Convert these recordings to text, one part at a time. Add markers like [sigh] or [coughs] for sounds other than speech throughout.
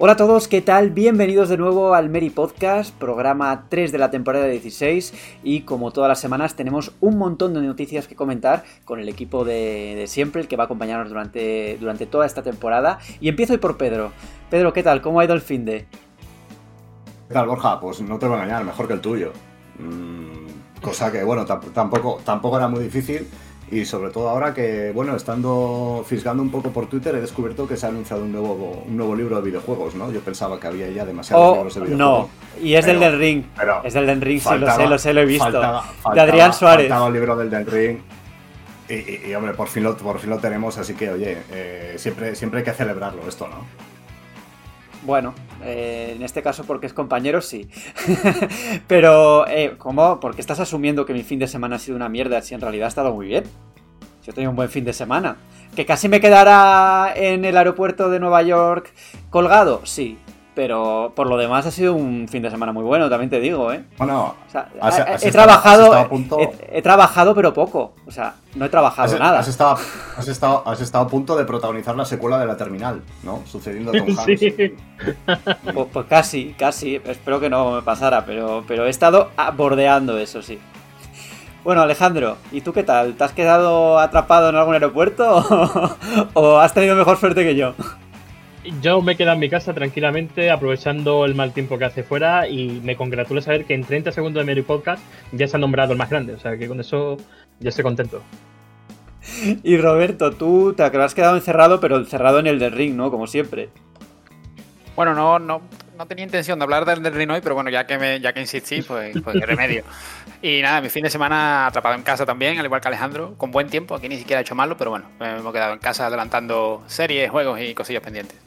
Hola a todos, ¿qué tal? Bienvenidos de nuevo al Mary Podcast, programa 3 de la temporada 16 y como todas las semanas tenemos un montón de noticias que comentar con el equipo de, de siempre, el que va a acompañarnos durante, durante toda esta temporada y empiezo hoy por Pedro. Pedro, ¿qué tal? ¿Cómo ha ido el fin de? ¿Qué tal, Borja? Pues no te voy a engañar, mejor que el tuyo. Mm, cosa que, bueno, tampoco, tampoco era muy difícil. Y sobre todo ahora que, bueno, estando fisgando un poco por Twitter, he descubierto que se ha anunciado un nuevo, un nuevo libro de videojuegos, ¿no? Yo pensaba que había ya demasiados Oh, libros de videojuegos. no, y es del Pero- del Ring. pero Es del del Ring, sí, lo sé, lo sé, lo he visto. faltaba- de Adrián Suárez. Faltaba el libro del Den Ring. Y, y- y, hombre, por fin, lo, por fin lo tenemos, así que, oye, eh, siempre, siempre hay que celebrarlo esto, ¿no? Bueno, eh, en este caso porque es compañero, sí. [laughs] Pero, eh, ¿cómo? ¿Por qué estás asumiendo que mi fin de semana ha sido una mierda si en realidad ha estado muy bien? Yo tenido un buen fin de semana. ¿Que casi me quedara en el aeropuerto de Nueva York colgado? Sí. Pero por lo demás ha sido un fin de semana muy bueno, también te digo, ¿eh? Bueno, O sea, Has- he, has he estado- trabajado, has estado a punto- he, he trabajado pero poco. O sea, no he trabajado has, nada. has estado, has, estado, has estado a punto de protagonizar la secuela de la terminal, ¿no? Sucediendo a Tom [laughs] Hanks. Sí. Pues, pues casi, casi. Espero que no me pasara, pero, pero he estado bordeando eso, sí. Bueno, Alejandro, ¿y tú qué tal? ¿Te has quedado atrapado en algún aeropuerto [laughs] o, o has tenido mejor suerte que yo? Yo me quedo en mi casa tranquilamente, aprovechando el mal tiempo que hace fuera y me congratulo saber que en 30 segundos de Mary Podcast ya se ha nombrado el más grande, o sea que con eso ya estoy contento. Y Roberto, tú te has quedado encerrado, pero encerrado en el del ring, ¿no? Como siempre. Bueno, no, no, no tenía intención de hablar del del Ring hoy, pero bueno, ya que me, ya que insistí, pues, pues qué remedio. Y nada, mi fin de semana atrapado en casa también, al igual que Alejandro, con buen tiempo. Aquí ni siquiera he hecho malo, pero bueno, me hemos quedado en casa adelantando series, juegos y cosillas pendientes.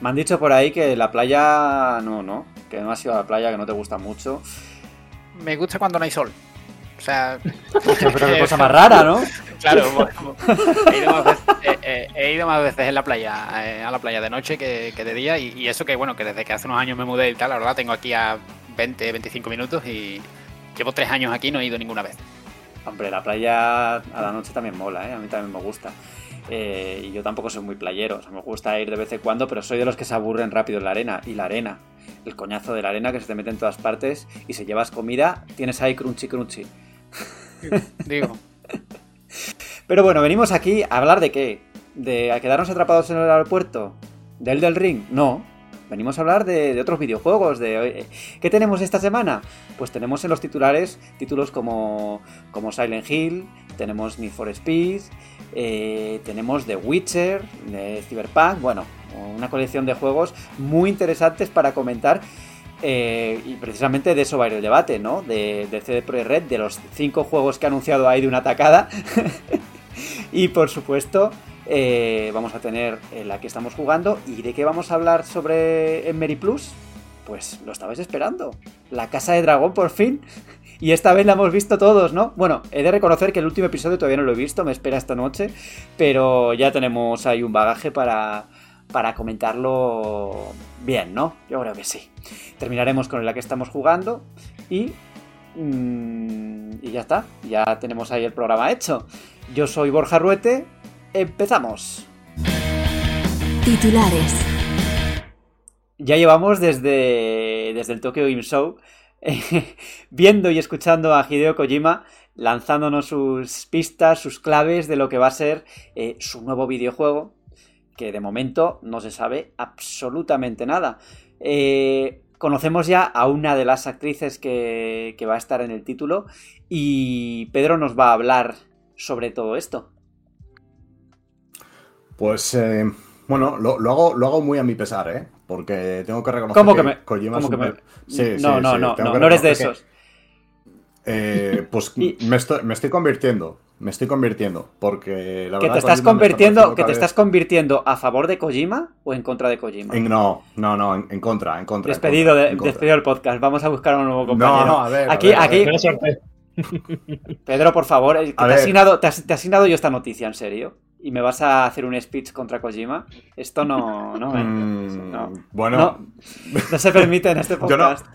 Me han dicho por ahí que la playa. No, no. Que no has ido a la playa, que no te gusta mucho. Me gusta cuando no hay sol. O sea, Pero qué cosa más rara, ¿no? claro, bueno, he, ido más veces, eh, eh, he ido más veces en la playa, eh, a la playa de noche que, que de día. Y, y eso que, bueno, que desde que hace unos años me mudé y tal, la verdad tengo aquí a 20, 25 minutos y llevo tres años aquí y no he ido ninguna vez. Hombre, la playa a la noche también mola, ¿eh? A mí también me gusta. Eh, y yo tampoco soy muy playero, o sea, me gusta ir de vez en cuando, pero soy de los que se aburren rápido en la arena. Y la arena, el coñazo de la arena que se te mete en todas partes. Y si llevas comida, tienes ahí crunchy crunchy. Digo, Pero bueno, venimos aquí a hablar de qué? ¿De a quedarnos atrapados en el aeropuerto? ¿Del del ring? No. Venimos a hablar de, otros videojuegos. De, eh, ¿Qué tenemos esta semana? Pues tenemos en los titulares títulos como, como Silent Hill, tenemos Need for Speed, eh, tenemos The Witcher, de Cyberpunk, bueno, una colección de juegos muy interesantes para comentar. Eh, y precisamente de eso va a ir el debate, ¿no? De, de CD Projekt Red, de los cinco juegos que ha anunciado ahí de una tacada. [laughs] y por supuesto, eh, vamos a tener eh, la que estamos jugando. ¿Y de qué vamos a hablar sobre Emery Plus? Pues lo estabais esperando. La casa de dragón por fin. [laughs] Y esta vez la hemos visto todos, ¿no? Bueno, he de reconocer que el último episodio todavía no lo he visto, me espera esta noche. Pero ya tenemos ahí un bagaje para, para comentarlo bien, ¿no? Yo creo que sí. Terminaremos con la que estamos jugando y... mm, y ya está, ya tenemos ahí el programa hecho. Yo soy Borja Ruete, empezamos. Titulares. Ya llevamos desde, desde el Tokyo Game Show eh, [laughs] viendo y escuchando a Hideo Kojima lanzándonos sus pistas, sus claves de lo que va a ser eh, su nuevo videojuego, que de momento no se sabe absolutamente nada. Eh, conocemos ya a una de las actrices que, que va a estar en el título y Pedro nos va a hablar sobre todo esto. Pues, eh, bueno, lo, lo hago, lo hago muy a mi pesar, ¿eh? Porque tengo que reconocer ¿Cómo que me- Kojima cómo es que un me- per- Sí, sí, no, no, sí, no, no, no eres de esos. Eh, pues [laughs] me, estoy, me estoy convirtiendo. Me estoy convirtiendo. Porque la ¿Que verdad te estás Kojima convirtiendo, que te estás convirtiendo a favor de Kojima o en contra de Kojima? en- no, no, no, en, en contra, en contra. en Despedido, contra, de, en contra. despedido del podcast. Vamos a buscar a un nuevo compañero. No, a ver, a aquí, ver, a aquí, ver. Suerte. Pedro, por favor, eh, que te, A he ver. asignado, te, has- te asignado yo esta noticia, en serio. Y me vas a hacer un speech contra Kojima. Esto no, no, eh. Mm, no. Bueno, No, no se permite en este Yo no, podcast. yo,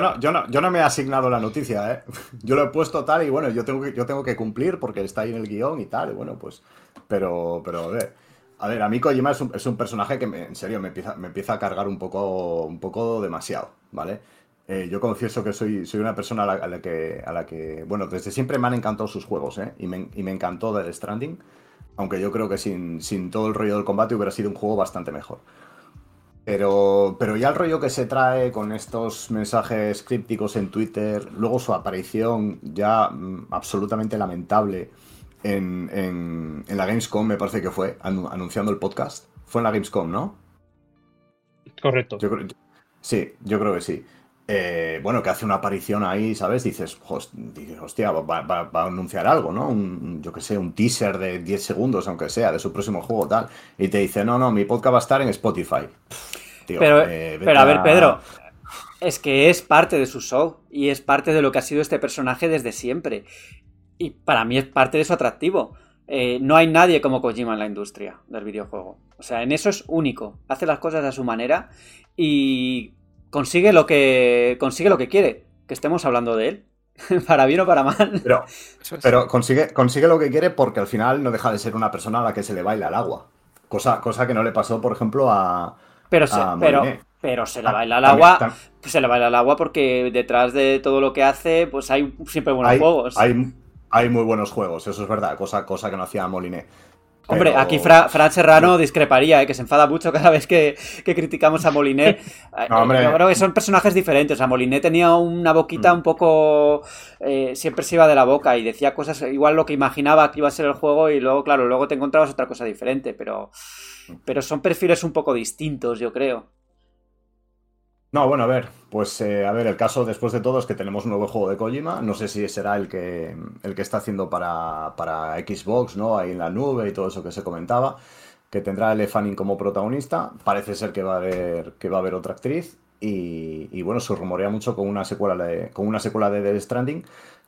no, yo, no, yo no me he asignado la noticia, ¿eh? [laughs] Yo lo he puesto tal y bueno, yo tengo que, yo tengo que cumplir porque está ahí en el guion y tal, y bueno, pues. Pero, pero a ver. A ver, a mí Kojima es un, es un personaje que me- en serio me empieza, me empieza a cargar un poco, un poco demasiado, ¿vale? Eh, yo confieso que soy, soy una persona a la, a la que, a la que, bueno, desde siempre me han encantado sus juegos, ¿eh? Y me, y me encantó Death Stranding, aunque yo creo que sin, sin todo el rollo del combate hubiera sido un juego bastante mejor. Pero, pero ya el rollo que se trae con estos mensajes crípticos en Twitter, luego su aparición ya mm, absolutamente lamentable en, en- en la Gamescom, me parece que fue, anu- anunciando el podcast. Fue en la Gamescom, ¿no? Correcto. Yo sí, yo creo que sí. Eh, bueno, que hace una aparición ahí, ¿sabes? Dices, "Host- dices, hostia, va, va- va a anunciar algo, ¿no? Un, yo que sé, un teaser de 10 segundos, aunque sea, de su próximo juego, tal. Y te dice, no, no, mi podcast va a estar en Spotify. Tío, Pero, eh, pero a ver, Pedro, es que es parte de su show y es parte de lo que ha sido este personaje desde siempre. Y para mí es parte de su atractivo. Eh, no hay nadie como Kojima en la industria del videojuego. O sea, en eso es único. Hace las cosas a su manera y consigue lo que consigue lo que quiere. Que estemos hablando de él. [laughs] para bien o para mal. Pero, pero consigue, consigue lo que quiere porque al final no deja de ser una persona a la que se le baila el agua. Cosa, cosa que no le pasó, por ejemplo, a, Pero se, a pero, Moliné. pero se le Ah, baila el también- agua. Se le baila el agua porque detrás de todo lo que hace, pues hay siempre buenos hay, juegos. hay, hay muy buenos juegos, eso es verdad, cosa, cosa que no hacía Moliné. Hombre, aquí Fra- Fran Serrano discreparía, ¿eh? que se enfada mucho cada vez que, que criticamos a Moliné. [laughs] Eh, No, hombre. Yo creo que son personajes diferentes. O sea, Moliné tenía una boquita Mm. un poco... eh, siempre se iba de la boca y decía cosas igual lo que imaginaba que iba a ser el juego y luego, claro, luego te encontrabas otra cosa diferente, pero, pero son perfiles un poco distintos, yo creo. No, bueno, a ver, pues eh, a ver, el caso después de todo es que tenemos un nuevo juego de Kojima, no sé si será el que, el que está haciendo para, para Xbox, ¿no? Ahí en la nube y todo eso que se comentaba, que tendrá a Elle Fanning como protagonista, parece ser que va a haber, que va a haber otra actriz y, y bueno, se rumorea mucho con una secuela de, con una secuela de Death Stranding,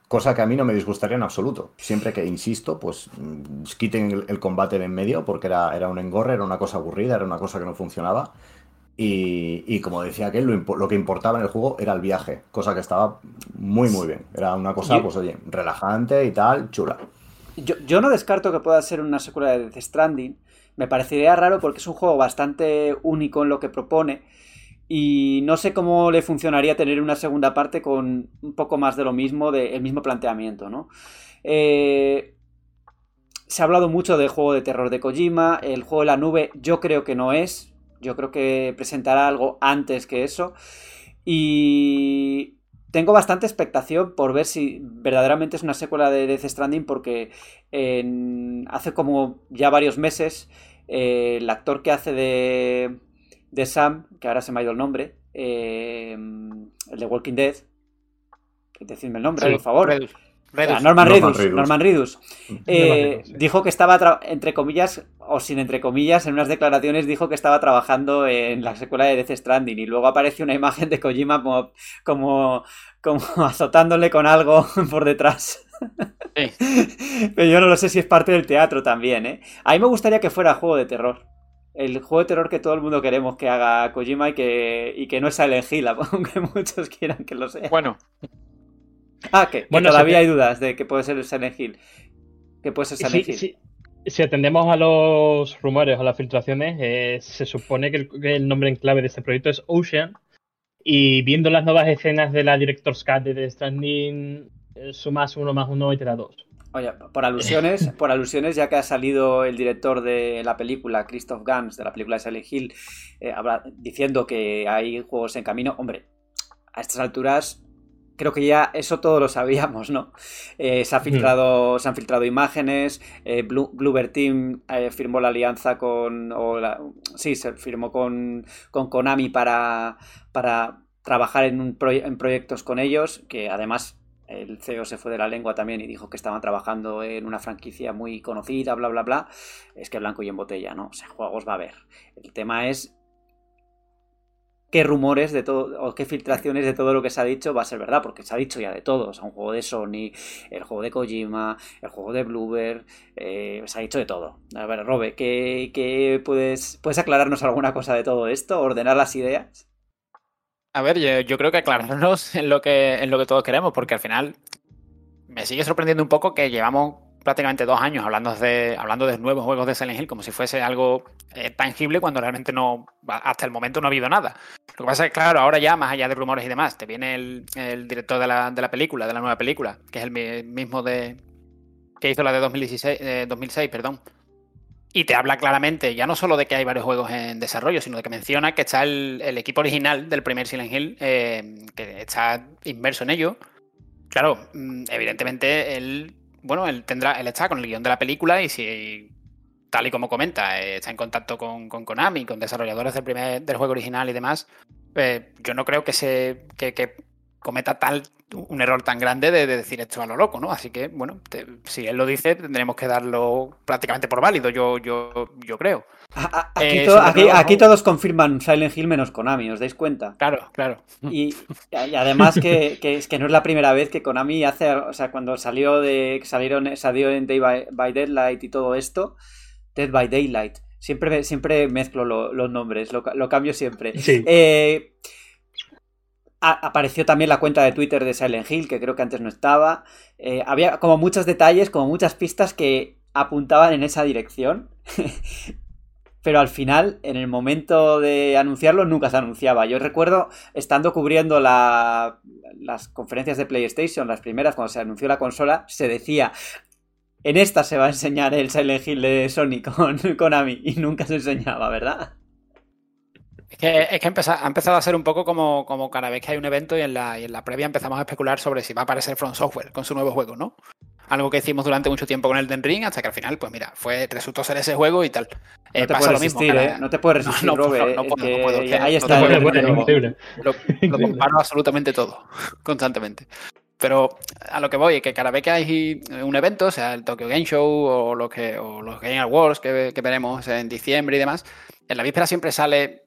cosa que a mí no me disgustaría en absoluto, siempre que, insisto, pues mm, quiten el, combate de en medio porque era, era un engorre, era una cosa aburrida, era una cosa que no funcionaba. Y, y como decía aquel, lo, que importaba en el juego era el viaje, cosa que estaba muy, muy bien. Era una cosa, Yo- pues oye, relajante y tal, chula. Yo, yo no descarto que pueda ser una secuela de Death Stranding. Me parecería raro porque es un juego bastante único en lo que propone. Y no sé cómo le funcionaría tener una segunda parte con un poco más de lo mismo, de, el mismo planteamiento, ¿no? Eh, se ha hablado mucho del juego de terror de Kojima. El juego de la nube, yo creo que no es. Yo creo que presentará algo antes que eso. Y tengo bastante expectación por ver si verdaderamente es una secuela de Death Stranding porque en- hace como ya varios meses eh, el actor que hace de, de Sam, que ahora se me ha ido el nombre, eh, el de Walking Dead, decidme el nombre, Sí, por favor. Redus. Redus. Ah, Norman, Norman Reedus, Reedus. Norman Reedus. Eh, Norman Reedus, sí. Dijo que estaba, entre comillas, o sin entre comillas, en unas declaraciones dijo que estaba trabajando en la secuela de Death Stranding y luego aparece una imagen de Kojima como, como, como [laughs] azotándole con algo [laughs] por detrás. Sí. [laughs] Pero yo no lo sé si es parte del teatro también, ¿eh? A mí me gustaría que fuera juego de terror. El juego de terror que todo el mundo queremos que haga Kojima y que, y que no es Silent Hill, aunque muchos quieran que lo sea. Bueno, Ah, que, que Bueno, todavía hay dudas de que puede ser Silent Hill. Que puede ser Silent Si, Hill. si- si atendemos a los rumores o las filtraciones, eh, se supone que el, que el nombre en clave de este proyecto es Ocean. Y viendo las nuevas escenas de la Director's Cut de The Stranding, eh, sumas uno más uno y te da dos. Oye, por alusiones, [laughs] por alusiones, ya que ha salido el director de la película, Christoph Gans, de la película de Silent Hill, eh, diciendo que hay juegos en camino. Hombre, a estas alturas creo que ya eso todo lo sabíamos, ¿no? Eh, se, ha filtrado, se han filtrado imágenes, eh, Blue- Bluebird Team eh, firmó la alianza con... o la- sí, se firmó con, con Konami para, para trabajar en, un proye- en proyectos con ellos, que además el CEO se fue de la lengua también y dijo que estaban trabajando en una franquicia muy conocida, bla, bla, bla, es que blanco y en botella, ¿no? O sea, juegos va a haber. El tema es qué rumores de todo, o qué filtraciones de todo lo que se ha dicho va a ser verdad, porque se ha dicho ya de todo. O sea, un juego de Sony, el juego de Kojima, el juego de Bluebird, eh, se ha dicho de todo. A ver, Robe, ¿qué, puedes, puedes aclararnos alguna cosa de todo esto? ¿Ordenar las ideas? A ver, yo, creo que aclararnos en lo que, en lo que todos queremos, porque al final me sigue sorprendiendo un poco que llevamos prácticamente dos años hablando de, hablando de nuevos juegos de Silent Hill como si fuese algo eh, tangible cuando realmente no, hasta el momento no ha habido nada. Lo que pasa es que, claro, ahora ya, más allá de rumores y demás, te viene el, director de la, de la, película, de la nueva película, que es el mismo de que hizo la de 2016, 2006, perdón. Y te habla claramente, ya no solo de que hay varios juegos en desarrollo, sino de que menciona que está el, equipo original del primer Silent Hill, eh, que está inmerso en ello. Claro, mm, evidentemente él bueno, él tendrá, él está con el guion de la película y si, tal y como comenta, eh, está en contacto con, con, Konami, con desarrolladores del primer del juego original y demás, eh, yo no creo que se que, cometa tal un error tan grande de, decir esto a lo loco, ¿no? Así que, bueno, si él lo dice, tendremos que darlo prácticamente por válido, yo, yo, yo creo. Eh, aquí, todos confirman Silent Hill menos Konami, ¿os dais cuenta? Claro, claro. Y, [laughs] además que, que, que, no es la primera vez que Konami hace, o sea, cuando salió de salieron salió en Day by, Daylight y todo esto, Dead by Daylight. Siempre, siempre mezclo los nombres, lo, cambio siempre. Eh, apareció también la cuenta de Twitter de Silent Hill, que creo que antes no estaba. Eh, había como muchos detalles, como muchas pistas que apuntaban en esa dirección. [laughs] pero al final, en el momento de anunciarlo, nunca se anunciaba. Yo recuerdo estando cubriendo las conferencias de PlayStation, las primeras, cuando se anunció la consola, se decía, en esta se va a enseñar el Silent Hill de Sony con [laughs] Konami, y nunca se enseñaba, ¿verdad? Es que, ha empezado a ser un poco como, como cada vez que hay un evento y en, la, y en la previa empezamos a especular sobre si va a aparecer Front Software con su nuevo juego, ¿no? Algo que hicimos durante mucho tiempo con el Den Ring, hasta que al final, pues mira, fue resultó ser ese juego y tal. Eh, no te pasa lo mismo. ¿eh? No te puedes resistir, no, no, Robert, no, puedo, ahí está. lo, lo [laughs] comparo absolutamente todo, constantemente. Pero a lo que voy, que cada vez que hay un evento, sea el Tokyo Game Show o, lo que, o los Game Awards que, que veremos en diciembre y demás, en la víspera siempre sale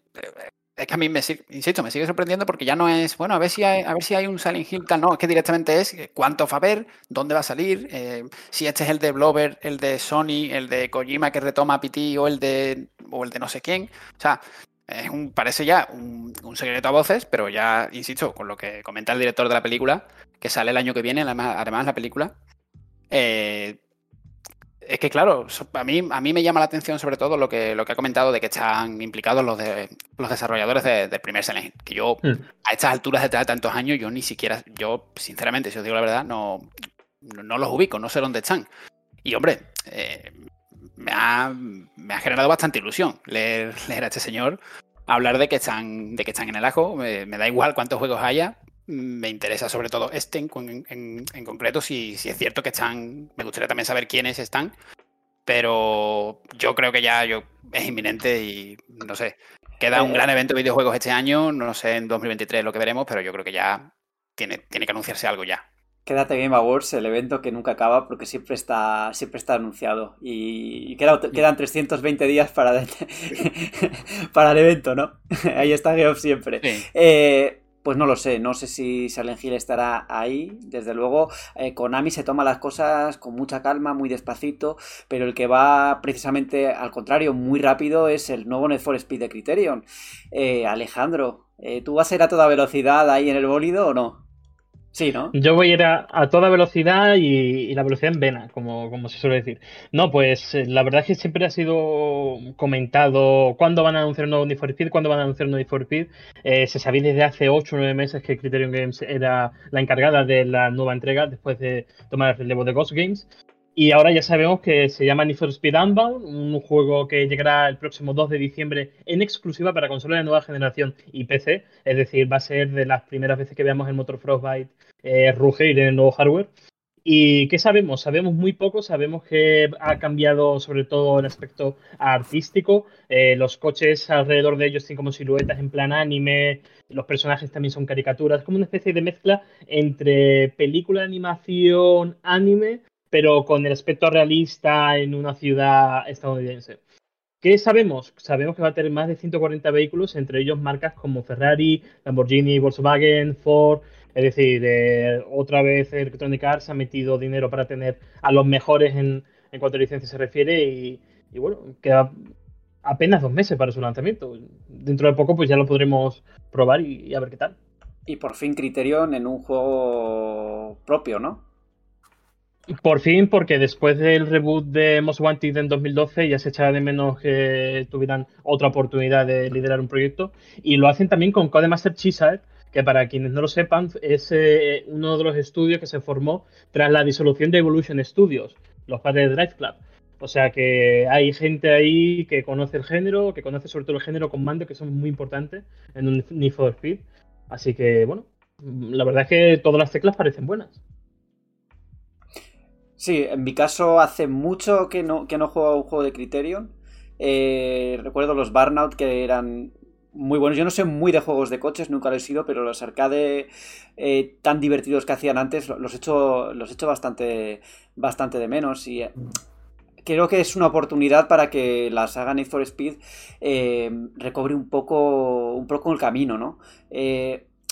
es que a mí me insisto, me sigue sorprendiendo porque ya no es, bueno, a ver si hay, a ver si hay un Silent Hill tal, no, es que directamente es eh, cuánto va a haber, dónde va a salir, eh, si este es el de Blover, el de Sony, el de Kojima que retoma a PT o el de o el de no sé quién. O sea, es un, parece ya un, secreto a voces, pero ya, insisto, con lo que comenta el director de la película, que sale el año que viene, además, además la película, eh, es que claro, a mí, a mí me llama la atención sobre todo lo que, lo que ha comentado de que están implicados los, de, los desarrolladores del primer Silent Que yo, hmm. a estas alturas de tantos años, yo ni siquiera, yo sinceramente, si os digo la verdad, no, no los ubico, no sé dónde están. Y hombre, eh, me, ha, me, ha, generado bastante ilusión leer, leer, a este señor hablar de que están, de que están en el ajo. Me, da igual cuántos juegos haya. Me interesa sobre todo este en, en, concreto, si, si, es cierto que están. Me gustaría también saber quiénes están. Pero yo creo que ya yo, es inminente y no sé. Queda un eh, gran evento de videojuegos este año. No sé en 2023 lo que veremos, pero yo creo que ya tiene, tiene que anunciarse algo ya. Quédate Game Awards, el evento que nunca acaba porque siempre está, siempre está anunciado. Y, quedan 320 días para, [laughs] para el evento, ¿no? [laughs] Ahí está Geoff siempre. Eh, pues no lo sé, no sé si Silent estará ahí, desde luego. Eh, Konami se toma las cosas con mucha calma, muy despacito, pero el que va precisamente al contrario, muy rápido, es el nuevo Need for Speed de Criterion. Eh, Alejandro, ¿tú vas a ir a toda velocidad ahí en el bólido o no? Sí, ¿no? Yo voy a ir a, toda velocidad y, la velocidad en vena, como, como se suele decir. No, pues eh, la verdad es que siempre ha sido comentado cuándo van a anunciar un nuevo Need for Speed, cuándo van a anunciar un Need for Speed. Eh, se sabía desde hace 8 o 9 meses que Criterion Games era la encargada de la nueva entrega después de tomar el relevo de Ghost Games. Y ahora ya sabemos que se llama Need for Speed Unbound, un juego que llegará el próximo 2 de diciembre en exclusiva para consolas de nueva generación y PC. Es decir, va a ser de las primeras veces que veamos el motor Frostbite eh, rugir en el nuevo hardware. ¿Y qué sabemos? Sabemos muy poco, sabemos que ha cambiado sobre todo el aspecto artístico, eh, los coches alrededor de ellos tienen como siluetas en plan anime, los personajes también son caricaturas, como una especie de mezcla entre película de animación, anime, pero con el aspecto realista en una ciudad estadounidense. ¿Qué sabemos? Sabemos que va a tener más de 140 vehículos, entre ellos marcas como Ferrari, Lamborghini, Volkswagen, Ford, es decir, otra vez Electronic Arts ha metido dinero para tener a los mejores en, cuanto a licencia se refiere y, bueno, queda apenas dos meses para su lanzamiento. Dentro de poco pues ya lo podremos probar y, a ver qué tal. Y por fin Criterion en un juego propio, ¿no? Por fin, porque después del reboot de Most Wanted en 2012 ya se echaba de menos que tuvieran otra oportunidad de liderar un proyecto. Y lo hacen también con Codemaster Cheeside, que para quienes no lo sepan es eh, uno de los estudios que se formó tras la disolución de Evolution Studios, los padres de Drive Club. O sea que hay gente ahí que conoce el género, que conoce sobre todo el género con mando, que son muy importantes en un Need Speed. Así que, bueno, la verdad es que todas las teclas parecen buenas. Sí, en mi caso hace mucho que no, que no juego un juego de Criterion. Eh, recuerdo los Burnout que eran muy buenos. Yo no sé muy de juegos de coches, nunca lo he sido, pero los arcade eh, tan divertidos que hacían antes los he hecho, los he hecho bastante, bastante de menos. Y eh, creo que es una oportunidad para que la saga Need for Speed eh, recobre un poco, un poco el camino, ¿no?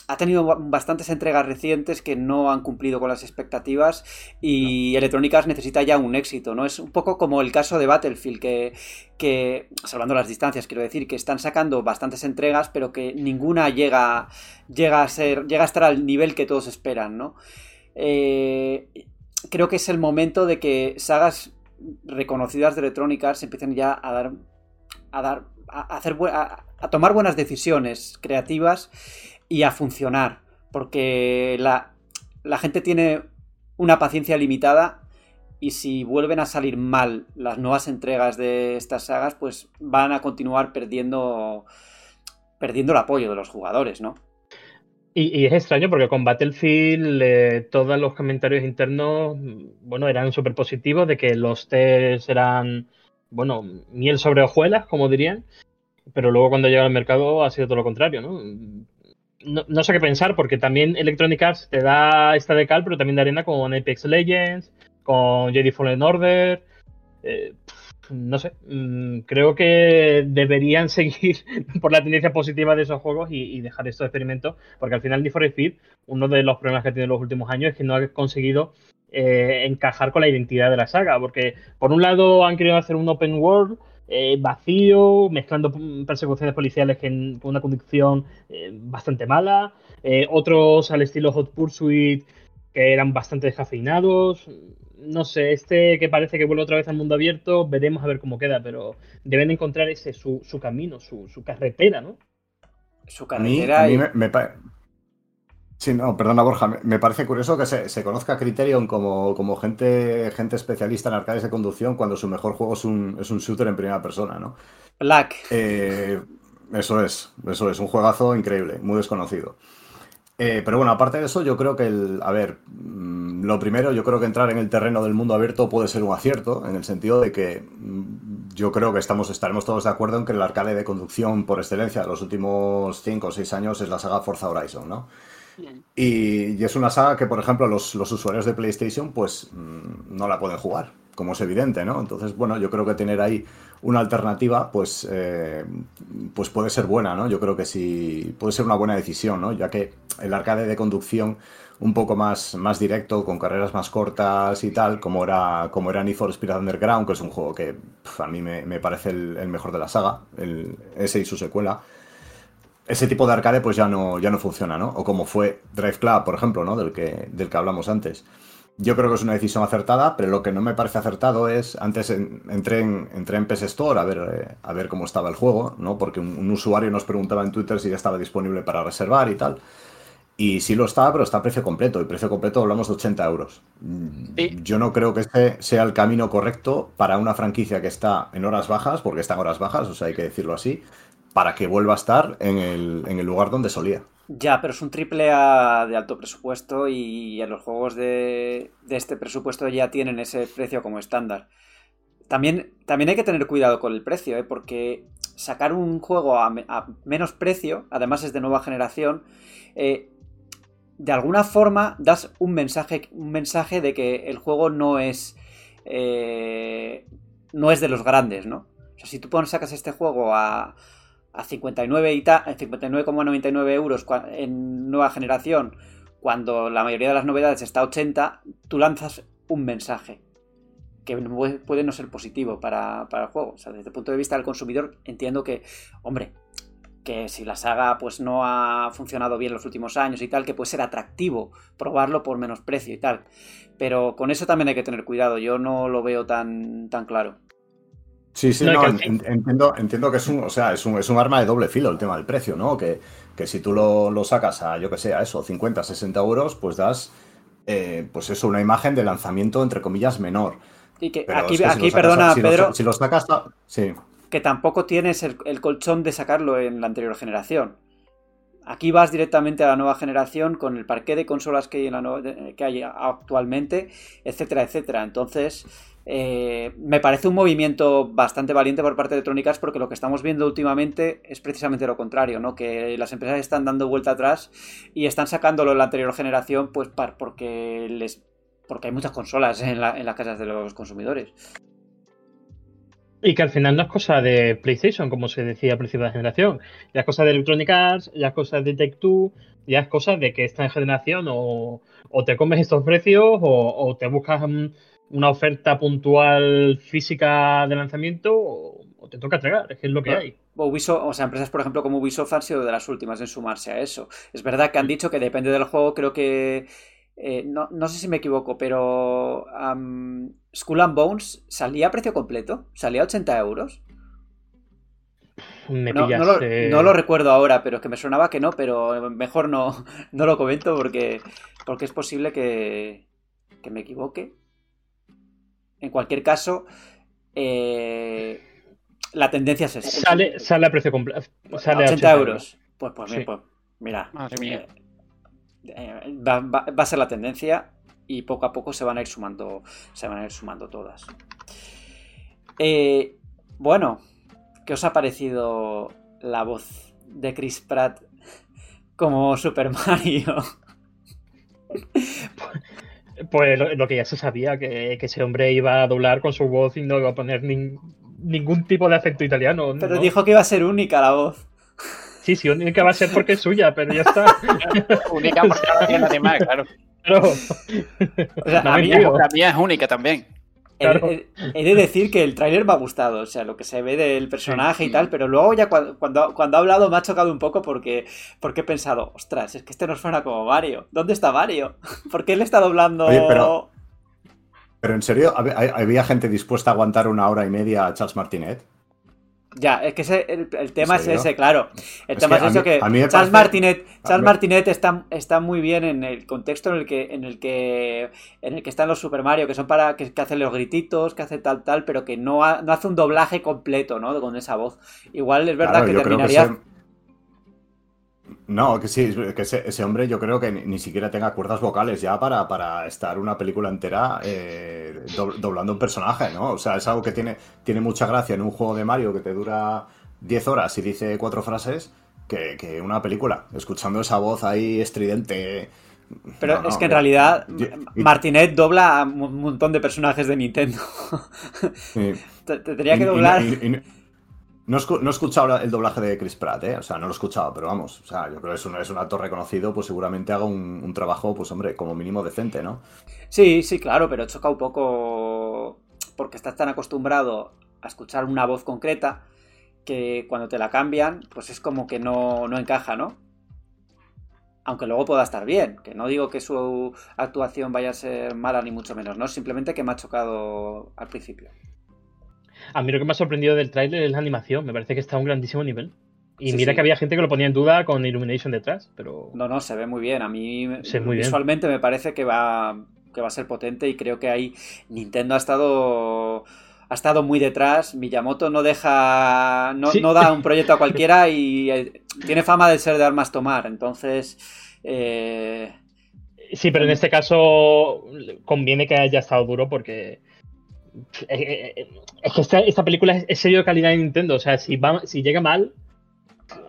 Ha tenido bastantes entregas recientes que no han cumplido con las expectativas y Electrónicas necesita ya un éxito, ¿no? Es un poco como el caso de Battlefield, que, que salvando las distancias, quiero decir, que están sacando bastantes entregas, pero que ninguna llega, llega a ser, llega a estar al nivel que todos esperan, ¿no? Eh, creo que es el momento de que sagas reconocidas de Electrónicas empiecen ya a dar, a dar, a hacer, a tomar buenas decisiones creativas y a funcionar. Porque la, gente tiene una paciencia limitada y si vuelven a salir mal las nuevas entregas de estas sagas, pues van a continuar perdiendo, perdiendo el apoyo de los jugadores, ¿no? Y, es extraño porque con Battlefield eh, todos los comentarios internos, bueno, eran súper positivos de que los tests eran, bueno, miel sobre hojuelas, como dirían, pero luego cuando llega al mercado ha sido todo lo contrario, ¿no? No, sé qué pensar, porque también Electronic Arts te da esta de cal, pero también de arena con Apex Legends, con Jedi Fallen Order. Eh, no sé, mm, creo que deberían [laughs] seguir por la tendencia positiva de esos juegos y, dejar estos experimentos, porque al final Need for uno de los problemas que ha tenido en los últimos años es que no ha conseguido eh, encajar con la identidad de la saga, porque por un lado han querido hacer un open world, eh, vacío, mezclando persecuciones policiales con una conducción eh, bastante mala, eh, otros al estilo Hot Pursuit que eran bastante descafeinados. No sé, este que parece que vuelve otra vez al mundo abierto, veremos a ver cómo queda, pero deben encontrar ese su, camino, su, carretera, ¿no? Su carretera. me, Sí, no, perdona Borja, me parece curioso que se, conozca Criterion como, como, gente, gente especialista en arcades de conducción cuando su mejor juego es un, es un shooter en primera persona, ¿no? Black. Eh, eso es, eso es, un juegazo increíble, muy desconocido. Eh, pero bueno, aparte de eso, yo creo que el. A ver, mm, lo primero, yo creo que entrar en el terreno del mundo abierto puede ser un acierto, en el sentido de que mm, yo creo que estamos, estaremos todos de acuerdo en que el arcade de conducción por excelencia de los últimos 5 o 6 años es la saga Forza Horizon, ¿no? Y, es una saga que, por ejemplo, los, usuarios de PlayStation pues mm, no la pueden jugar, como es evidente, ¿no? Entonces, bueno, yo creo que tener ahí una alternativa, pues, eh, pues puede ser buena, ¿no? Yo creo que sí, puede ser una buena decisión, ¿no? Ya que el arcade de conducción un poco más, más directo, con carreras más cortas y tal, como era, como era Need for Speed Underground, que es un juego que a mí me, parece el, mejor de la saga, el, ese y su secuela ese tipo de arcade pues ya no, ya no funciona, ¿no? O como fue Drive Club, por ejemplo, ¿no? Del que, del que hablamos antes. Yo creo que es una decisión acertada, pero lo que no me parece acertado es, antes entré, en, entré en PS Store a ver, eh, a ver cómo estaba el juego, ¿no? Porque un, usuario nos preguntaba en Twitter si ya estaba disponible para reservar y tal. Y sí lo está, pero está a precio completo. Y precio completo hablamos de 80 euros. Yo no creo que este sea el camino correcto para una franquicia que está en horas bajas, porque está en horas bajas, o sea, hay que decirlo así, para que vuelva a estar en el, lugar donde solía. Ya, pero es un triple A de alto presupuesto y en los juegos de, de este presupuesto ya tienen ese precio como estándar. También, también hay que tener cuidado con el precio, ¿eh? porque sacar un juego a, menos precio, además es de nueva generación, eh, de alguna forma das un mensaje, un mensaje de que el juego no es. Eh, no es de los grandes, ¿no? O sea, si tú sacas este juego a, a 59 y 59,99 euros en nueva generación, cuando la mayoría de las novedades está a 80, tú lanzas un mensaje que puede no ser positivo para, para el juego. O sea, desde el punto de vista del consumidor, entiendo que, hombre, que si la saga pues no ha funcionado bien los últimos años y tal, que puede ser atractivo probarlo por menos precio y tal. Pero con eso también hay que tener cuidado, yo no lo veo tan, tan claro. Sí, sí, no, entiendo, entiendo que es un, o sea, es un, es un arma de doble filo el tema del precio, ¿no? Que, que si tú lo, lo, sacas a, yo que sé, a eso, 50, 60 euros, pues das, eh, pues eso, una imagen de lanzamiento, entre comillas, menor. Y que Pero aquí, es que aquí si perdona, si Pedro. Lo, si lo sacas, sí que tampoco tienes el, el, colchón de sacarlo en la anterior generación. Aquí vas directamente a la nueva generación con el parque de consolas que hay, actualmente, etcétera, etcétera. Entonces, eh, me parece un movimiento bastante valiente por parte de Electronic porque lo que estamos viendo últimamente es precisamente lo contrario, ¿no? Que las empresas están dando vuelta atrás y están sacándolo en la anterior generación, pues porque les porque hay muchas consolas en, la, en las casas de los consumidores. Y que al final no es cosa de PlayStation, como se decía al principio de la generación. Ya es cosa de Electronic Arts, ya es cosa de Take Two, ya es cosa de que esta generación o, o te comes estos precios o, o te buscas una oferta puntual física de lanzamiento o, o te toca entregar, es que es lo que hay. Ubisoft, o sea, empresas por ejemplo como Ubisoft han sido de las últimas en sumarse a eso. Es verdad que han dicho que depende del juego, creo que eh, no, no, sé si me equivoco, pero um, Skull and Bones salía a precio completo, salía a 80 euros. Me no, pillas, no, lo, no, lo, recuerdo ahora, pero es que me sonaba que no, pero mejor no, [laughs] no lo comento porque, porque es posible que, que me equivoque. En cualquier caso, eh, la tendencia es esa. Sale, sale a precio completo. Sale a 80, 80 euros. euros. Pues, pues, sí. pues mira. Madre mía. Eh, va, va, va, a ser la tendencia y poco a poco se van a ir sumando, se van a ir sumando todas. Eh, bueno, ¿qué os ha parecido la voz de Chris Pratt como Super Mario? [laughs] Pues lo, lo que ya se sabía, que, que, ese hombre iba a doblar con su voz y no iba a poner nin, ningún tipo de acento italiano. Pero dijo que iba a ser única la voz. Sí, sí, única va a ser porque es suya, pero ya está. [laughs] única porque no tiene nadie más, claro. Pero, o sea, no, a mí, la mía es única también. Claro. He, he, de decir que el tráiler me ha gustado, o sea, lo que se ve del personaje sí, y tal, pero luego ya cuando, cuando, cuando, ha hablado me ha chocado un poco porque, porque he pensado, ostras, es que este no suena como Mario. ¿Dónde está Mario? [laughs] ¿Por qué él está doblando? Oye, pero, pero en serio, ¿había gente dispuesta a aguantar una hora y media a Charles Martinet? Ya, es que ese, el, el, tema es ese, claro. El es tema es eso que, que Charles Martinet, Charles Martinet está, está muy bien en el contexto en el que, en el que, en el que están los Super Mario, que son para que, que hacen los grititos, que hace tal tal, pero que no, ha, no hace un doblaje completo, ¿no? Con esa voz. Igual es verdad claro, que terminaría. Que ese... No, que sí, que ese, ese, hombre yo creo que ni, ni, siquiera tenga cuerdas vocales ya para, para estar una película entera eh, do, doblando un personaje, ¿no? O sea, es algo que tiene, tiene mucha gracia en un juego de Mario que te dura 10 horas y dice cuatro frases que, que una película, escuchando esa voz ahí estridente. Pero no, es que en realidad y, Martinet dobla a un montón de personajes de Nintendo. Sí. [laughs] Tendría que doblar. No, no, he escuchado el doblaje de Chris Pratt, ¿eh? O sea, no lo he escuchado, pero vamos. O sea, yo creo que es un, es un actor reconocido, pues seguramente haga un, un, trabajo, pues hombre, como mínimo decente, ¿no? Sí, sí, claro, pero choca un poco porque estás tan acostumbrado a escuchar una voz concreta que cuando te la cambian, pues es como que no, no encaja, ¿no? Aunque luego pueda estar bien, que no digo que su actuación vaya a ser mala ni mucho menos, ¿no? Simplemente que me ha chocado al principio. A mí lo que me ha sorprendido del tráiler es la animación. Me parece que está a un grandísimo nivel. Y sí, mira sí. que había gente que lo ponía en duda con Illumination detrás, pero... No, no, se ve muy bien. A mí muy visualmente bien. me parece que va, que va a ser potente y creo que ahí Nintendo ha estado ha estado muy detrás. Miyamoto no deja. No, Sí. no da un proyecto a [laughs] cualquiera y eh, tiene fama de ser de armas tomar. Entonces. eh, Sí, pero en este caso conviene que haya estado duro porque. Eh, eh, eh, Es que esta, esta película es, es serio de calidad de Nintendo. O sea, si, va, si llega mal.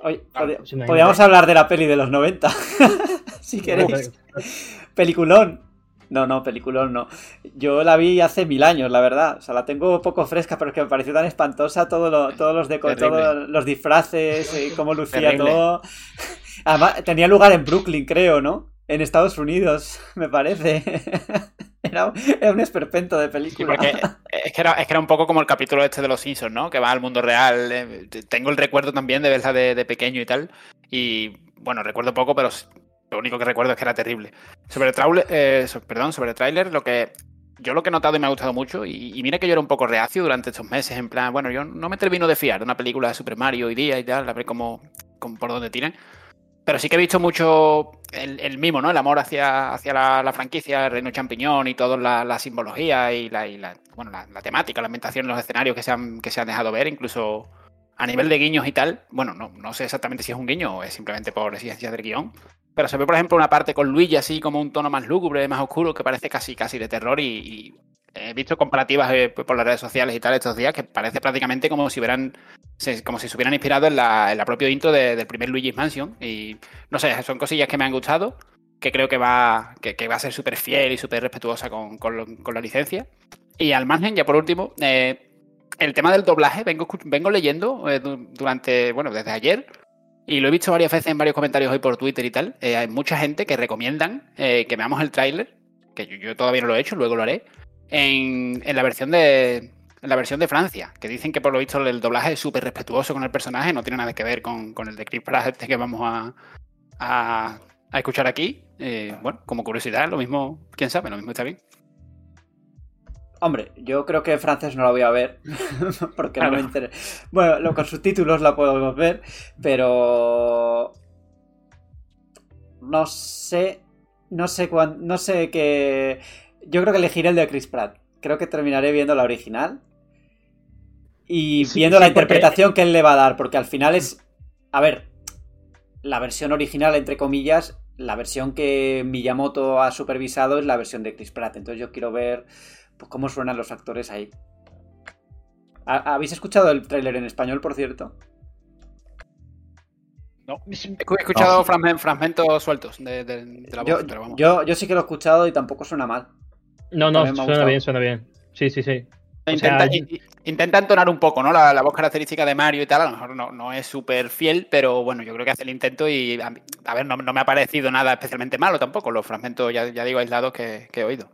oye, Ah, pues podríamos hablar de la peli de los 90. [laughs] si queréis. Peliculón. No, no, peliculón no. Yo la vi hace mil años, la verdad. O sea, la tengo poco fresca, pero es que me pareció tan espantosa todo lo- todos los deco- todos los disfraces, eh, cómo lucía Terrible. todo. Además, tenía lugar en Brooklyn, creo, ¿no? En Estados Unidos, [laughs] me parece. [laughs] Era, era un esperpento de Sí, película. porque [laughs] es que, era, es que era un poco como el capítulo este de los Simpsons, ¿no? Que va al mundo real. eh, Tengo el recuerdo también de verla de, de pequeño y tal. Y bueno, recuerdo poco, pero lo único que recuerdo es que era terrible. Sobre el trailer, eh, perdón, sobre el tráiler, lo que yo lo que he notado y me ha gustado mucho, y, y mira que yo era un poco reacio durante estos meses, en plan, bueno, yo no me termino de fiar de una película de Super Mario hoy día y tal, a ver cómo, cómo- por dónde tiran. Pero sí que he visto mucho el, el mimo, ¿no? El amor hacia, hacia la, franquicia, el reino champiñón y toda la, simbología y, la, y la, bueno, la, temática, la ambientación en los escenarios que se, han, que se han dejado ver, incluso a nivel de guiños y tal. Bueno, no, no sé exactamente si es un guiño o es simplemente por exigencias del guion. Pero se ve, por ejemplo, una parte con Luigi así como un tono más lúgubre, más oscuro, que parece casi, casi de terror y he visto comparativas eh, por las redes sociales y tal estos días que parece prácticamente como si hubieran como si se hubieran inspirado en la, en la propia intro de- del primer Luigi's Mansion y no sé, son cosillas que me han gustado que creo que va que, que va a ser súper fiel y súper respetuosa con, con lo- con la licencia y al margen, ya por último eh, el tema del doblaje vengo, vengo leyendo eh, du- durante, bueno, desde ayer y lo he visto varias veces en varios comentarios hoy por Twitter y tal. Eh, hay mucha gente que recomiendan eh, que veamos el tráiler, que yo, yo todavía no lo he hecho, luego lo haré, en, en la versión de en la versión de Francia, que dicen que por lo visto el doblaje es súper respetuoso con el personaje, no tiene nada que ver con, con el de Chris Pratt este que vamos a, a, a escuchar aquí. Eh, bueno, como curiosidad, lo mismo, quién sabe, lo mismo está bien. Hombre, yo creo que en francés no la voy a ver, [laughs] porque no me interesa. Bueno, lo, con subtítulos la podemos ver, pero... No sé... No sé cuán, No sé qué... Yo creo que elegiré el de Chris Pratt. Creo que terminaré viendo la original. Y Sí, viendo sí, la porque- interpretación que él le va a dar, porque al final es... A ver, la versión original, entre comillas, la versión que Miyamoto ha supervisado es la versión de Chris Pratt. Entonces yo quiero ver pues, cómo suenan los actores ahí. ¿Ha- ¿Habéis escuchado el tráiler en español, por cierto? No, he escu- he escuchado No. fragmentos sueltos de, de- de la voz, Yo, pero vamos. yo, yo sí que lo he escuchado y tampoco suena mal. No, no, suena bien, suena bien. Sí, sí, sí. Intenta, sea, intenta entonar un poco, ¿no? La, la voz característica de Mario y tal, a lo mejor no, no es súper fiel, pero bueno, yo creo que hace el intento y, a, mí- a ver, no, no me ha parecido nada especialmente malo tampoco, los fragmentos, ya, ya digo, aislados que, que he oído.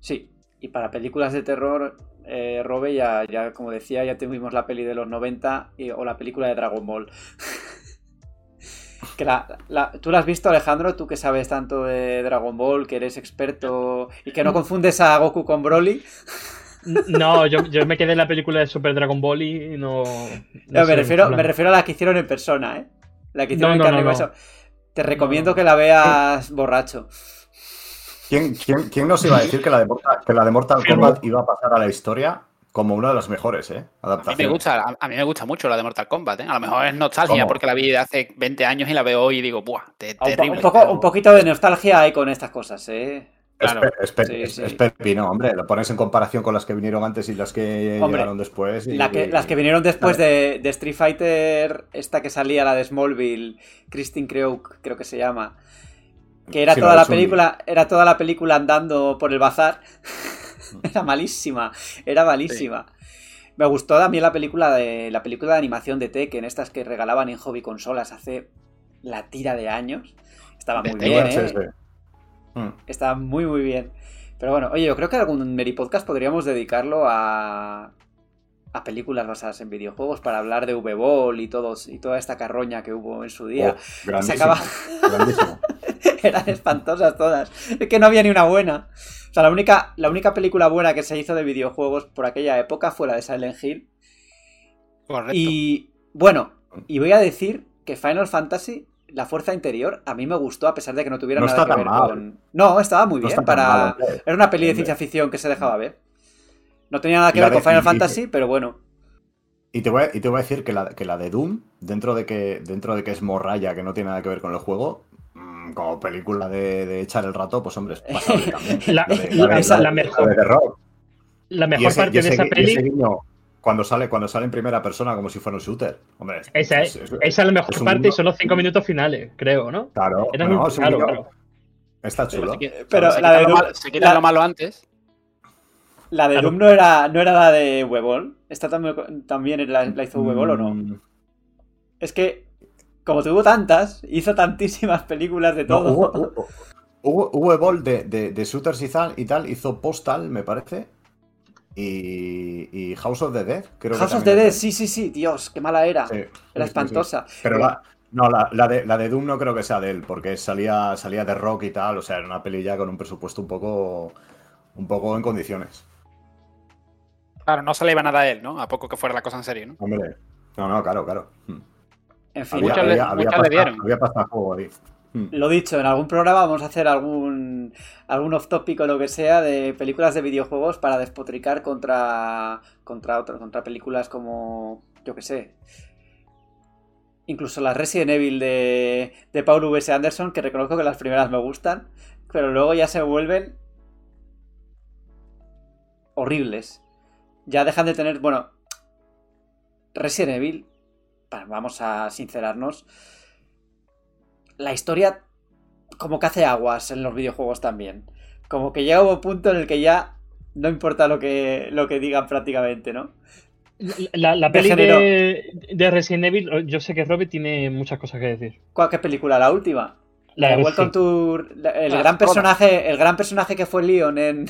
Sí, y para películas de terror, eh, Robe, ya, ya como decía, ya tuvimos la peli de los 90 y- o la película de Dragon Ball. [laughs] que la, la- ¿Tú la has visto, Alejandro? Tú que sabes tanto de Dragon Ball, que eres experto y que no confundes a Goku con Broly. No, yo, yo me quedé en la película de Super Dragon Ball y no. no me, refiero, me refiero a la que hicieron en persona, ¿eh? La que hicieron No, en no, carne. Te recomiendo no. que la veas borracho. ¿Quién, quién, quién nos iba a decir que la de Mortal, que la de Mortal Kombat iba a pasar a la historia como una de las mejores, ¿eh? A mí me Adaptaciones. gusta, a, a mí me gusta mucho la de Mortal Kombat, ¿eh? A lo mejor es nostalgia ¿Cómo? porque la vi de hace 20 años y la veo hoy y digo, ¡buah! te- Un, po- terrible. un poco, pero- un poquito de nostalgia hay con estas cosas, ¿eh? Es, Claro. pe- es pe- Sí, es- sí. es pepino, hombre. Lo pones en comparación con las que vinieron antes y las que Hombre, llegaron después. y- La que- las que vinieron después de, de Street Fighter, esta que salía, la de Smallville, Christine Creok, creo que se llama. Que era Sí, toda la película, era toda la película andando por el bazar. [laughs] era malísima, era malísima. Me gustó también la película de la película de animación de Tekken, estas que regalaban en hobby consolas hace la tira de años. Estaba muy bien, ¿eh? Mm. Está muy, muy bien. Pero bueno, oye, yo creo que algún Meri Podcast podríamos dedicarlo a, a películas basadas en videojuegos para hablar de V-Ball y, todos, y toda esta carroña que hubo en su día. Oh, Se grandísimo, acaba- grandísimo. [laughs] [laughs] Eran espantosas todas. Es que no había ni una buena. O sea, la única, la única película buena que se hizo de videojuegos por aquella época fue la de Silent Hill. Correcto. Y bueno, y voy a decir que Final Fantasy, la fuerza interior, a mí me gustó a pesar de que no tuviera No nada que tan ver mal. con. No, estaba muy No bien para. mal. Era una peli de ciencia ficción que se dejaba ver. No tenía nada que ver con Final y- y- Fantasy, pero bueno. Y te voy a, y te voy a decir que la, que la de Doom, dentro de que dentro de que es morralla, que no tiene nada que ver con el juego, como película de, de echar el rato, pues hombre, es [laughs] pasable también. La- de- la- de- esa- de- la mejor- de The Rock. La mejor ese- parte ese de esa peli, guiño, cuando sale, cuando sale en primera persona como si fuera un shooter. Hombre, esa es- es, es- esa es la mejor parte y son los cinco minutos finales, creo, ¿no? Claro, Era muy un claro. Está chulo. Se- Pero se la de lo malo- se la- lo malo antes. La de. Doom no era, no era la de Webol. ¿Esta también, también la, la hizo Webol o no? Mm, Es que, como tuvo tantas, hizo tantísimas películas de no, todo. hubo, hubo, hubo, hubo Evol de, de, de shooters y tal, y tal, hizo Postal, me parece. Y, y House of the Dead, creo que House of también the Dead, sí, sí, sí, Dios, qué mala era. Sí, era sí, sí, sí. espantosa. Pero la, no, la, la de, la de Doom no creo que sea de él, porque salía, salía de rock y tal, o sea, era una peli ya con un presupuesto un poco, un poco en condiciones. Claro, no se le iba nada a él, ¿no? A poco que fuera la cosa en serio, ¿no? Hombre, no, no, claro, claro. Hmm. En fin, había, muchos le pasta, dieron. había pasta juego ahí. Hmm. lo dicho, en algún programa vamos a hacer algún, algún off topic o lo que sea de películas de videojuegos para despotricar contra, contra, otro- contra películas como, yo que sé, incluso las Resident Evil de, de Paul V.S. Anderson, que reconozco que las primeras me gustan, pero luego ya se vuelven horribles. Ya dejan de tener, bueno, Resident Evil, vamos a sincerarnos, la historia como que hace aguas en los videojuegos también. Como que llega un punto en el que ya no importa lo que, lo que digan prácticamente, ¿no? La, la De peli de, de Resident Evil, yo sé que Robbie tiene muchas cosas que decir. ¿Cuál qué película? La última. La de Welcome sí. to- el Las gran todas. personaje, el gran personaje que fue Leon en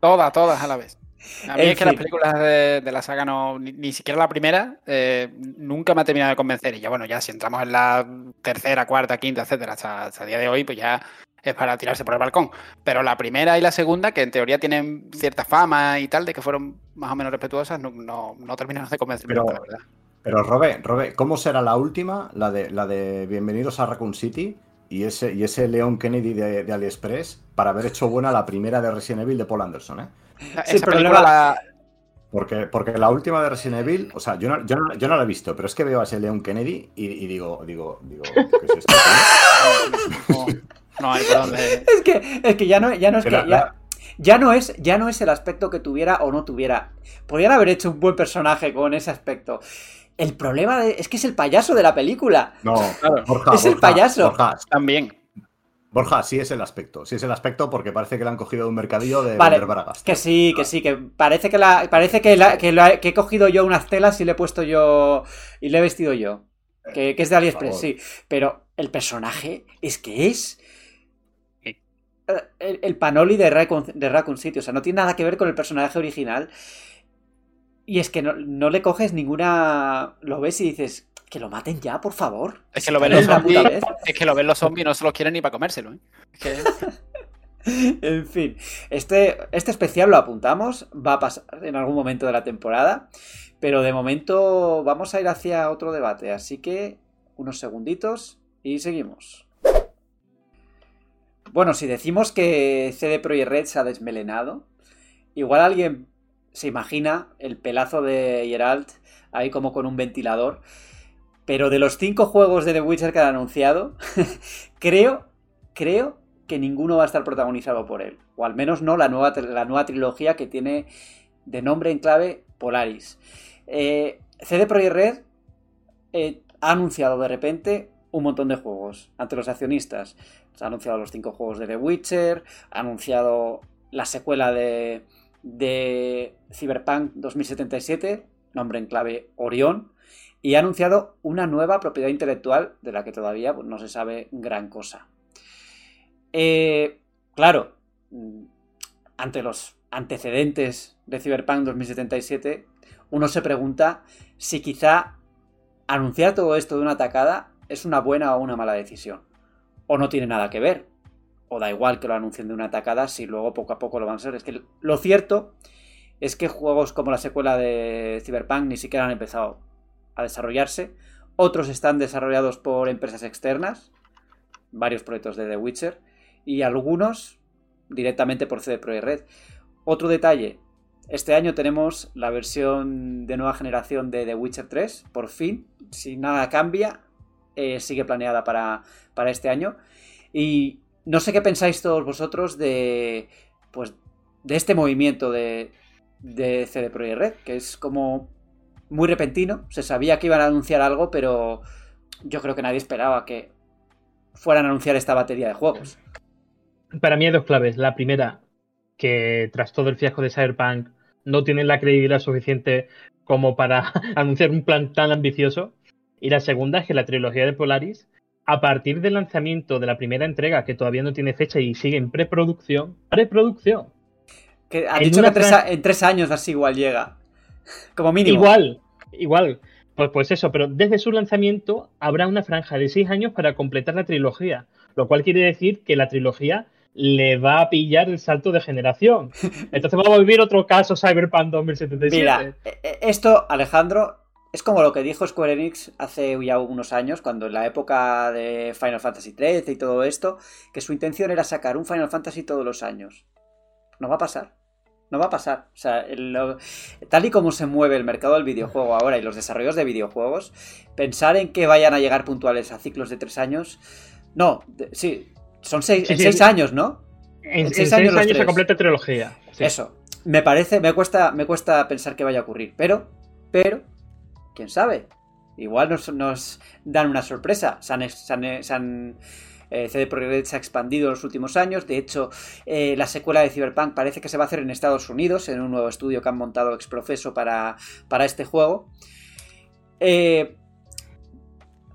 Todas, todas a la vez. A mí En es que las películas de, de la saga no, ni, ni siquiera la primera, eh, nunca me ha terminado de convencer. Y ya bueno, ya si entramos en la tercera, cuarta, quinta, etcétera, hasta, hasta el día de hoy, pues ya es para tirarse por el balcón. Pero la primera y la segunda, que en teoría tienen cierta fama y tal, de que fueron más o menos respetuosas, no, no, no terminaron de convencerme, Pero- nunca, la verdad. Pero Robe, Robe, ¿cómo será la última? La de, la de Bienvenidos a Raccoon City y ese, y ese Leon Kennedy de, de AliExpress para haber hecho buena la primera de Resident Evil de Paul Anderson, ¿eh? Esa Sí, película problema- la- Porque, porque la última de Resident Evil, o sea, yo no, yo no, yo no la he visto, pero es que veo a ese Leon Kennedy y, y digo, digo, digo, ¿qué es esto? [laughs] no, no hay por dónde. Es que, es que ya no, ya no es que. La- Ya, ya no es, ya no es el aspecto que tuviera o no tuviera. Podrían haber hecho un buen personaje con ese aspecto. El problema de- es que es el payaso de la película. No, Claro. Borja, Es el Borja, payaso. Borja, También. Borja, sí es el aspecto, sí es el aspecto porque parece que le han cogido de un mercadillo de Vale, bragas. Que sí, que sí, que parece que la, parece que, la- que, la- que he cogido yo unas telas y le he puesto yo y le he vestido yo. Que, que es de AliExpress, sí. Pero el personaje es que es eh, el, el Panoli de Raccoon, de Raccoon City. O sea, no tiene nada que ver con el personaje original. Y es que no, no le coges ninguna. Lo ves y dices, que lo maten ya, por favor. Es que lo ven los zombies. Es que lo ven los zombies y no se los quieren ni para comérselo. ¿eh? Es que- [laughs] En fin, este, este especial lo apuntamos, va a pasar en algún momento de la temporada, pero de momento vamos a ir hacia otro debate, así que unos segunditos y seguimos. Bueno, si decimos que CD Projekt Red se ha desmelenado, igual alguien se imagina el pelazo de Geralt ahí como con un ventilador, pero de los cinco juegos de The Witcher que han anunciado, [laughs] creo, creo que ninguno va a estar protagonizado por él. O al menos no la nueva, la nueva trilogía que tiene de nombre en clave Polaris. Eh, CD Projekt Red eh, ha anunciado de repente un montón de juegos ante los accionistas. Ha anunciado los cinco juegos de The Witcher, ha anunciado la secuela de, de Cyberpunk 2077, nombre en clave Orión, y ha anunciado una nueva propiedad intelectual de la que todavía no se sabe gran cosa. Eh, claro, mm, ante los antecedentes de Cyberpunk 2077, uno se pregunta si quizá anunciar todo esto de una atacada es una buena o una mala decisión. O no tiene nada que ver. O da igual que lo anuncien de una atacada si luego poco a poco lo van a ser. Es que lo cierto es que juegos como la secuela de Cyberpunk ni siquiera han empezado a desarrollarse. Otros están desarrollados por empresas externas. Varios proyectos de The Witcher y algunos directamente por CD Projekt Red. otro detalle. Este año tenemos la versión de nueva generación de The Witcher 3, por fin. Si nada cambia, eh, sigue planeada para, para este año. Y no sé qué pensáis todos vosotros de, pues, de este movimiento de, de CD Projekt Red, que es como muy repentino. Se sabía que iban a anunciar algo, pero yo creo que nadie esperaba que fueran a anunciar esta batería de juegos. Para mí hay dos claves. La primera, que tras todo el fiasco de Cyberpunk no tienen la credibilidad suficiente como para [laughs] anunciar un plan tan ambicioso. Y la segunda es que la trilogía de Polaris, a partir del lanzamiento de la primera entrega, que todavía no tiene fecha y sigue en preproducción, preproducción. Que ha dicho que tres, en tres años así igual llega. [laughs] Como mínimo. Igual, igual. Pues, pues eso, pero desde su lanzamiento habrá una franja de seis años para completar la trilogía. Lo cual quiere decir que la trilogía le va a pillar el salto de generación. [laughs] Entonces vamos a vivir otro caso Cyberpunk 2077. Mira, esto, Alejandro, es como lo que dijo Square Enix hace ya unos años, cuando en la época de Final Fantasy XIII y todo esto, que su intención era sacar un Final Fantasy todos los años. No va a pasar. No va a pasar. O sea, tal y como se mueve el mercado del videojuego ahora y los desarrollos de videojuegos, pensar en que vayan a llegar puntuales a ciclos de tres años. No, sí, son seis, seis años, ¿no? En, seis años, se completa trilogía. Eso. Me parece, me cuesta, me cuesta pensar que vaya a ocurrir. Pero, pero, quién sabe. Igual nos, dan una sorpresa. Se han, eh, CD Projekt se ha expandido en los últimos años. De hecho, eh, la secuela de Cyberpunk parece que se va a hacer en Estados Unidos, en un nuevo estudio que han montado exprofeso para, para este juego. Eh,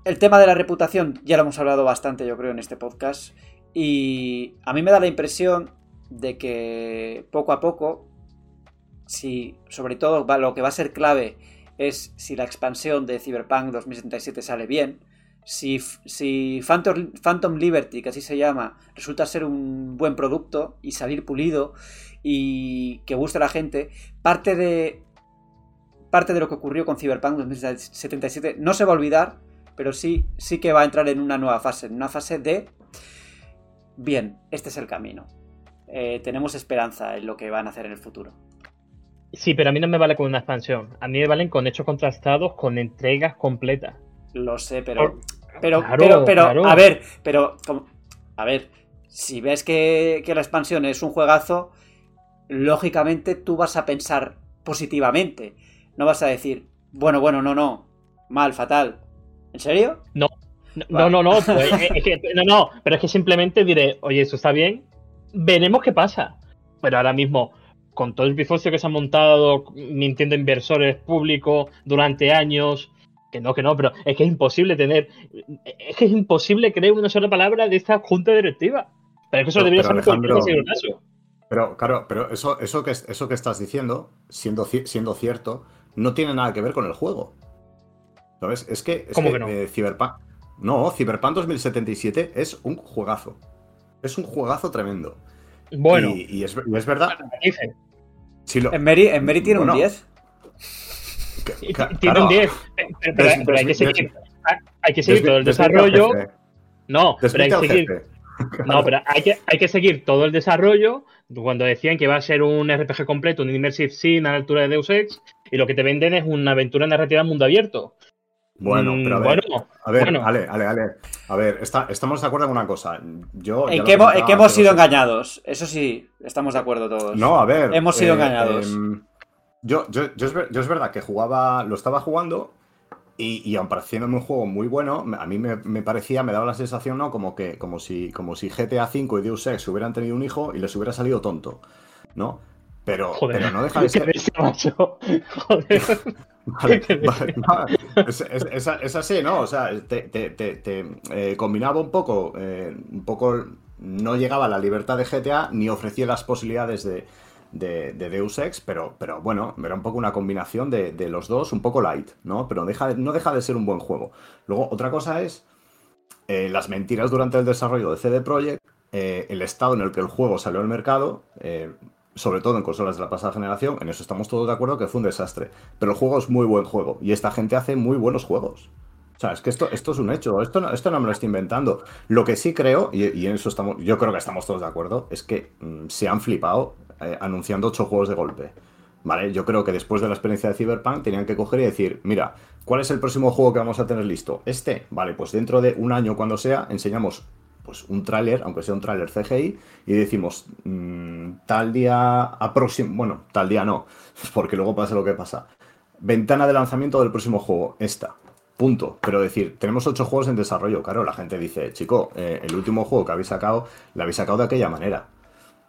el tema de la reputación ya lo hemos hablado bastante, yo creo, en este podcast. Y a mí me da la impresión de que poco a poco, si sobre todo lo que va a ser clave es si la expansión de Cyberpunk 2077 sale bien, si, si Phantom, Phantom, Liberty, que así se llama, resulta ser un buen producto y salir pulido y que guste a la gente, parte de, parte de lo que ocurrió con Cyberpunk 2077 no se va a olvidar, pero sí, sí que va a entrar en una nueva fase, en una fase de bien, este es el camino. Eh, tenemos esperanza en lo que van a hacer en el futuro. Sí, pero a mí no me vale con una expansión. A mí me valen con hechos contrastados, con entregas completas. Lo sé, pero. Pero, pero, pero, a ver, pero. a ver, si ves que, que la expansión es un juegazo, lógicamente tú vas a pensar positivamente. No vas a decir, bueno, bueno, no, no, mal, fatal. ¿En serio? No, no, no, no, pues, [laughs] no, no, pero es que simplemente diré, oye, eso está bien, veremos qué pasa. Pero ahora mismo, con todo el bifocio que se ha montado, mintiendo inversores públicos durante años, que no, que no, pero es que es imposible tener, es que es imposible creer una sola palabra de esta junta directiva. Pero es que eso debería ser un caso. Pero claro, pero eso, eso, que, eso que estás diciendo, siendo, siendo cierto, no tiene nada que ver con el juego. ¿Sabes? Es que, ¿Cómo que, no? Eh, Cyberpunk, no, Cyberpunk 2077 es un juegazo. Es un juegazo tremendo. Bueno. Y, es, verdad. en, Mary, tiene un 10. Tiene un 10. Pero, hay que seguir, hay que seguir todo el desarrollo. No, pero hay que seguir. [laughs] No, pero hay que, hay que seguir todo el desarrollo. Cuando decían que va a ser un RPG completo, un Immersive Sim a la altura de Deus Ex, y lo que te venden es una aventura narrativa en mundo abierto. Bueno, mm, pero a ver, a ver, Ale, Ale, Ale, a ver, estamos de acuerdo en una cosa. Yo en que, hemos, sido engañados, eso sí, estamos de acuerdo todos. No, a ver. Hemos sido eh, engañados. Em, yo, yo, yo, es, verdad que jugaba, lo estaba jugando y, y aun pareciéndome un juego muy bueno, a mí me, parecía, me daba la sensación, ¿no? Como que, como si, como si GTA V y Deus Ex hubieran tenido un hijo y les hubiera salido tonto, ¿no? Pero, pero no deja de [laughs] ser. Joder. [laughs] es, así, ¿no? O sea, te, eh, combinaba un poco, eh, un poco, no llegaba a la libertad de GTA ni ofrecía las posibilidades de, de, Deus Ex, pero, pero bueno, era un poco una combinación de, los dos, un poco light, ¿no? Pero no deja de ser un buen juego. Luego, otra cosa es eh, las mentiras durante el desarrollo de CD Projekt, el estado en el que el juego salió al mercado, sobre todo en consolas de la pasada generación, en eso estamos todos de acuerdo que fue un desastre. Pero el juego es muy buen juego y esta gente hace muy buenos juegos. O sea, es que esto, esto es un hecho, esto no, esto no me lo estoy inventando. Lo que sí creo, y, en eso estamos, yo creo que estamos todos de acuerdo, es que mm, se han flipado eh, anunciando ocho juegos de golpe. ¿Vale? Yo creo que después de la experiencia de Cyberpunk tenían que coger y decir, mira, ¿cuál es el próximo juego que vamos a tener listo? Este, vale, pues dentro de un año cuando sea, enseñamos pues un tráiler, aunque sea un tráiler CGI, y decimos, mm, tal día aproximo, bueno, tal día no, [laughs] porque luego pasa lo que pasa. Ventana de lanzamiento del próximo juego, esta. Punto. Pero decir, tenemos ocho juegos en desarrollo. Claro, la gente dice, chico, eh, el último juego que habéis sacado, lo habéis sacado de aquella manera.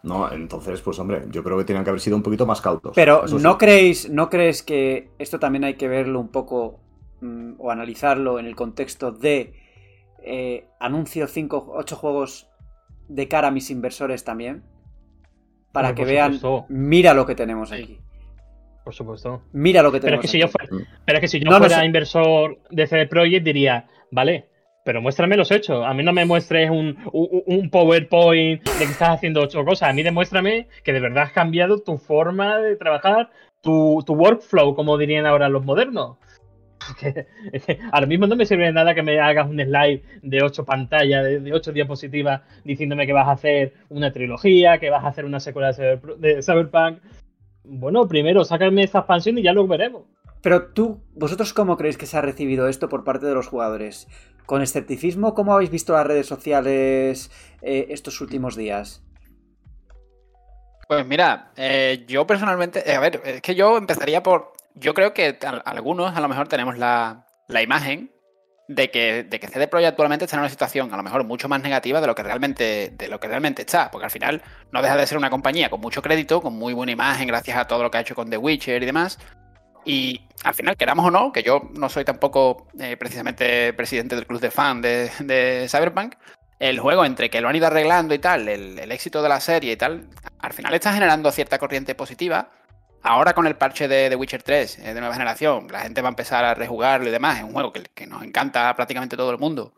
¿No? Entonces, pues hombre, yo creo que tienen que haber sido un poquito más cautos. Pero ¿no sí. creéis, ¿no crees que esto también hay que verlo un poco mm, o analizarlo en el contexto de eh, anuncio 5, 8 juegos de cara a mis inversores también? Para Hombre, que vean, supuesto. mira lo que tenemos Sí. aquí. Por supuesto. Mira lo que Pero tenemos es que si yo aquí. fuera, pero es que si yo No, no fuera sé. inversor de CD Projekt diría, vale, pero muéstrame los hechos. A mí no me muestres un, PowerPoint de que estás haciendo ocho cosas. A mí demuéstrame que de verdad has cambiado tu forma de trabajar, tu, workflow, como dirían ahora los modernos. [laughs] Ahora mismo no me sirve de nada que me hagas un slide de ocho pantallas, de, ocho diapositivas, diciéndome que vas a hacer una trilogía, que vas a hacer una secuela de, de Cyberpunk. Bueno, primero sácame esta expansión y ya lo veremos. Pero tú, ¿vosotros cómo creéis que se ha recibido esto por parte de los jugadores? ¿Con escepticismo? ¿Cómo habéis visto las redes sociales eh, estos últimos días? Pues mira, eh, yo personalmente, eh, a ver, es que yo empezaría por, yo creo que al- algunos a lo mejor tenemos la, la imagen de que, de que CD Projekt actualmente está en una situación a lo mejor mucho más negativa de lo que realmente, de lo que realmente está, porque al final no deja de ser una compañía con mucho crédito, con muy buena imagen, gracias a todo lo que ha hecho con The Witcher y demás. Y al final, queramos o no, que yo no soy tampoco eh, precisamente presidente del club de fan de, Cyberpunk, el juego entre que lo han ido arreglando y tal, el, éxito de la serie y tal, al final está generando cierta corriente positiva. Ahora con el parche de The Witcher 3 eh, de nueva generación, la gente va a empezar a rejugarlo y demás. Es un juego que, nos encanta prácticamente todo el mundo.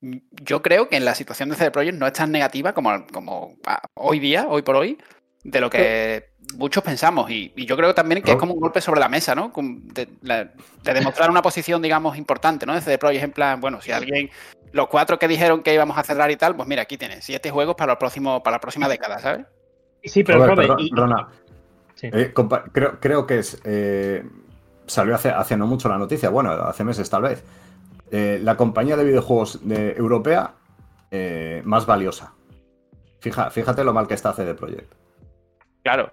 Yo creo que en la situación de CD Projekt no es tan negativa como, como hoy día, hoy por hoy, de lo que muchos pensamos. Y, y yo creo también que es como un golpe sobre la mesa, ¿no? De, la- de demostrar una posición, digamos, importante, ¿no? De CD Projekt en plan, bueno, si alguien, los cuatro que dijeron que íbamos a cerrar y tal, pues mira, aquí tienes siete juegos para, el próximo, para la próxima década, ¿sabes? Sí, pero Robert, y-. Sí. Eh, compa- creo, creo que es. eh, salió hace, hace no mucho la noticia, bueno, hace meses tal vez. Eh, la compañía de videojuegos de- europea eh, más valiosa. Fija, fíjate lo mal que está CD Projekt. Claro.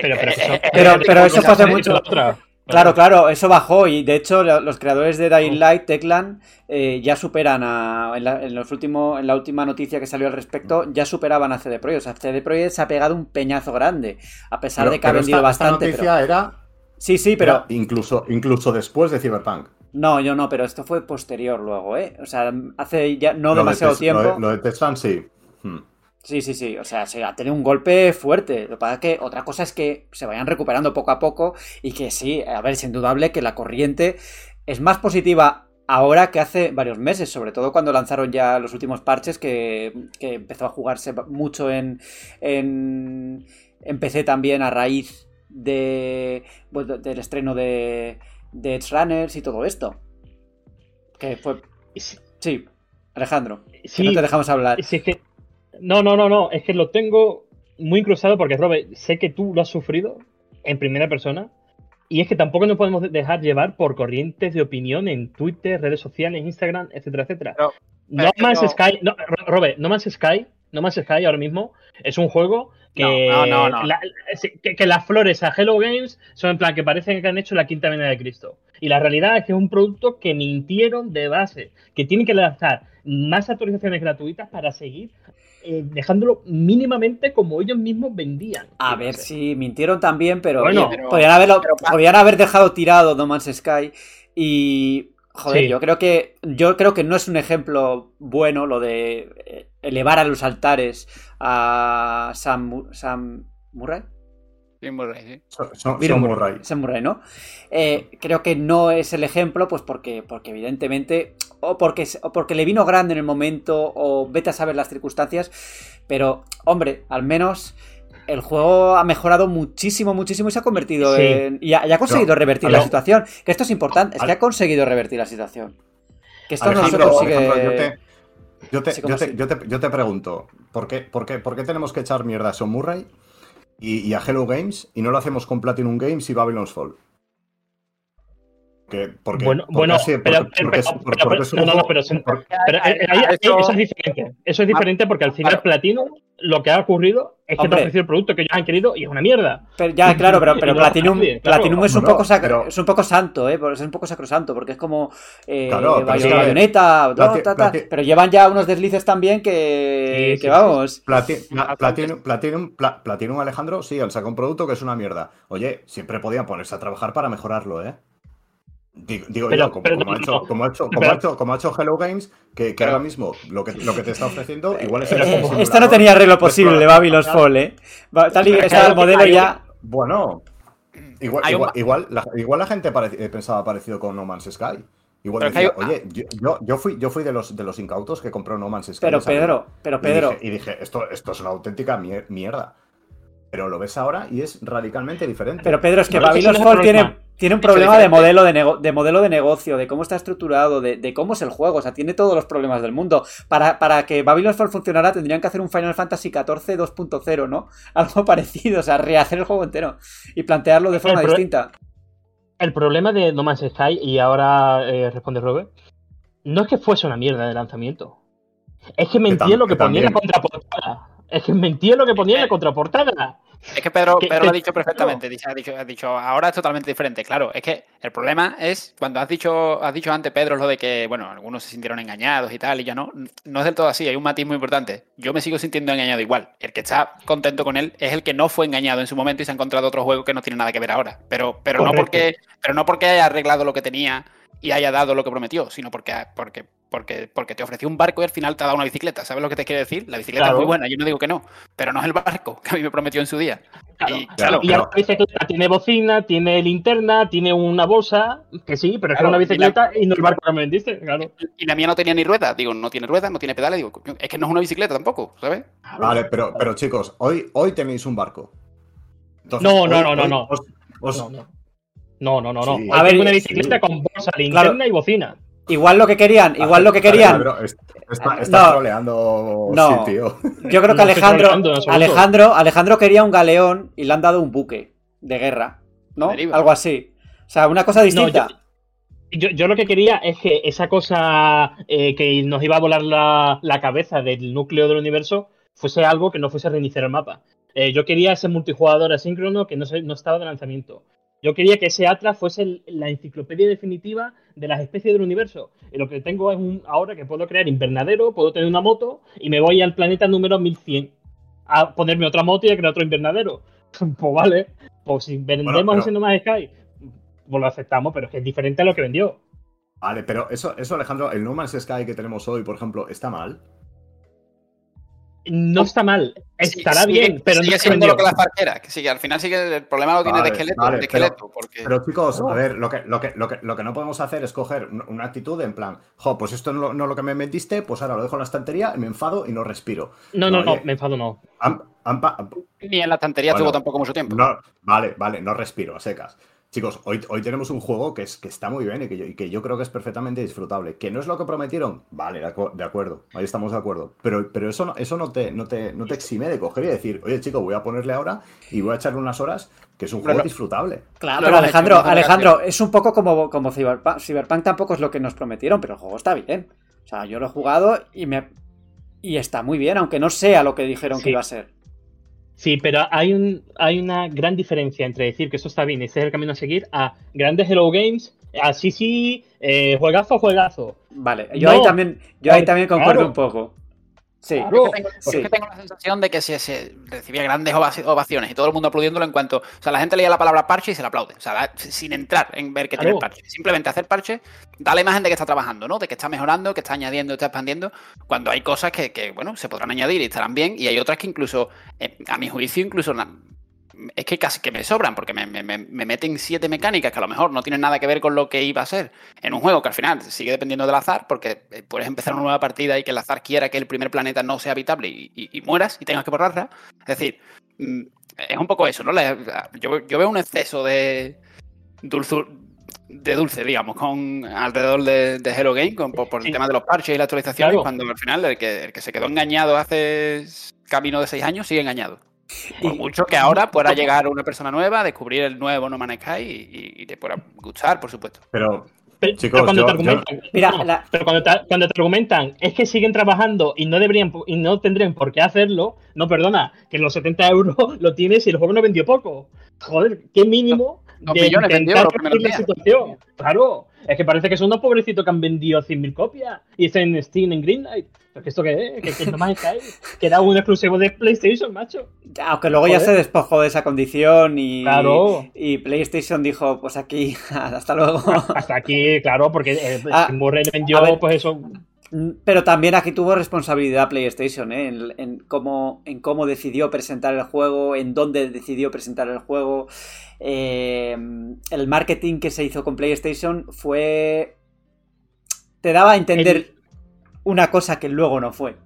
Pero, pero, eso- [laughs] pero- pero eso fue hace mucho. otra. Claro, claro, eso bajó y de hecho lo- los creadores de Dying Light, Techland, eh, ya superan a, en, la, en los últimos, en la última noticia que salió al respecto, ya superaban a CD Projekt. O sea, CD Projekt se ha pegado un peñazo grande, a pesar Pero- de que ha vendido esta- esta bastante. noticia pero- era, Sí, sí, pero era incluso, incluso después de Cyberpunk. no, yo no, pero esto fue posterior luego, ¿eh? O sea, hace ya no Lo demasiado tiempo. Lo de, lo de Teslan sí. Hmm. Sí, sí, sí. O sea, se ha tenido un golpe fuerte. Lo que pasa es que otra cosa es que se vayan recuperando poco a poco y que sí, a ver, es indudable que la corriente es más positiva ahora que hace varios meses, sobre todo cuando lanzaron ya los últimos parches que, que empezó a jugarse mucho en, en, en PC también a raíz de, bueno, del estreno de, de Edge Runners y todo esto. Que fue... Sí, Sí, Alejandro, que sí, no te dejamos hablar. sí, que. No, no, no, no. Es que lo tengo muy cruzado porque, Robert, sé que tú lo has sufrido en primera persona. Y es que tampoco nos podemos dejar llevar por corrientes de opinión en Twitter, redes sociales, Instagram, etcétera, etcétera. No pero- Man's Sky, no, Ro- Robert, No Man's Sky, No Man's Sky ahora mismo es un juego que, No, no, no, no. la- que, que las flores a Hello Games son en plan que parecen que han hecho la quinta venida de Cristo. Y la realidad es que es un producto que mintieron de base, que tienen que lanzar más actualizaciones gratuitas para seguir eh, dejándolo mínimamente como ellos mismos vendían. A ver si mintieron también, pero, Bueno, pero- podrían, haberlo- pero- podrían haber dejado tirado No Man's Sky y joder, Sí. yo creo que yo creo que no es un ejemplo bueno lo de eh, elevar a los altares a Sam, Sam Murray, Sí, Murray, sí. Son, son- Bill son Murray. Murray. Sam Murray, ¿no? Eh, creo que no es el ejemplo, pues porque, porque evidentemente, o porque, o porque le vino grande en el momento, o vete a saber las circunstancias, pero, hombre, al menos el juego ha mejorado muchísimo, muchísimo y se ha convertido Sí. en... Y ha, y ha conseguido revertir la situación, que esto es importante, es que ha conseguido revertir la situación. Que esto no se consigue... Yo te, yo te- yo te- yo te- pregunto, ¿por qué, por, qué, por qué tenemos que echar mierda a Sean Murray y, a Hello Games y no lo hacemos con Platinum Games y Babylon's Fall? Porque, porque, Bueno, porque bueno, así- pero, no, no, Eso- es diferente. Eso es diferente porque al final Claro. Platino lo que ha ocurrido es que te ha ofrecido el producto que ellos han querido y es una mierda. Pero ya, claro, pero, pero No, Platinum, claro. Platinum es un No, poco pero- es un poco santo, ¿eh? Es un poco sacrosanto, porque es como eh, Claro, pero Plati- ta, ta, Plati- llevan ya unos deslices también que, Sí, sí, que sí. vamos. Plati- Pla- Platinum, Platinum, Pla- Platinum Alejandro, sí, han sacado un producto que es una mierda. Oye, siempre podían ponerse a trabajar para mejorarlo, ¿eh? Digo, digo Pero- yo, como, pero como no, ha hecho, como, ha hecho, como, Pero- ha hecho, como ha hecho Hello Games, que, que ahora mismo lo que, lo que te está ofreciendo igual es el Eh, simulador esto no tenía arreglo posible de Babylon's Claro. Fall, ¿eh? Tal y estaba el modelo ya. Bueno, igual, igual, igual la, igual la gente parec- eh, pensaba parecido con No Man's Sky. Igual decía, hay- oye, yo, yo, yo fui, yo fui de los, de los incautos que compró No Man's Sky. Pero. Pedro, pero Y Pedro, dije, y dije, esto, esto es una auténtica mier- mierda. Pero lo ves ahora y es radicalmente diferente. pero Pedro, es que el Fall tiene, tiene un problema de modelo de, nego- de modelo de negocio, de cómo está estructurado, de, de cómo es el juego. O sea, tiene todos los problemas del mundo. Para, para que Babylon's Fall funcionara, tendrían que hacer un Final Fantasy XIV 2.0, ¿no? [laughs] Algo parecido, o sea, rehacer el juego entero y plantearlo de forma El distinta. El problema de No Man's Sky, y ahora eh, responde Robert, no es que fuese una mierda de lanzamiento. Es que mentía lo que que ponía en la contraportada. Es que mentía lo que ponía en la contraportada. Es que Pedro, lo ha dicho perfectamente. dice- Ha dicho, ha dicho, ahora es totalmente diferente. Claro, es que el problema es cuando has dicho, has dicho antes, Pedro, lo de que, bueno, algunos se sintieron engañados y tal, y ya no. No es del todo así, hay un matiz muy importante. Yo me sigo sintiendo engañado igual. El que está contento con él es el que no fue engañado en su momento y se ha encontrado otro juego que no tiene nada que ver ahora. Pero, pero no porque, pero no porque haya arreglado lo que tenía y haya dado lo que prometió, sino porque, porque, porque, porque te ofreció un barco y al final te ha dado una bicicleta. ¿Sabes lo que te quiero decir? La bicicleta Claro. es muy buena, yo no digo que no, pero no es el barco que a mí me prometió en su día. Y, Claro, claro, y pero- ahora la bicicleta tiene bocina, tiene linterna, tiene una bolsa, que sí, pero es que Claro, una y la- bicicleta y, no el barco que me vendiste, claro. Y la mía no tenía ni ruedas. Digo, no tiene ruedas, no tiene pedales. Digo, es que no es una bicicleta tampoco, ¿sabes? Vale, pero, pero chicos, hoy, hoy tenéis un barco. Entonces, No, no, hoy- no, no, hoy no. os- os- No, no. No, no, no, no. Sí. Hoy A ver, una sí. bicicleta con bolsa, linterna y bocina. Igual lo que querían, igual lo que querían. Está, No. troleando. No. Sí, tío. Yo creo que No Alejandro. Alejandro, Alejandro quería un galeón y le han dado un buque de guerra, ¿no? Algo así. O sea, una cosa distinta. Yo, yo lo que quería es que esa cosa eh, que nos iba a volar la, la cabeza del núcleo del universo fuese algo que no fuese reiniciar el mapa. Eh, yo quería ese multijugador asíncrono que no, se- no estaba de lanzamiento. Yo quería que ese Atlas fuese el- la enciclopedia definitiva de las especies del universo. Y lo que tengo es un, ahora que puedo crear invernadero, puedo tener una moto y me voy al planeta número 1100 a ponerme otra moto y a crear otro invernadero. [laughs] pues vale, pues si vendemos Bueno, pero- ese No Man's Sky, pues lo aceptamos, pero es que es diferente a lo que vendió. Vale, pero eso, eso, Alejandro, el No Man's Sky que tenemos hoy, por ejemplo, ¿está mal? No está mal, estará Sigue- bien, pero sigue no siendo lo que la farquera. Que sigue, al final sigue el problema lo tiene Vale, de esqueleto, vale, de pero- esqueleto porque Pero chicos, a ver, lo que, lo, que, lo, que, lo que no podemos hacer es coger un- una actitud en plan, jo, pues esto no, no es lo que me metiste, pues ahora lo dejo en la estantería me enfado y no respiro. No, no, no, Oye. me enfado no. Ni en la estantería Bueno, tuvo tampoco mucho tiempo. No, vale, vale, no respiro, a secas. Chicos, hoy, hoy tenemos un juego que, es, que está muy bien y que, yo, y que yo creo que es perfectamente disfrutable. ¿Que no es lo que prometieron? Vale, de, acu- de acuerdo, ahí estamos de acuerdo. Pero, pero eso, no, eso no, te, no, te, no te exime de coger y decir, oye chico, voy a ponerle ahora y voy a echarle unas horas, que es un juego Pero- disfrutable. Claro, pero Alejandro, Alejandro, es un poco como, como Cyberpunk. Cyberpunk tampoco es lo que nos prometieron, pero el juego está bien. O sea, yo lo he jugado y me. Y está muy bien, aunque no sea lo que dijeron que iba a ser. Sí, pero hay, un, hay una gran diferencia entre decir que eso está bien y ese es el camino a seguir a grandes Hello Games, a sí, sí, eh, juegazo, juegazo. Vale, yo No, ahí también, yo ahí también concuerdo claro. un poco. Sí. Claro. Es que tengo, es Sí. que tengo la sensación de que se, se recibía grandes ovaci- ovaciones y todo el mundo aplaudiéndolo en cuanto. O sea, la gente leía la palabra parche y se la aplaude. O sea, sin entrar en ver que tiene el parche. Simplemente hacer parche da la imagen de que está trabajando, ¿no? De que está mejorando, que está añadiendo, está expandiendo. Cuando hay cosas que, que, bueno, se podrán añadir y estarán bien. Y hay otras que incluso, eh, a mi juicio, incluso. Es que casi que me sobran, porque me, me- me- me meten siete mecánicas que a lo mejor no tienen nada que ver con lo que iba a ser en un juego que al final sigue dependiendo del azar, porque eh, puedes empezar una nueva partida y que el azar quiera que el primer planeta no sea habitable y, y- y mueras y tengas que borrarla. Es decir, mm, es un poco eso, ¿no? Yo, yo veo un exceso de dulzur, de dulce, digamos, con alrededor de, de Hello Game, con- por, por el tema de los parches y las actualizaciones, Claro. cuando al final el que, el que se quedó engañado hace camino de seis años sigue engañado. Por mucho que ahora pueda llegar una persona nueva, descubrir el nuevo No Man's Sky y, y te pueda gustar, por supuesto. Pero, Pero, Chicos, pero cuando yo- te argumentan, Mira, no, la- pero cuando te, cuando te argumentan es que siguen trabajando y no deberían y no tendrían por qué hacerlo, no perdona, que los 70 euros [laughs] lo tienes y el juego no vendió poco. Joder, qué mínimo Dos de millones vendió la situación. Claro, es que parece que son unos pobrecitos que han vendido 100.000 copias y está en Steam, en Greenlight. ¿Pero que esto qué es? ¿Que, que no más está ahí? Que era un exclusivo de PlayStation, macho. Aunque luego ya se despojó de esa condición y, Claro. y PlayStation dijo, pues aquí, [laughs] hasta luego. Hasta aquí, claro, porque eh, Ah, Murray vendió, ver. pues eso, Pero también aquí tuvo responsabilidad PlayStation, ¿eh? en, en cómo, en cómo decidió presentar el juego, en dónde decidió presentar el juego. Eh, el marketing que se hizo con PlayStation fue... Te daba a entender El- una cosa que luego no fue.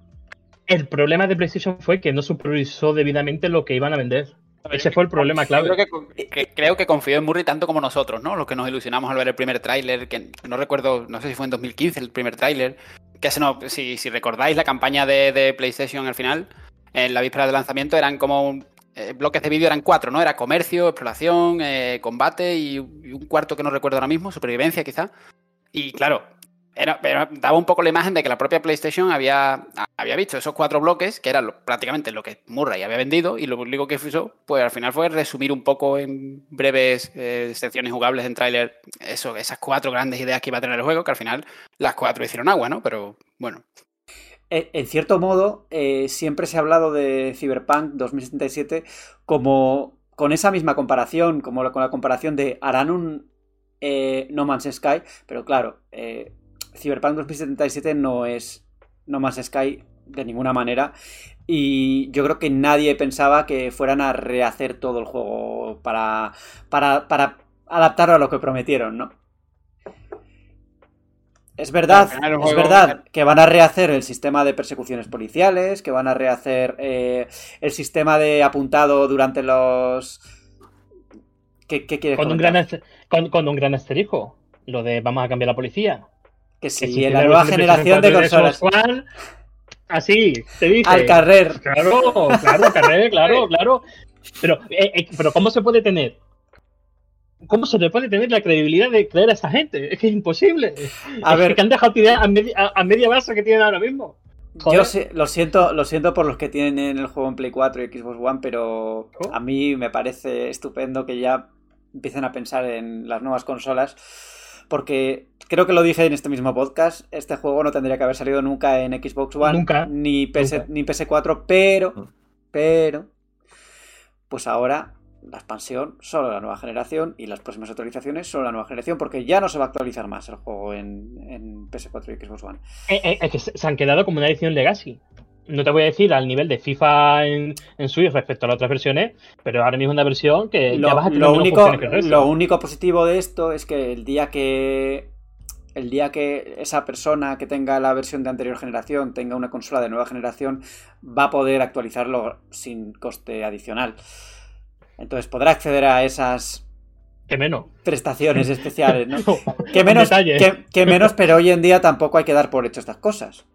El problema de PlayStation fue que no supervisó debidamente lo que iban a vender. Ese fue el problema clave. Creo que, que- creo que confió en Murray tanto como nosotros, ¿no? Los que nos ilusionamos al ver el primer tráiler, que no recuerdo, no sé si fue en 2015 el primer tráiler, que se nos- si, recordáis la campaña de, de PlayStation al final, en la víspera del lanzamiento eran como eh, bloques de vídeo eran cuatro, ¿no? Era comercio, exploración, eh, combate y, un cuarto que no recuerdo ahora mismo, supervivencia quizá. Y claro, era- daba un poco la imagen de que la propia PlayStation había, había visto esos cuatro bloques, que eran prácticamente lo que Murray había vendido, y lo único que hizo, pues al final fue resumir un poco en breves eh, secciones jugables en tráiler eso, esas cuatro grandes ideas que iba a tener el juego, que al final las cuatro hicieron agua, ¿no? Pero bueno, En cierto modo, eh, siempre se ha hablado de Cyberpunk 2077 como con esa misma comparación, como con la comparación de harán un eh, No Man's Sky, pero claro, Cyberpunk 2077 no es No Man's Sky de ninguna manera y yo creo que nadie pensaba que fueran a rehacer todo el juego para, para, para adaptarlo a lo que prometieron, ¿no? Es verdad, es verdad que van a rehacer el sistema de persecuciones policiales, que van a rehacer eh, el sistema de apuntado durante los... ¿Qué, qué quieres con un, gran con, con un gran asterisco. Lo de vamos a cambiar la policía. Que Que sí, si en la nueva generación de consolas. 4 Xbox One, así, te dice. Al carrer. Claro, claro, carrera, claro, claro. Pero, eh, eh, pero ¿cómo se puede tener? ¿Cómo se le puede tener la credibilidad de creer a esa gente? Es que es imposible. A es ver. que han dejado tirar a, media- a- a media base que tienen ahora mismo. Joder. Yo sé- lo siento, lo siento por los que tienen el juego en Play 4 y Xbox One, pero Oh. a mí me parece estupendo que ya empiecen a pensar en las nuevas consolas. Porque creo que lo dije en este mismo podcast, este juego no tendría que haber salido nunca en Xbox One, Nunca. ni, PS, Nunca. ni PS4, pero, Mm. pero, pues ahora la expansión solo la nueva generación y las próximas actualizaciones solo la nueva generación, porque ya no se va a actualizar más el juego en, en PS4 y Xbox One. Eh, eh, es que se se han quedado como una edición Legacy. No te voy a decir al nivel de FIFA en, en Switch respecto a las otras versiones, pero ahora mismo es una versión que lo, ya vas a tener lo único, que el resto. lo único positivo de esto es que el día que el día que esa persona que tenga la versión de anterior generación tenga una consola de nueva generación va a poder actualizarlo sin coste adicional. Entonces podrá acceder a esas Que menos. prestaciones especiales, [laughs] Que menos, que, que menos, pero hoy en día tampoco hay que dar por hecho estas cosas.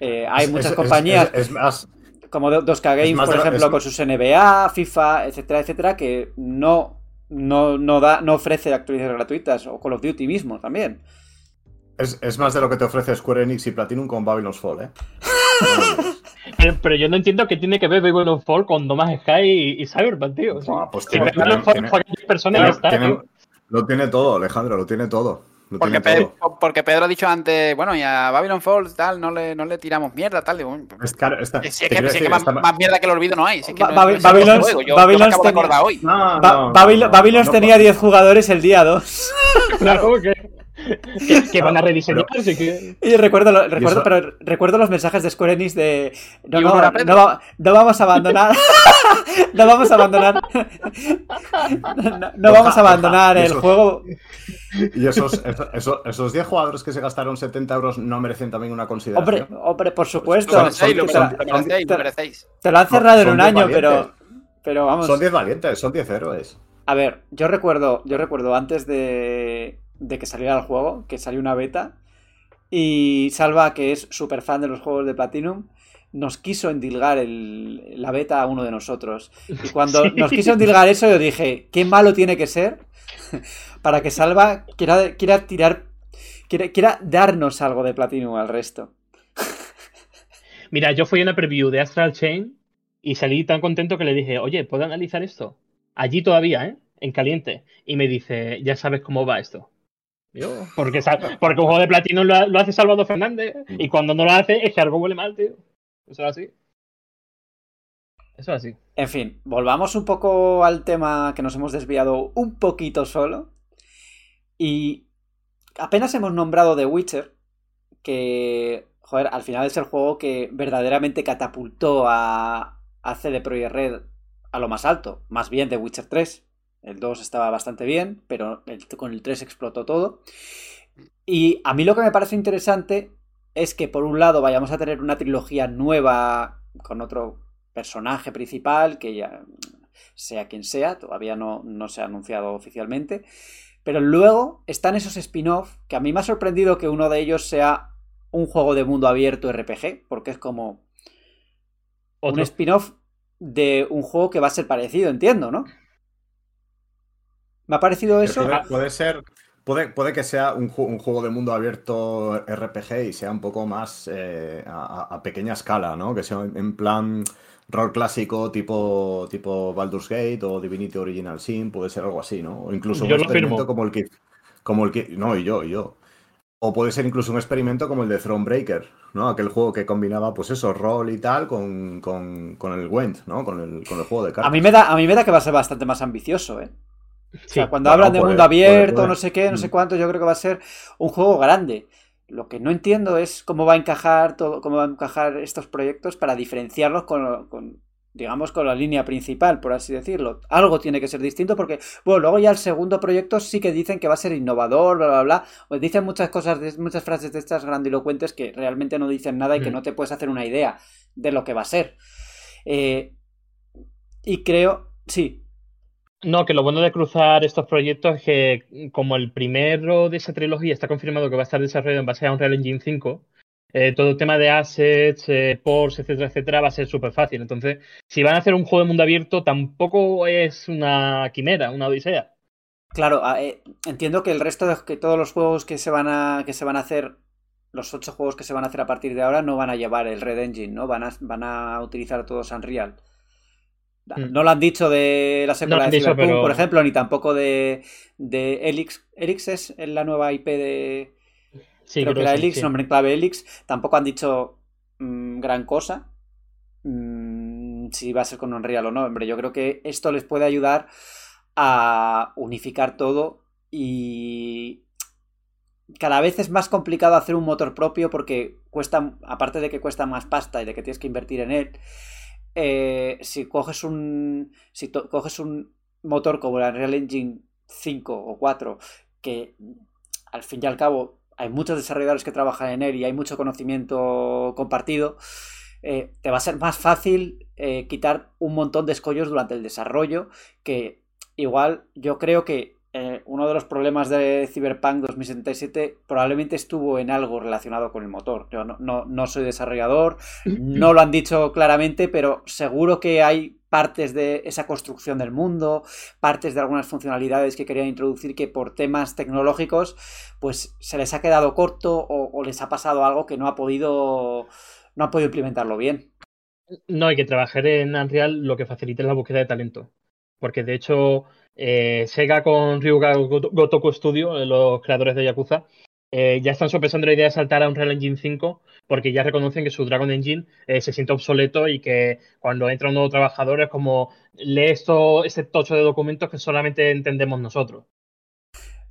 Eh, hay Es- muchas es- compañías Es, es más. como 2K Games, por ejemplo, es- con sus NBA, FIFA, etcétera, etcétera, que no, no, no, da, no ofrece actualizaciones gratuitas, o Call of Duty mismo también. Es, es más de lo que te ofrece Square Enix y Platinum con Babylon's Fall, ¿eh? [laughs] Pero, pero yo no entiendo qué tiene que ver Babylon Fall con No Man's Sky y, y Cyberpunk, tío. Buah, pues Si tiene- tiene- Tiene- lo tiene todo, Alejandro, lo tiene todo. Lo porque, tiene Pe- todo. porque Pedro ha dicho antes, bueno, y a Babylon Falls tal, no le, no le tiramos mierda, tal. Digo, Es claro, está- si es que, si es que decir, más, está- más mierda que el olvido no hay. Si es que Ba- no- Babi- no es el Babylon's- juego, yo, yo Babylon's me acabo de tenía- acordar hoy. No, Ba- no, Babil- no, Babylon's no, tenía no, 10 jugadores el día 2. [laughs] Claro, que, que, que van a rediseñar, así que. Y recuerdo, lo- recuerdo, eso- pero recuerdo los mensajes de Square Enix de no, Y no, no, no vamos a abandonar [laughs] no vamos a abandonar [laughs] no, no vamos a abandonar el juego Y esos, esos, esos- esos 10 jugadores que se gastaron 70 euros no merecen también una hombre, consideración. hombre por Lo supuesto te, lo te han cerrado en un año pero pero vamos Son 10 valientes, son 10 héroes. A ver, yo recuerdo, yo recuerdo antes de, de que saliera el juego, que salió una beta, y Salva, que es súper fan de los juegos de Platinum, nos quiso endilgar el, la beta a uno de nosotros. Y cuando [laughs] nos quiso endilgar eso, yo dije, qué malo tiene que ser [laughs] para que Salva quiera, quiera tirar, quiera, quiera darnos algo de platino al resto. [laughs] Mira, yo fui a una preview de Astral Chain y salí tan contento que le dije, oye, ¿puedo analizar esto? Allí todavía, ¿eh? En caliente. Y me dice, ya sabes cómo va esto. Yo, porque, porque un juego de platino lo, lo, hace Salvador Fernández y cuando no lo hace es que algo huele mal, tío. Eso es así. Eso es así. En fin, volvamos un poco al tema que nos hemos desviado un poquito solo. Y apenas hemos nombrado The Witcher, que, joder, al final es el juego que verdaderamente catapultó a, a CD Projekt Red a lo más alto. Más bien The Witcher 3. El 2 estaba bastante bien, pero el, con el 3 explotó todo. Y a mí lo que me parece interesante es que por un lado vayamos a tener una trilogía nueva con otro personaje principal, que ya sea quien sea, todavía no, no se ha anunciado oficialmente. Pero luego están esos spin-off, que a mí me ha sorprendido que uno de ellos sea un juego de mundo abierto RPG, porque es como ¿Otro? un spin-off de un juego que va a ser parecido, entiendo, ¿no? ¿Me ha parecido eso? Puede, puede ser, puede, puede, que sea un, un, juego de mundo abierto RPG y sea un poco más eh, a, a, pequeña escala, ¿no? Que sea en plan rol clásico tipo, tipo Baldur's Gate o Divinity Original Sin, puede ser algo así, ¿no? O incluso yo un experimento como el que. Como el que. No, y yo, y yo. O puede ser incluso un experimento como el de Thronebreaker, ¿no? Aquel juego que combinaba, pues eso, rol y tal con, con, con el Gwent, ¿no? Con el, con el juego de cartas. A mí, me da, a mí me da que va a ser bastante más ambicioso, ¿eh? O sea, cuando bueno, hablan de mundo abierto, puede, puede. no sé qué, no sé cuánto, yo creo que va a ser un juego grande. Lo que no entiendo es cómo va a encajar todo, cómo va a encajar estos proyectos para diferenciarlos con, con, digamos, con la línea principal, por así decirlo. Algo tiene que ser distinto porque, bueno, luego ya el segundo proyecto sí que dicen que va a ser innovador, bla, bla, bla. Pues dicen muchas cosas, muchas frases de estas grandilocuentes que realmente no dicen nada y que no te puedes hacer una idea de lo que va a ser. Eh, y creo, sí, no, que lo bueno de cruzar estos proyectos es que como el primero de esa trilogía está confirmado que va a estar desarrollado en base a Unreal Engine 5, eh, todo el tema de assets, eh, ports, etcétera, etcétera, va a ser súper fácil. Entonces, si van a hacer un juego de mundo abierto, tampoco es una quimera, una odisea. Claro, eh, entiendo que el resto de que todos los juegos que se van a que se van a hacer los ocho juegos que se van a hacer a partir de ahora no van a llevar el Red Engine, ¿no? Van a, van a utilizar todos Unreal. No lo han dicho de la secuela no de Cyberpunk, pero... por ejemplo, ni tampoco de, de Elix. Elix es la nueva IP de. Sí, creo, creo que era sí, Elix, sí. nombre en clave Elix. Tampoco han dicho mmm, gran cosa. Mmm, si va a ser con Unreal o no. Hombre, yo creo que esto les puede ayudar a unificar todo y. Cada vez es más complicado hacer un motor propio porque cuesta, aparte de que cuesta más pasta y de que tienes que invertir en él, eh, si coges un si coges un motor como la Unreal Engine 5 o 4 que al fin y al cabo hay muchos desarrolladores que trabajan en él y hay mucho conocimiento compartido eh, te va a ser más fácil eh, quitar un montón de escollos durante el desarrollo que igual yo creo que eh, uno de los problemas de Cyberpunk 2077 probablemente estuvo en algo relacionado con el motor. Yo no, soy desarrollador, no lo han dicho claramente, pero seguro que hay partes de esa construcción del mundo, partes de algunas funcionalidades que querían introducir que por temas tecnológicos pues se les ha quedado corto o, o les ha pasado algo que no ha podido no ha podido implementarlo bien. No, hay que trabajar en Unreal lo que facilite la búsqueda de talento. Porque de hecho, eh, Sega con Ryuga Gotoku Studio, eh, los creadores de Yakuza, eh, ya están sopesando la idea de saltar a Unreal Engine 5 porque ya reconocen que su Dragon Engine eh, se siente obsoleto y que cuando entra un nuevo trabajador es como lee esto, este tocho de documentos que solamente entendemos nosotros.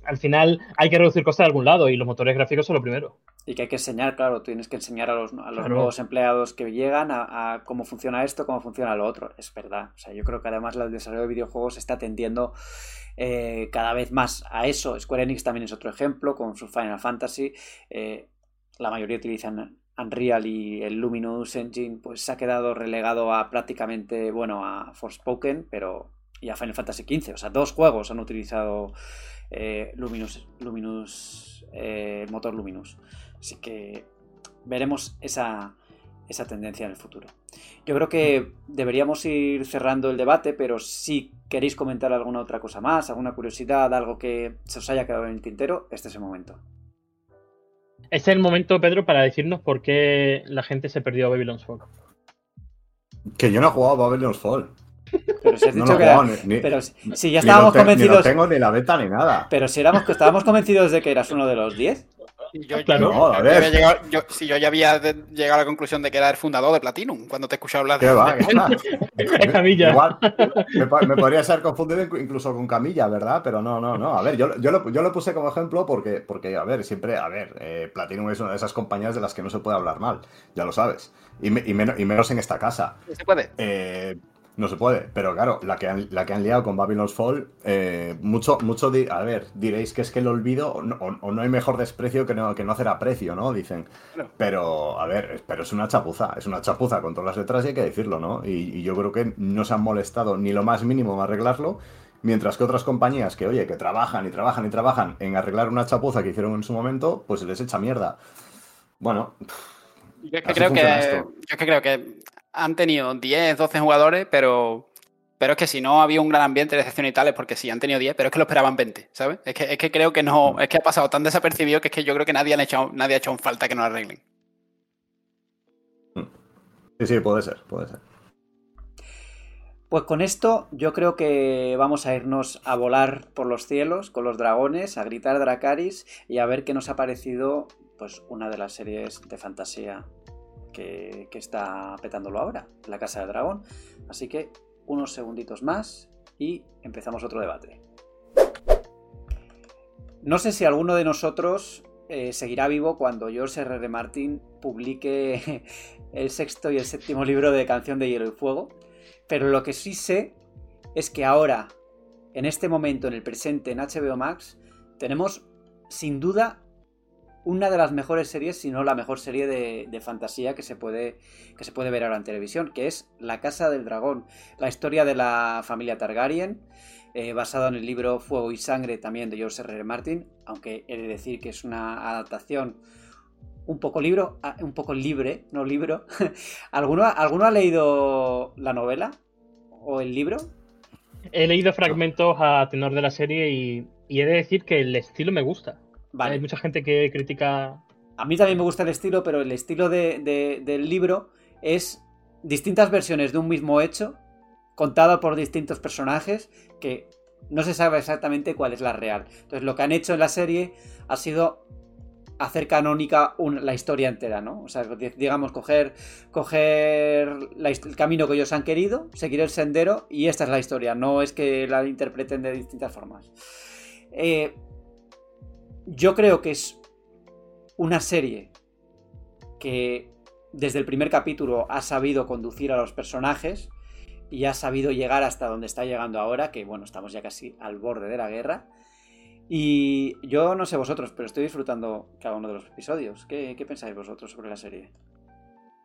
Al final hay que reducir costes de algún lado y los motores gráficos son lo primero. Y que hay que enseñar, claro, tienes que enseñar a los, a los claro. nuevos empleados que llegan a, a, cómo funciona esto, cómo funciona lo otro. Es verdad. O sea, yo creo que además el desarrollo de videojuegos está tendiendo eh, cada vez más a eso. Square Enix también es otro ejemplo con su Final Fantasy. Eh, la mayoría utilizan Unreal y el Luminous Engine pues se ha quedado relegado a prácticamente, bueno, a Forspoken, pero y a Final Fantasy XV. O sea, dos juegos han utilizado eh, Luminous, Luminous eh, el motor Luminous. Así que veremos esa, esa tendencia en el futuro. Yo creo que deberíamos ir cerrando el debate, pero si queréis comentar alguna otra cosa más, alguna curiosidad, algo que se os haya quedado en el tintero, este es el momento. Este es el momento, Pedro, para decirnos por qué la gente se perdió a Babylon's Fall. Que yo no he jugado a Babylon's Fall. Pero si has No dicho que era- ni- ni- Pero si- si ya Ni estábamos te- Ni convencidos. lo tengo ni la beta ni nada. Pero si éramos, estábamos convencidos de que eras uno de los 10. Yo, Claro. yo- No, a yo ver. había llegado- yo- si yo ya había de- llegado a la conclusión de que era el fundador de Platinum, cuando te he escuchado hablar ¿Qué de va? de- ¿Qué va? Es [laughs] Camilla. Igual, me, po- me podría ser confundido inc- incluso con Camilla, ¿verdad? Pero no, no, no. A ver, yo, yo, lo, yo lo puse como ejemplo porque, porque, a ver, siempre, a ver, eh, Platinum es una de esas compañías de las que no se puede hablar mal, ya lo sabes. Y, me- y menos, y menos en esta casa. ¿Se puede? Eh, no se puede, pero claro, la que han, la que han liado con Babylon's Fall, eh, mucho, mucho, di- a ver, diréis que es que el olvido, o no, o- o no hay mejor desprecio que no, que no hacer aprecio, ¿no? Dicen. Pero, a ver, pero es una chapuza, es una chapuza con todas las letras y hay que decirlo, ¿no? Y, y yo creo que no se han molestado ni lo más mínimo en arreglarlo, mientras que otras compañías que, oye, que trabajan y trabajan y trabajan en arreglar una chapuza que hicieron en su momento, pues se les echa mierda. Bueno, Yo es que creo que, yo es que creo que han tenido 10, 12 jugadores, pero, pero es que si no había un gran ambiente de decepción y tal, es porque sí, han tenido 10, pero es que lo esperaban 20, ¿sabes? Es que, es que creo que Mm. no, es que ha pasado tan desapercibido que es que yo creo que nadie, han echado, nadie ha hecho en falta que no lo arreglen. sí, sí, puede ser, puede ser. Pues con esto yo creo que vamos a irnos a volar por los cielos con los dragones, a gritar Dracaris y a ver qué nos ha parecido pues una de las series de fantasía que, está petándolo ahora, La Casa del Dragón. Así que unos segunditos más y empezamos otro debate. No sé si alguno de nosotros eh, seguirá vivo cuando George. R. Martin publique [laughs] el sexto y el séptimo libro de Canción de Hielo y Fuego. Pero lo que sí sé es que ahora, en este momento, en el presente, en HBO Max, tenemos sin duda una de las mejores series, si no la mejor serie de, de fantasía que se, puede, que se puede ver ahora en televisión, que es La Casa del Dragón, la historia de la familia Targaryen, eh, basado en el libro Fuego y Sangre también de George R. R. Martin, aunque he de decir que es una adaptación un poco libro, ah, un poco libre, no libro. [laughs] ¿Alguno, ¿Alguno ha leído la novela o el libro? He leído fragmentos a tenor de la serie y, y he de decir que el estilo me gusta. Hay mucha gente que critica. A mí también me gusta el estilo, pero el estilo de- de- del libro es distintas versiones de un mismo hecho, contado por distintos personajes, que no se sabe exactamente cuál es la real. Entonces lo que han hecho en la serie ha sido hacer canónica un- la historia entera, ¿no? O sea, di- digamos, coger, coger la el camino que ellos han querido, seguir el sendero, y esta es la historia, no es que la interpreten de distintas formas. Eh, yo creo que es una serie que desde el primer capítulo ha sabido conducir a los personajes y ha sabido llegar hasta donde está llegando ahora, que bueno, estamos ya casi al borde de la guerra. Y yo no sé vosotros, pero estoy disfrutando cada uno de los episodios. ¿Qué, pensáis vosotros sobre la serie?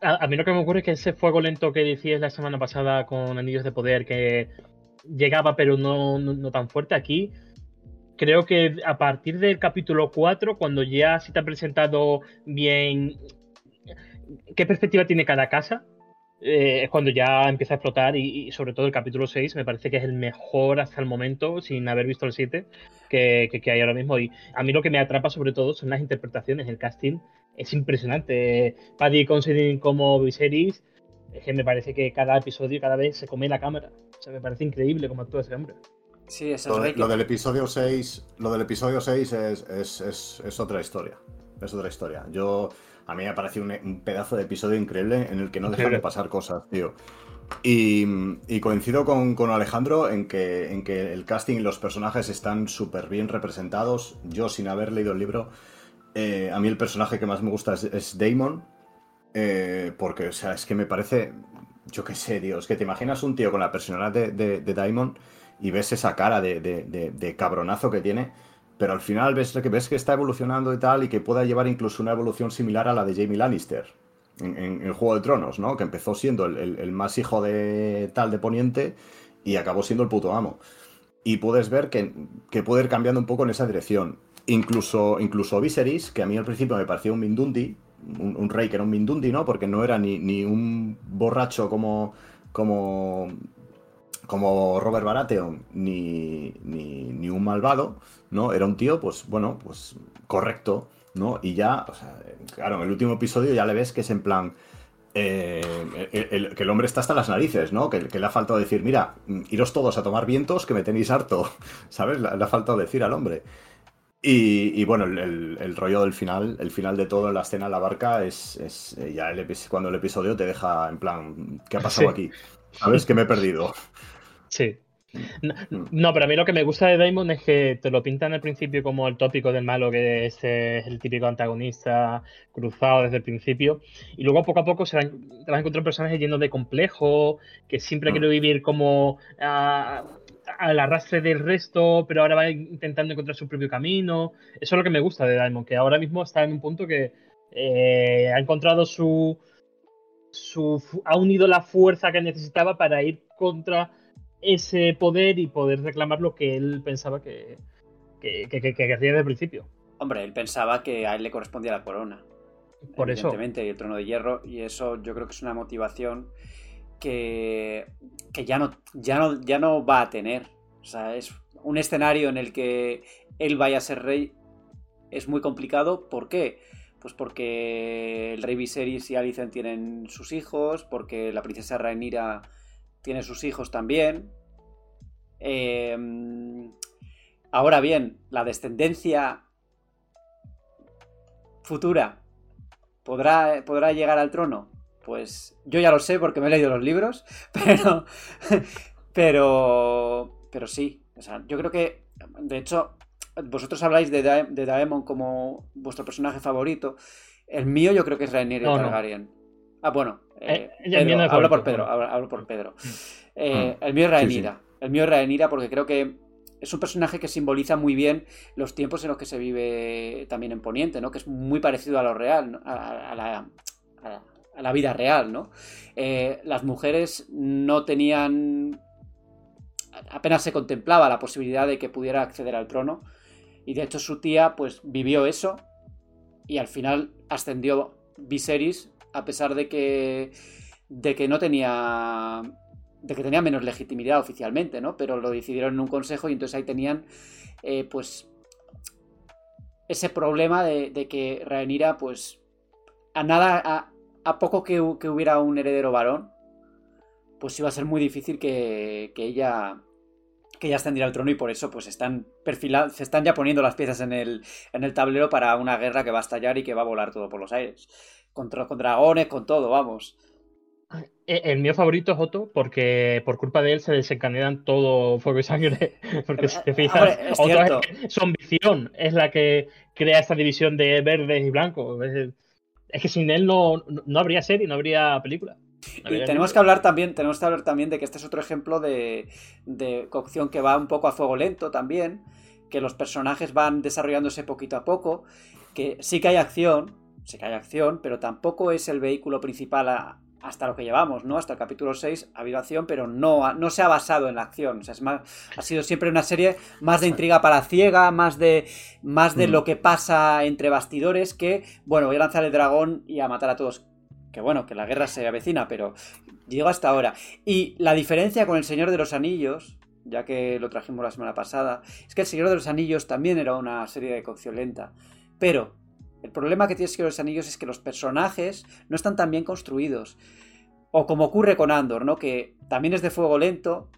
A, mí lo que me ocurre es que ese fuego lento que decías la semana pasada con Anillos de Poder, que llegaba pero no, no tan fuerte aquí, creo que a partir del capítulo 4, cuando ya se te ha presentado bien qué perspectiva tiene cada casa, eh, es cuando ya empieza a explotar y, y sobre todo el capítulo 6 me parece que es el mejor hasta el momento, sin haber visto el 7, que, que- hay ahora mismo. Y a mí lo que me atrapa sobre todo son las interpretaciones, el casting es impresionante. Paddy Considine como Viserys, es que me parece que cada episodio cada vez se come la cámara. O sea, me parece increíble cómo actúa ese hombre. Sí, eso Lo, es de- Rey, lo del episodio 6, lo del episodio 6 es, es- es- es otra historia. Es otra historia. Yo, a mí me parecido un, un pedazo de episodio increíble en el que no dejan de pasar cosas, tío. Y, y coincido con, con Alejandro en que, en que el casting y los personajes están súper bien representados. Yo, sin haber leído el libro, eh, a mí el personaje que más me gusta es, es Damon. eh, porque, o sea, es que me parece. Yo qué sé, tío. Es que te imaginas un tío con la personalidad de, de, de Damon y ves esa cara de, de- de- cabronazo que tiene. Pero al final ves que ves que está evolucionando y tal, y que pueda llevar incluso una evolución similar a la de Jamie Lannister en, en- en Juego de Tronos, ¿no? Que empezó siendo el, el- más hijo de tal de Poniente y acabó siendo el puto amo. Y puedes ver que, que puede ir cambiando un poco en esa dirección. Incluso, incluso Viserys, que a mí al principio me parecía un Mindundi, un, un rey que era un Mindundi, ¿no? Porque no era ni, ni un borracho como, como, como Robert Baratheon, ni, ni, ni un malvado, ¿no? Era un tío, pues bueno, pues correcto, ¿no? Y ya, o sea, claro, en el último episodio ya le ves que es en plan. eh, el- el- que el hombre está hasta las narices, ¿no? Que, que le ha faltado decir, mira, iros todos a tomar vientos que me tenéis harto, [laughs] ¿sabes? Le, le ha faltado decir al hombre. Y, y bueno, el, el- el rollo del final, el final de todo la escena en la barca es, es, eh, ya el cuando el episodio te deja en plan, ¿qué ha pasado Sí. aquí? ¿Sabes? Que me he perdido. [laughs] Sí. No, Mm. no, pero a mí lo que me gusta de Daemon es que te lo pintan al principio como el tópico del malo, que es eh, el típico antagonista cruzado desde el principio. Y luego poco a poco se van, te vas a encontrar personajes llenos de complejo, que siempre Mm. quiere vivir como ah, al arrastre del resto, pero ahora va intentando encontrar su propio camino. Eso es lo que me gusta de Daemon, que ahora mismo está en un punto que eh, ha encontrado su, su. ha unido la fuerza que necesitaba para ir contra ese poder y poder reclamar lo que él pensaba que, que, que, que- que querría desde el principio. Hombre, él pensaba que a él le correspondía la corona. Por eso. evidentemente, y el trono de hierro, y eso yo creo que es una motivación que, que ya, no, ya, no, ya no va a tener. O sea, es un escenario en el que él vaya a ser rey es muy complicado. ¿Por qué? Pues porque el rey Viserys y Alicent tienen sus hijos, porque la princesa Rhaenyra tiene sus hijos también. Eh, ahora bien, la descendencia futura podrá, podrá llegar al trono. Pues yo ya lo sé porque me he leído los libros, [laughs] pero, pero, pero sí. O sea, yo creo que, de hecho, vosotros habláis de, de Daemon como vuestro personaje favorito. El mío yo creo que es Rhaenyra No, no. Ah, bueno. eh, Eh, el mío Pedro, no es hablo por Pedro, hablo, hablo por Pedro. Eh, el mío es Rhaenyra. El mío es Rhaenyra porque creo que es un personaje que simboliza muy bien los tiempos en los que se vive también en Poniente, ¿no? Que es muy parecido a lo real, ¿no? a, a la, a la- a la vida real, ¿no? Eh, las mujeres no tenían... apenas se contemplaba la posibilidad de que pudiera acceder al trono y de hecho su tía pues vivió eso y al final ascendió Viserys a pesar de que de que no tenía de que tenía menos legitimidad oficialmente, ¿no? Pero lo decidieron en un consejo y entonces ahí tenían eh, pues ese problema de, que Rhaenyra pues a nada a, a poco que, hu- que hubiera un heredero varón pues iba a ser muy difícil que, que ella que ella ascendiera al trono y por eso pues están perfilando, se están ya poniendo las piezas en el, en el tablero para una guerra que va a estallar y que va a volar todo por los aires. Contra, con dragones, con todo, vamos. Eh, El mío favorito es Otto porque por culpa de él se desencadenan todo fuego y sangre. [laughs] Porque si te fijas, es Otto es- su ambición es la que crea esta división de verdes y blancos. Es, es que sin él no, no habría serie, no habría película. No Y tenemos que hablar también, tenemos que hablar también de que este es otro ejemplo de, de cocción que va un poco a fuego lento también, que los personajes van desarrollándose poquito a poco, que sí que hay acción, sí que hay acción, pero tampoco es el vehículo principal a- hasta lo que llevamos, ¿no? Hasta el capítulo 6 ha habido acción, pero no, no se ha basado en la acción. O sea, es más, ha sido siempre una serie más de intriga para ciega, más de, más de Mm. lo que pasa entre bastidores que, bueno, voy a lanzar el dragón y a matar a todos. Que bueno, que la guerra se avecina, pero llegó hasta ahora. Y la diferencia con El Señor de los Anillos, ya que lo trajimos la semana pasada, es que El Señor de los Anillos también era una serie de cocción lenta. Pero el problema que tiene El Señor de los Anillos es que los personajes no están tan bien construidos. O como ocurre con Andor, ¿no? Que también es de fuego lento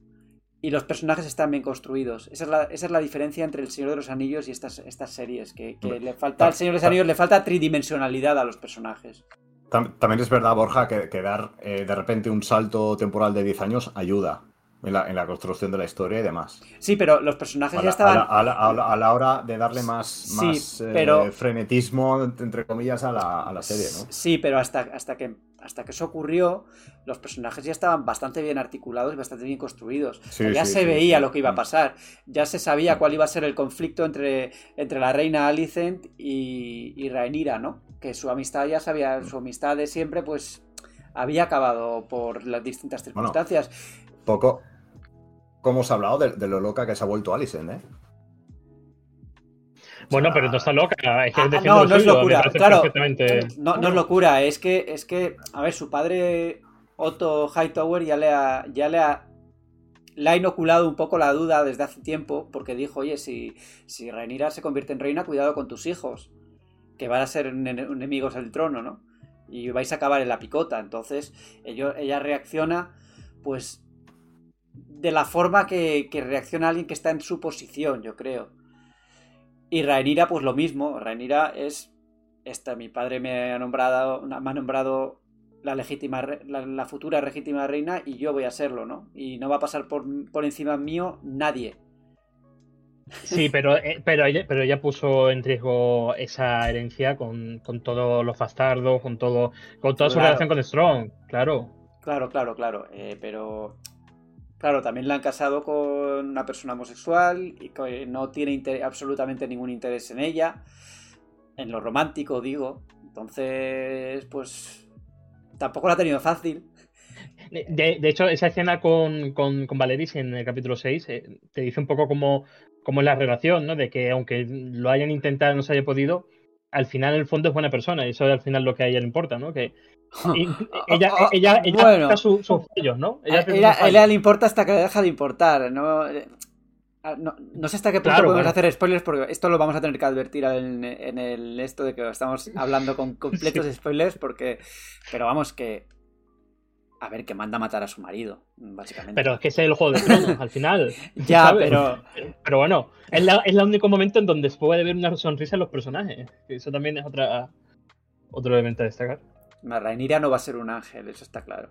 y los personajes están bien construidos. Esa es la, esa es la diferencia entre El Señor de los Anillos y estas, estas series. Que, que le falta al Señor de los Anillos le falta tridimensionalidad a los personajes. Tam- También es verdad, Borja, que, que dar eh, de repente un salto temporal de 10 años ayuda en la, en la construcción de la historia y demás. Sí, pero los personajes ya estaban. a la- a la- a la- a la hora de darle más, Sí, más, eh, pero- frenetismo, entre comillas, a la, a la serie, ¿no? Sí, pero hasta, hasta, que, hasta que eso ocurrió, los personajes ya estaban bastante bien articulados y bastante bien construidos. Sí, ya sí, se sí, veía lo que iba a Mm. pasar. Ya se sabía cuál iba a ser el conflicto entre, entre la reina Alicent y, y Rhaenyra, ¿no? Que su amistad ya sabía, su amistad de siempre, pues había acabado por las distintas Bueno. circunstancias. Poco. ¿Cómo se ha hablado de, de lo loca que se ha vuelto Alicent, eh? Bueno, pero no está loca. Es que Ah, defiende no, no es suyo, locura. Claro, perfectamente- no, no es locura. Es que, es que, a ver, su padre Otto Hightower ya le ha, ya le ha, le ha inoculado un poco la duda desde hace tiempo, porque dijo, oye, si, si Rhaenyra se convierte en reina, cuidado con tus hijos, que van a ser ene- enemigos del trono, ¿no? Y vais a acabar en la picota. Entonces, ello- ella reacciona, pues, de la forma que, que reacciona alguien que está en su posición, yo creo. Y Rhaenyra, pues lo mismo. Rhaenyra es. Esta, mi padre me ha nombrado. Me ha nombrado la legítima la, la futura legítima reina y yo voy a serlo, ¿no? Y no va a pasar por, por encima mío nadie. Sí, pero, eh, pero, ella, pero ella puso en riesgo esa herencia con, con todos los bastardos, con todo, con toda su relación con Strong, claro. Claro, claro, claro. eh, pero. Claro, también la han casado con una persona homosexual y que no tiene absolutamente ningún interés en ella. En lo romántico, digo. Entonces, pues. Tampoco la ha tenido fácil. De, hecho, esa escena con, con, Valeris en el capítulo 6 eh, te dice un poco cómo, cómo es la relación, ¿no? De que aunque lo hayan intentado y no se haya podido, al final en el fondo es buena persona y eso es al final lo que a ella le importa, ¿no? Que y- [laughs] ella, Ah, ella, ella bueno. su- fallos, ¿no? Ella, a ella le importa hasta que le deja de importar. No, ah, no, no sé hasta qué punto Claro, podemos bueno. hacer spoilers porque esto lo vamos a tener que advertir en, en el esto de que estamos hablando con [laughs] completos spoilers porque pero vamos que a ver que manda a matar a su marido básicamente Pero es que ese es el juego de tronos, al final. [laughs] ya ¿sabes? pero Pero bueno, es, la, es el único momento en donde se puede ver una sonrisa en los personajes. Eso también es otra otro elemento a destacar. No, Rhaenyra no va a ser un ángel eso está claro.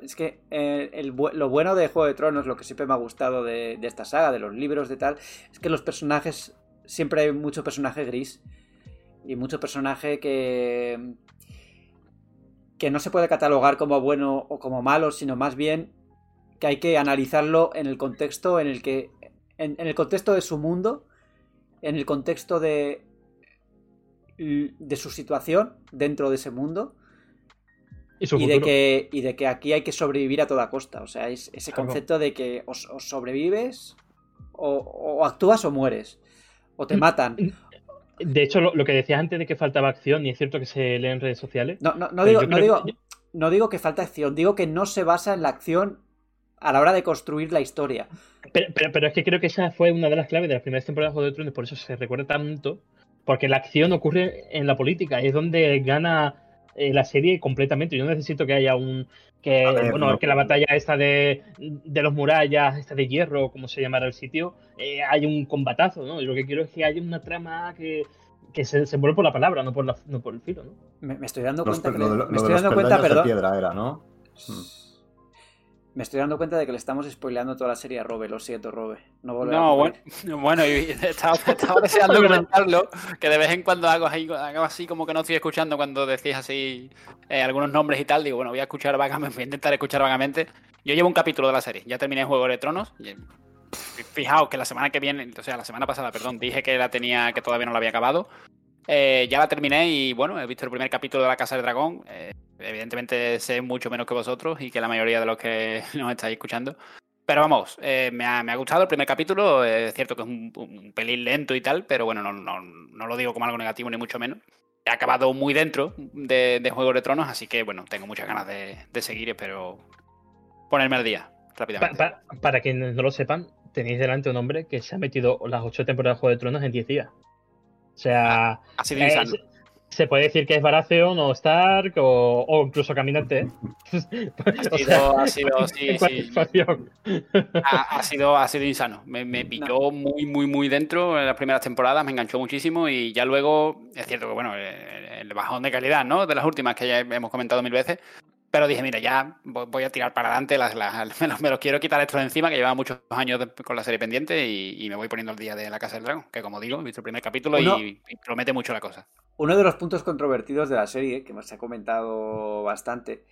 Es que eh, el lo bueno de Juego de Tronos, lo que siempre me ha gustado de, esta saga, de los libros, de tal, es que los personajes, siempre hay mucho personaje gris y mucho personaje que, que no se puede catalogar como bueno o como malo, sino más bien que hay que analizarlo en el contexto en el que, en el contexto de su mundo, en el contexto de, de su situación dentro de ese mundo Y de, que, y de que aquí hay que sobrevivir a toda costa. O sea, es ese concepto de que o, o sobrevives, o, o actúas o mueres, o te matan. De hecho, lo, lo que decías antes de que faltaba acción, y es cierto que se lee en redes sociales. No, no, no Pero digo, no, digo, no digo que falta acción, digo que no se basa en la acción a la hora de construir la historia. Pero, pero, pero es que creo que esa fue una de las claves de las primeras temporadas de Juego de Tronos, por eso se recuerda tanto. Porque la acción ocurre en la política, es donde gana eh, la serie completamente. Yo no necesito que haya un. que ver, bueno, no. que la batalla esta de, de los murallas, esta de hierro, como se llamara el sitio, eh, hay un combatazo, ¿no? Yo lo que quiero es que haya una trama que, que se, se mueve por la palabra, no por, la, no por el filo, ¿no? Me, me estoy dando cuenta que lo le- de, lo me estoy dando cuenta, peldaños de perdón. piedra era, ¿no? Mm. Me estoy dando cuenta de que le estamos spoileando toda la serie a Robe, lo siento, Robe. No No, bueno, [laughs] bueno, y estaba, estaba deseando comentarlo, que de vez en cuando hago así, hago así como que no estoy escuchando cuando decís así eh, algunos nombres y tal, digo, bueno, voy a escuchar vagamente, [laughs] voy a intentar escuchar vagamente. Yo llevo un capítulo de la serie, ya terminé Juego de Tronos. y, pff, Fijaos que la semana que viene, o sea, la semana pasada, perdón, dije que la tenía, que todavía no la había acabado. Eh, ya la terminé y bueno, he visto el primer capítulo de La Casa del Dragón. Eh, evidentemente sé mucho menos que vosotros y que la mayoría de los que [laughs] nos estáis escuchando. Pero vamos, eh, me, ha, me ha gustado el primer capítulo. eh, Es cierto que es un, un pelín lento y tal, pero bueno, no, no, no lo digo como algo negativo ni mucho menos. He acabado muy dentro de, de Juego de Tronos, así que bueno, tengo muchas ganas de, de seguir espero ponerme al día rápidamente. pa- para quienes no lo sepan, tenéis delante un hombre que se ha metido las ocho temporadas de Juego de Tronos en 10 días. O sea, Ha sido eh, insano. Se, puede decir que es Baratheon o Stark o, o incluso Caminante. ¿eh? Ha [laughs] sido, sea, ha sido, [laughs] sí, sí. cualificación. ha, ha sido, ha sido insano. Me, me pilló muy, muy, muy dentro en las primeras temporadas, me enganchó muchísimo y ya luego, es cierto que, bueno, el, el bajón de calidad, ¿no? De las últimas que ya hemos comentado mil veces. Pero dije, mira, ya voy a tirar para adelante, las, las- me, los, me los quiero quitar esto de encima, que llevaba muchos años de- con la serie pendiente y, y me voy poniendo al día de La Casa del Dragón, que como digo, he visto el primer capítulo Uno- y, y promete mucho la cosa. Uno de los puntos controvertidos de la serie, que se ha comentado bastante,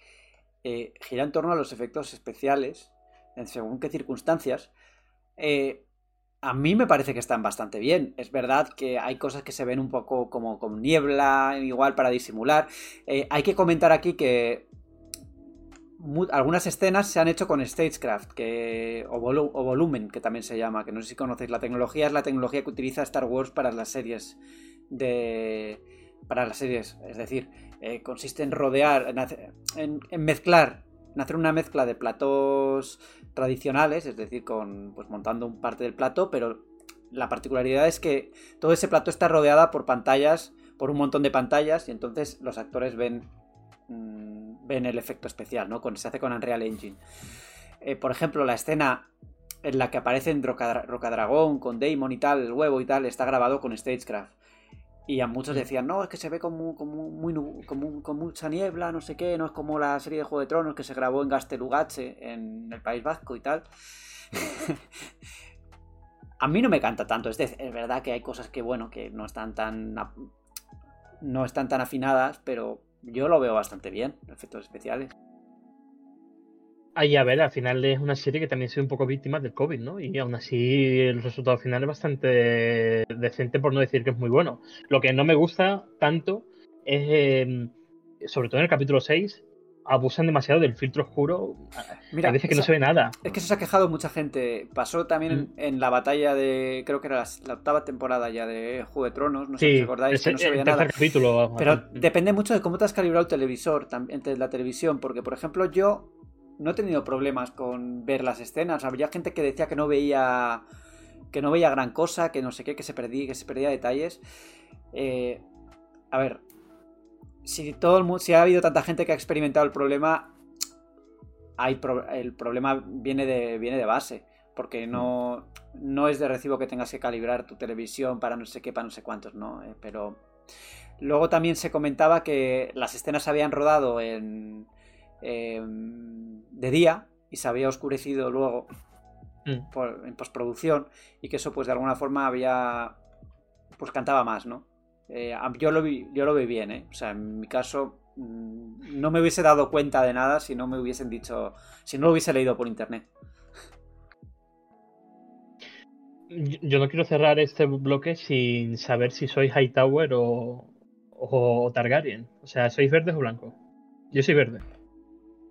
eh, gira en torno a los efectos especiales, en según qué circunstancias. Eh, a mí me parece que están bastante bien. Es verdad que hay cosas que se ven un poco como con niebla, igual para disimular. Eh, hay que comentar aquí que algunas escenas se han hecho con Stagecraft que, o, volu- o Volumen, que también se llama, que no sé si conocéis. La tecnología es la tecnología que utiliza Star Wars para las series de... Para las series, es decir, eh, consiste en rodear, en, mezclar, en hacer una mezcla de platos tradicionales, es decir, con pues montando un parte del plato, pero la particularidad es que todo ese plato está rodeada por pantallas, por un montón de pantallas, y entonces los actores ven, mm, ven el efecto especial, ¿no? Con, se hace con Unreal Engine. Eh, por ejemplo, la escena en la que aparecen Roca- Rocadragón con Damon y tal, el huevo y tal, está grabado con Stagecraft. Y a muchos decían, no, es que se ve como, como, muy, como, con mucha niebla, no sé qué, no es como la serie de Juego de Tronos que se grabó en Gastelugache, en el País Vasco y tal. [laughs] a mí no me canta tanto, es, de- es verdad que hay cosas que, bueno, que no están tan... no están tan afinadas, pero yo lo veo bastante bien, efectos especiales. Ahí, a ver, al final es una serie que también ha sido un poco víctima del COVID, ¿no? Y aún así el resultado final es bastante decente, por no decir que es muy bueno. Lo que no me gusta tanto es, eh, sobre todo en el capítulo 6, abusan demasiado del filtro oscuro. Mira, a veces que no se ve nada. Es que eso se ha quejado mucha gente. Pasó también en, Mm. en la batalla de. Creo que era la, la octava temporada ya de Juego de Tronos. No sé si Sí, es que no se veía tercer nada. capítulo. Pero Mm. depende mucho de cómo te has calibrado el televisor, entre la televisión, porque por ejemplo yo no he tenido problemas con ver las escenas. Había gente que decía que no veía que no veía gran cosa, que no sé qué, que se perdía, que se perdía detalles. Eh, a ver, si todo el mundo, si ha habido tanta gente que ha experimentado el problema, hay pro- el problema viene de viene de base, porque no no es de recibo que tengas que calibrar tu televisión para no sé qué, para no sé cuántos, no, Eh, pero Luego también se comentaba que las escenas se habían rodado en, em, de día y se había oscurecido luego Mm. por- en postproducción y que eso pues de alguna forma había pues cantaba más, ¿no? Eh, yo, lo vi, yo lo vi bien, ¿eh? O sea, en mi caso mm, no me hubiese dado cuenta de nada si no me hubiesen dicho, si no lo hubiese leído por internet. Yo yo no quiero cerrar este bloque sin saber si sois Hightower o, o Targaryen. O sea, ¿sois verdes o blancos? Yo soy verde.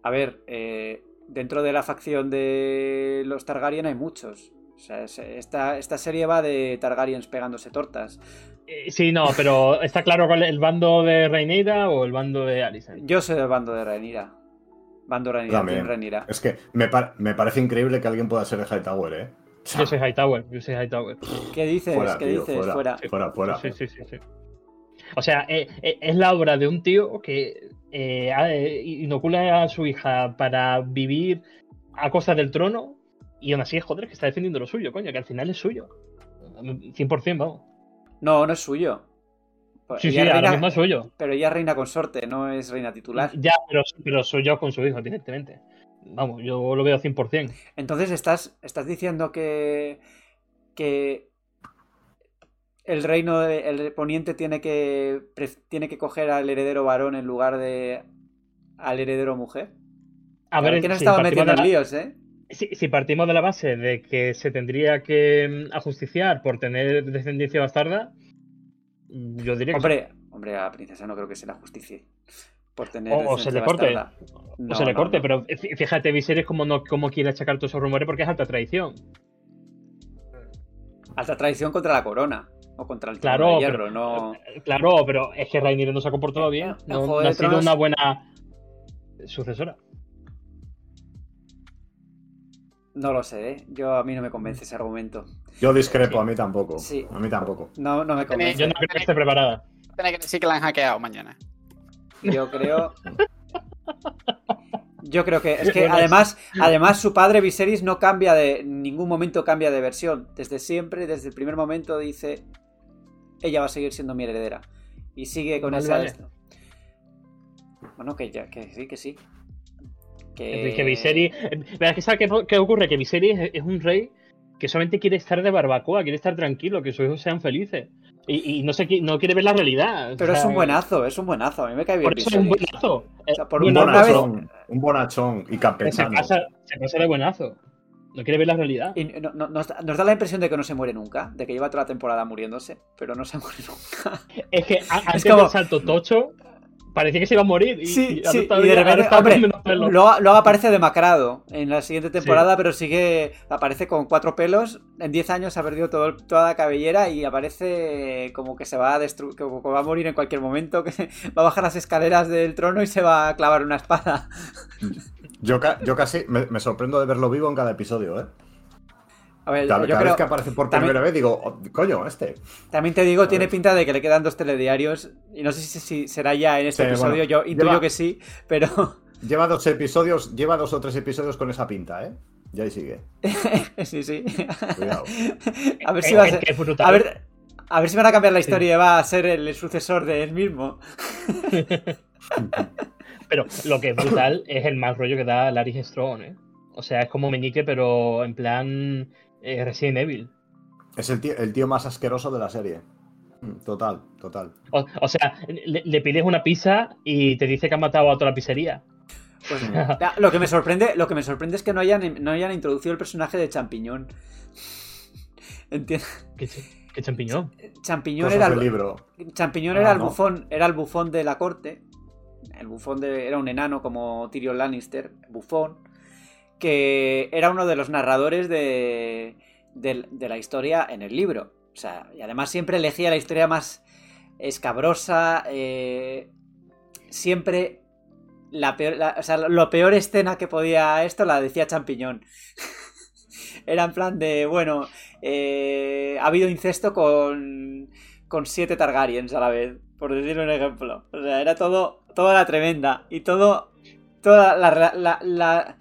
A ver, eh, dentro de la facción de los Targaryen hay muchos. O sea, es- esta, esta serie va de Targaryens pegándose tortas. Eh, Sí, no, pero ¿está claro cuál es el bando de Rhaenyra o el bando de Alicent? Yo soy del bando de Rhaenyra. Bando. Team Rhaenyra. Es que me, par- me parece increíble que alguien pueda ser de Hightower, ¿eh? Yo soy Hightower, yo soy Hightower. ¿Qué dices? Fuera, ¿Qué tío, dices? fuera. Fuera. Fuera, fuera. Sí, sí, sí, sí. O sea, eh, eh, es la obra de un tío que eh, inocula a su hija para vivir a costa del trono y aún así, joder, que está defendiendo lo suyo, coño, que al final es suyo. 100%, vamos. No, no es suyo. Pues Sí, sí, ella es reina- mismo es suyo. Pero ella es reina consorte, no es reina titular. Ya, pero, pero suyo con su hijo, evidentemente. Vamos, yo lo veo 100%. Entonces estás, estás diciendo que, que el reino, de- el poniente tiene que, tiene que coger al heredero varón en lugar de al heredero mujer. A ver, que si estamos partimos metiendo en líos, ¿eh? Si, si partimos de la base de que se tendría que mm, ajusticiar por tener descendencia bastarda, yo diría que Hombre, hombre, a princesa no creo que se la justicie. Por tener O- o se le corte. o se le no, corte, no. pero fí- fíjate, Viserys como no como quiere achacar todos esos rumores porque es alta traición. Alta traición contra la corona. O contra el Claro, de hierro, pero- no. Claro, pero es que Rhaenyra no se ha comportado bien. En No, ha sido una buena sucesora. No lo sé, ¿eh? Yo a mí no me convence ese argumento. Yo discrepo, a mí tampoco. Sí. A mí tampoco. No, no me convence. Yo no creo que esté preparada. Tiene que decir que la han hackeado mañana. Yo creo. [laughs] Yo creo que. Es que además, además su padre Viserys no cambia de. En ningún momento cambia de versión. Desde siempre, desde el primer momento dice. Ella va a seguir siendo mi heredera. Y sigue con Vale, esa. vale. esto. Bueno, que ya, que sí, que sí. Que, que Viserys. eh, ¿verdad que ¿Sabes qué, qué ocurre? Que Viserys es, es un rey que solamente quiere estar de barbacoa, quiere estar tranquilo, que sus hijos sean felices. Y, y no, se, no quiere ver la realidad. o Pero es un buenazo, es un buenazo. A mí me cae bien Por eso es un buenazo. O sea, por Un vez- bonachón, un bonachón y Se campechano. pasa, se pasa de buenazo. No quiere ver la realidad. Y no- no- nos, da- nos da la impresión de que no se muere nunca, de que lleva toda la temporada muriéndose, pero no se muere nunca. Es que a- [laughs] antes como- del salto tocho, parecía que se iba a morir. Y, Sí, y sí, y de repente, está hombre, luego, luego aparece demacrado en la siguiente temporada, pero sigue, aparece con cuatro pelos, en 10 años ha perdido todo, toda la cabellera y aparece como que se va a destruir, como que va a morir en cualquier momento, que [laughs] va a bajar las escaleras del trono y se va a clavar una espada. Yo, ca- yo casi me, me sorprendo de verlo vivo en cada episodio, ¿eh? A ver, Cada, yo cada creo, vez que aparece por también- primera vez digo, "Oh, coño, este. también te digo, tiene ver. pinta de que le quedan dos telediarios y no sé si, si será ya en este Sí, episodio, bueno, yo intuyo lleva- que sí, pero [laughs] Lleva dos episodios, lleva dos o tres episodios con esa pinta, ¿eh? Y ahí sigue. [laughs] sí, sí. Cuidado. A ver si va a es ser... que es brutal. A ver, a ver si van a cambiar la historia y va a ser el sucesor de él mismo. [laughs] Pero lo que es brutal es el mal rollo que da Larry Strong, ¿eh? O sea, es como Meñique, pero en plan eh, Resident Evil. Es el tío, el tío más asqueroso de la serie. Mm, Total, total. O, o sea, le, le pides una pizza y te dice que ha matado a toda la pizzería. Pues, [laughs] lo que me sorprende, lo que me sorprende es que no hayan, no hayan introducido el personaje de Champiñón. [laughs] ¿Entiendes? ¿Qué, ch- qué champiñón? Champiñón Cosas era el, libro. Champiñón Ah, era el no. bufón, era el bufón de la corte. El bufón de, era un enano como Tyrion Lannister, bufón, que era uno de los narradores de, de- la historia en el libro. O sea, y además siempre elegía la historia más escabrosa, eh, siempre la peor, o sea, lo peor escena que podía esto la decía Champiñón. [laughs] Era en plan de, bueno, eh, ha habido incesto con, con siete Targaryens a la vez, por decir un ejemplo. O sea, era todo, toda la tremenda. Y todo, toda la,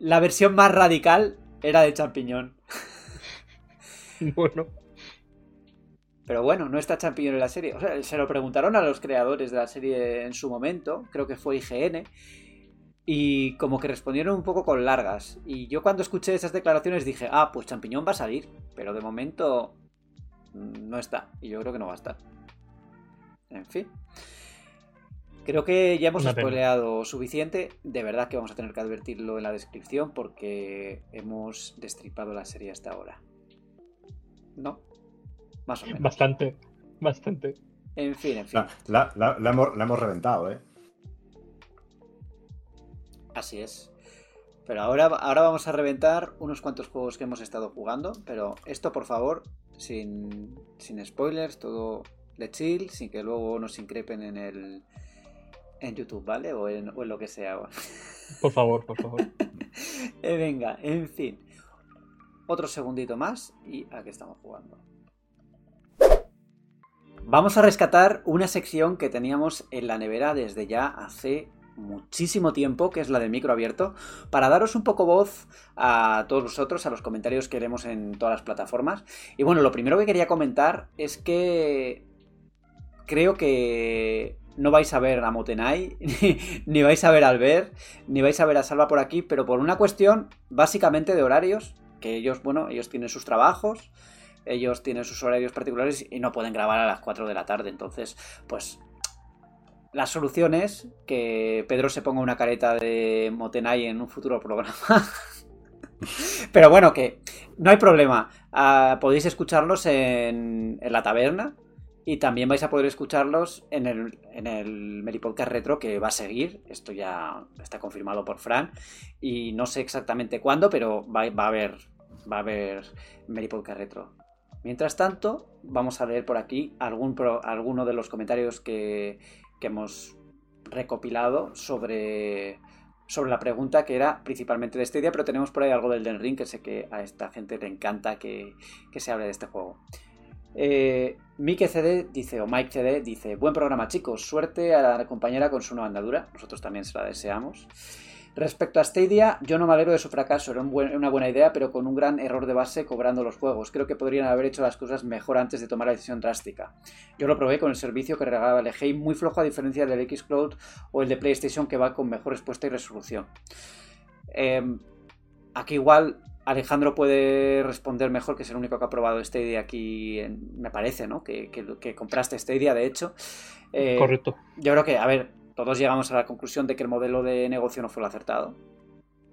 la, versión más radical era de Champiñón. [laughs] Bueno, Pero bueno, no está Champiñón en la serie. O sea, se lo preguntaron a los creadores de la serie en su momento, creo que fue IGN, y como que respondieron un poco con largas. Y yo cuando escuché esas declaraciones dije, ah, pues Champiñón va a salir, pero de momento mm, no está, y yo creo que no va a estar. En fin. Creo que ya hemos Una pena. spoileado suficiente. De verdad que vamos a tener que advertirlo en la descripción porque hemos destripado la serie hasta ahora. ¿No? Más o menos. bastante, bastante. En fin, en fin. La, la- la- la hemos, la hemos reventado, ¿eh? Así es. Pero ahora, ahora vamos a reventar unos cuantos juegos que hemos estado jugando. Pero esto, por favor, sin, sin spoilers, todo de chill, sin que luego nos increpen en el en YouTube, ¿vale? O en, o en lo que sea. [laughs] Por favor, por favor. Eh, venga, en fin. Otro segundito más y aquí estamos jugando. Vamos a rescatar una sección que teníamos en la nevera desde ya hace muchísimo tiempo, que es la del micro abierto, para daros un poco voz a todos vosotros, a los comentarios que haremos en todas las plataformas. Y bueno, lo primero que quería comentar es que creo que no vais a ver a Motenai, [laughs] ni, vais a ver a Albert, ni vais a ver a Salva por aquí, pero por una cuestión básicamente de horarios, que ellos, bueno, ellos tienen sus trabajos, ellos tienen sus horarios particulares y no pueden grabar a las 4 de la tarde, entonces, pues la solución es que Pedro se ponga una careta de Motenai en un futuro programa. [laughs] Pero bueno, que no hay problema. Ah, podéis escucharlos en la taberna y también vais a poder escucharlos en el, en el Retro que va a seguir. Esto ya está confirmado por Fran. Y no sé exactamente cuándo, pero va, va a haber, va a haber Retro. Mientras tanto, vamos a leer por aquí algún pro- alguno de los comentarios que, que hemos recopilado sobre, sobre la pregunta que era principalmente de este día, pero tenemos por ahí algo del Den Ring que sé que a esta gente le encanta que, que se hable de este juego. Eh, Mike CD dice, o Mike CD dice, buen programa chicos, suerte a la compañera con su nueva andadura, nosotros también se la deseamos. Respecto a Stadia, yo no me alegro de su fracaso, era una buena idea, pero con un gran error de base cobrando los juegos. Creo que podrían haber hecho las cosas mejor antes de tomar la decisión drástica. Yo lo probé con el servicio que regalaba el EGI, muy flojo a diferencia del Xcloud o el de PlayStation que va con mejor respuesta y resolución. Eh, aquí igual Alejandro puede responder mejor, que es el único que ha probado Stadia aquí, en- me parece, ¿no? Que, que- que compraste Stadia, de hecho. Eh, Correcto. yo creo que, a ver, todos llegamos a la conclusión de que el modelo de negocio no fue el acertado.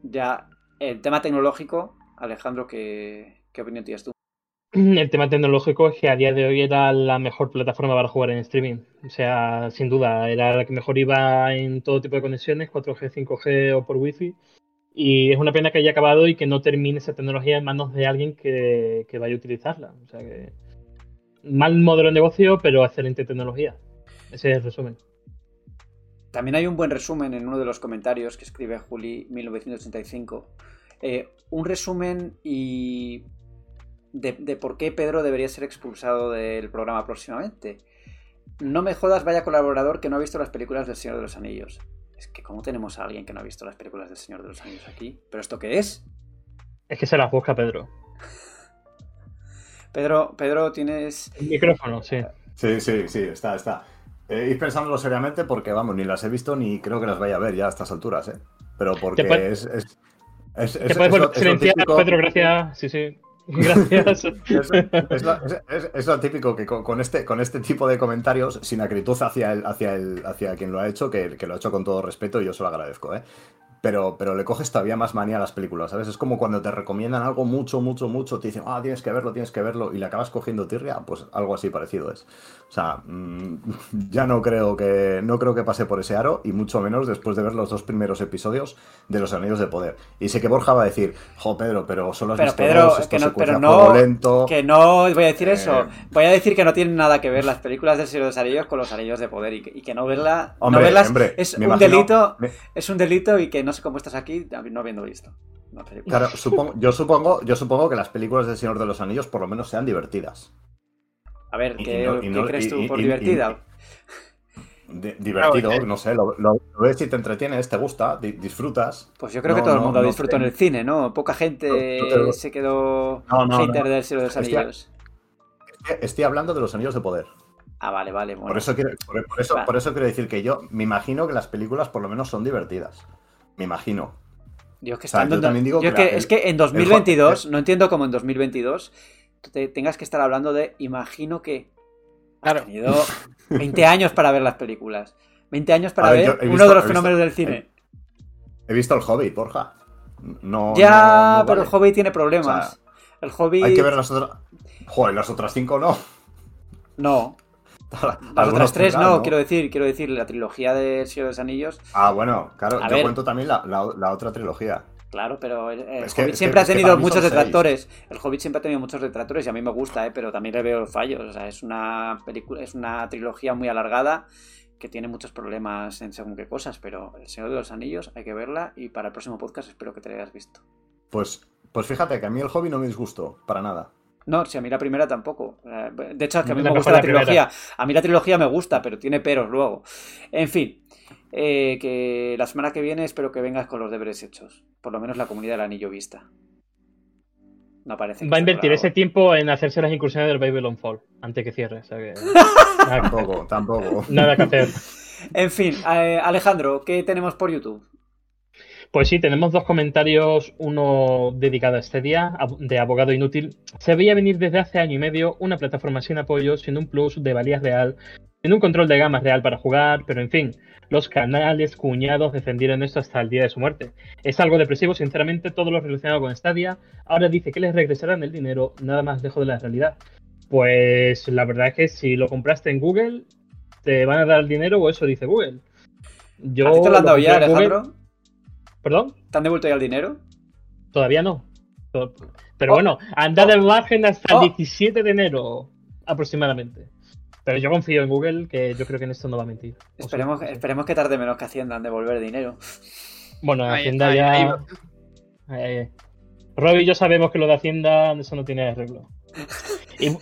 Ya, el tema tecnológico, Alejandro, ¿qué, qué opinión tienes tú? [clears throat] el tema tecnológico es que a día de hoy era la mejor plataforma para jugar en streaming. O sea, sin duda, era la que mejor iba en todo tipo de conexiones, 4G, 5G o por Wi-Fi. Y es una pena que haya acabado y que no termine esa tecnología en manos de alguien que, vaya a utilizarla. O sea que. Mal modelo de negocio, pero excelente tecnología. Ese es el resumen. También hay un buen resumen en uno de los comentarios que escribe Juli 1985. Eh, un resumen y de, de por qué Pedro debería ser expulsado del programa próximamente. No me jodas, vaya colaborador que no ha visto las películas del Señor de los Anillos. Es que, ¿cómo tenemos a alguien que no ha visto las películas del Señor de los Anillos aquí? ¿Pero esto qué es? Es que se las busca Pedro. [laughs] Pedro, Pedro, tienes. El micrófono, sí. Sí, sí, sí, está, está. Eh, ir pensándolo seriamente porque, vamos, ni las he visto ni creo que las vaya a ver ya a estas alturas, ¿eh? Pero porque Te puede- es, es, es, Te es- puedes es silenciar, típico- Pedro, gracias. Sí, sí. Gracias. [laughs] Es, lo, típico que con, con este, con este tipo de comentarios, sin acritud hacia, el, hacia, el, hacia quien lo ha hecho, que, que lo ha hecho con todo respeto y yo se lo agradezco, ¿eh? Pero, pero le coges todavía más manía a las películas, ¿sabes? Es como cuando te recomiendan algo mucho, mucho, mucho, te dicen, ah, tienes que verlo, tienes que verlo, y le acabas cogiendo tirria, pues algo así parecido es. O sea, mm, [laughs] ya no creo que no creo que pase por ese aro, y mucho menos después de ver los dos primeros episodios de Los Anillos de Poder. Y sé que Borja va a decir, jo, Pedro, pero solo has Pero visto Pedro, dos, que no, pero no, lento. que no voy a decir Eh. eso. Voy a decir que no tienen nada que ver las películas del Señor de los Anillos con los Anillos de Poder y que, y que no verla, no verlas hombre, es un imagino- delito, me- es un delito y que no sé cómo estás aquí no habiendo visto. Claro, [laughs] supongo, yo, supongo, yo supongo que las películas del Señor de los Anillos por lo menos sean divertidas. A ver, y ¿qué, no- y qué no- crees y- tú y- por y- divertida? [laughs] De- divertido, Claro, no sé, lo, lo- lo ves y te entretienes, te gusta, di- disfrutas. Pues yo creo que No, todo el no, mundo no disfrutó en el cine, ¿no? Poca gente te- se quedó No, no, hater no. del Señor de los. Anillos. Estoy, estoy hablando de los Anillos de Poder. Ah, vale, vale. Bueno. Por, eso quiero, por, por eso, Vale. por eso quiero decir que yo me imagino que las películas por lo menos son divertidas. Me imagino. Dios, que O sea, estando yo también digo yo que que- la- el- es que en el 2022, jo- no entiendo cómo en 2022 tú te tengas que estar hablando de imagino que has Claro. tenido 20 años para ver las películas. 20 años para A ver, uno visto- de los visto- fenómenos del cine. He visto el Hobbit, Borja. No, ya, no- no pero vale. el Hobbit tiene problemas. O sea, el Hobbit. Hay que ver las otras. Joder, las otras cinco no. No, las Algunos otras tres no, quiero decir, quiero decir, la trilogía de Señor de los Anillos, Ah, bueno, claro, A yo ver. cuento también la, la- la otra trilogía. claro, pero el, el Es que- Hobbit es que- siempre ha tenido muchos seis. detractores. El Hobbit siempre ha tenido muchos detractores y a mí me gusta, ¿eh? pero también le veo fallos. O sea, es una película, es una trilogía muy alargada que tiene muchos problemas en según qué cosas, pero El Señor de los Anillos hay que verla y para el próximo podcast espero que te la hayas visto. Pues, pues fíjate que a mí el hobby no me disgustó, para nada. No, si a mí la primera tampoco. Eh, De hecho, es que a mí La me gusta la trilogía. A mí la trilogía me gusta, pero tiene peros luego. En fin, eh, que la semana que viene espero que vengas con los deberes hechos. Por lo menos la comunidad del anillo vista. No parece que Va a invertir ese tiempo en hacerse las incursiones del Babylon Fall antes que cierre. O sea que, nada, Tampoco, tampoco. nada que hacer. En fin, eh, Alejandro, ¿qué tenemos por YouTube? Pues sí, tenemos dos comentarios, uno dedicado a este día, de abogado inútil. Se veía venir desde hace año y medio una plataforma sin apoyo, sin un plus de valía real, sin un control de gama real para jugar, pero en fin, los canales cuñados defendieron esto hasta el día de su muerte. Es algo depresivo, sinceramente, todo lo relacionado con Stadia. Ahora dice que les regresarán el dinero, nada más lejos de la realidad. Pues la verdad es que si lo compraste en Google, te van a dar el dinero o eso dice Google. Yo ¿A ti te lo han dado ya, Google- Alejandro? ¿Perdón? ¿Te han devuelto ya el dinero? Todavía no. Pero Oh, bueno, anda oh, de margen hasta oh. el 17 de enero aproximadamente. Pero yo confío en Google que yo creo que en esto no va a mentir. Esperemos, esperemos que tarde menos que Hacienda en devolver dinero. Bueno, Ahí Hacienda ahí ya. Ahí, ahí. Rob y yo sabemos que lo de Hacienda eso no tiene arreglo. [laughs] Y,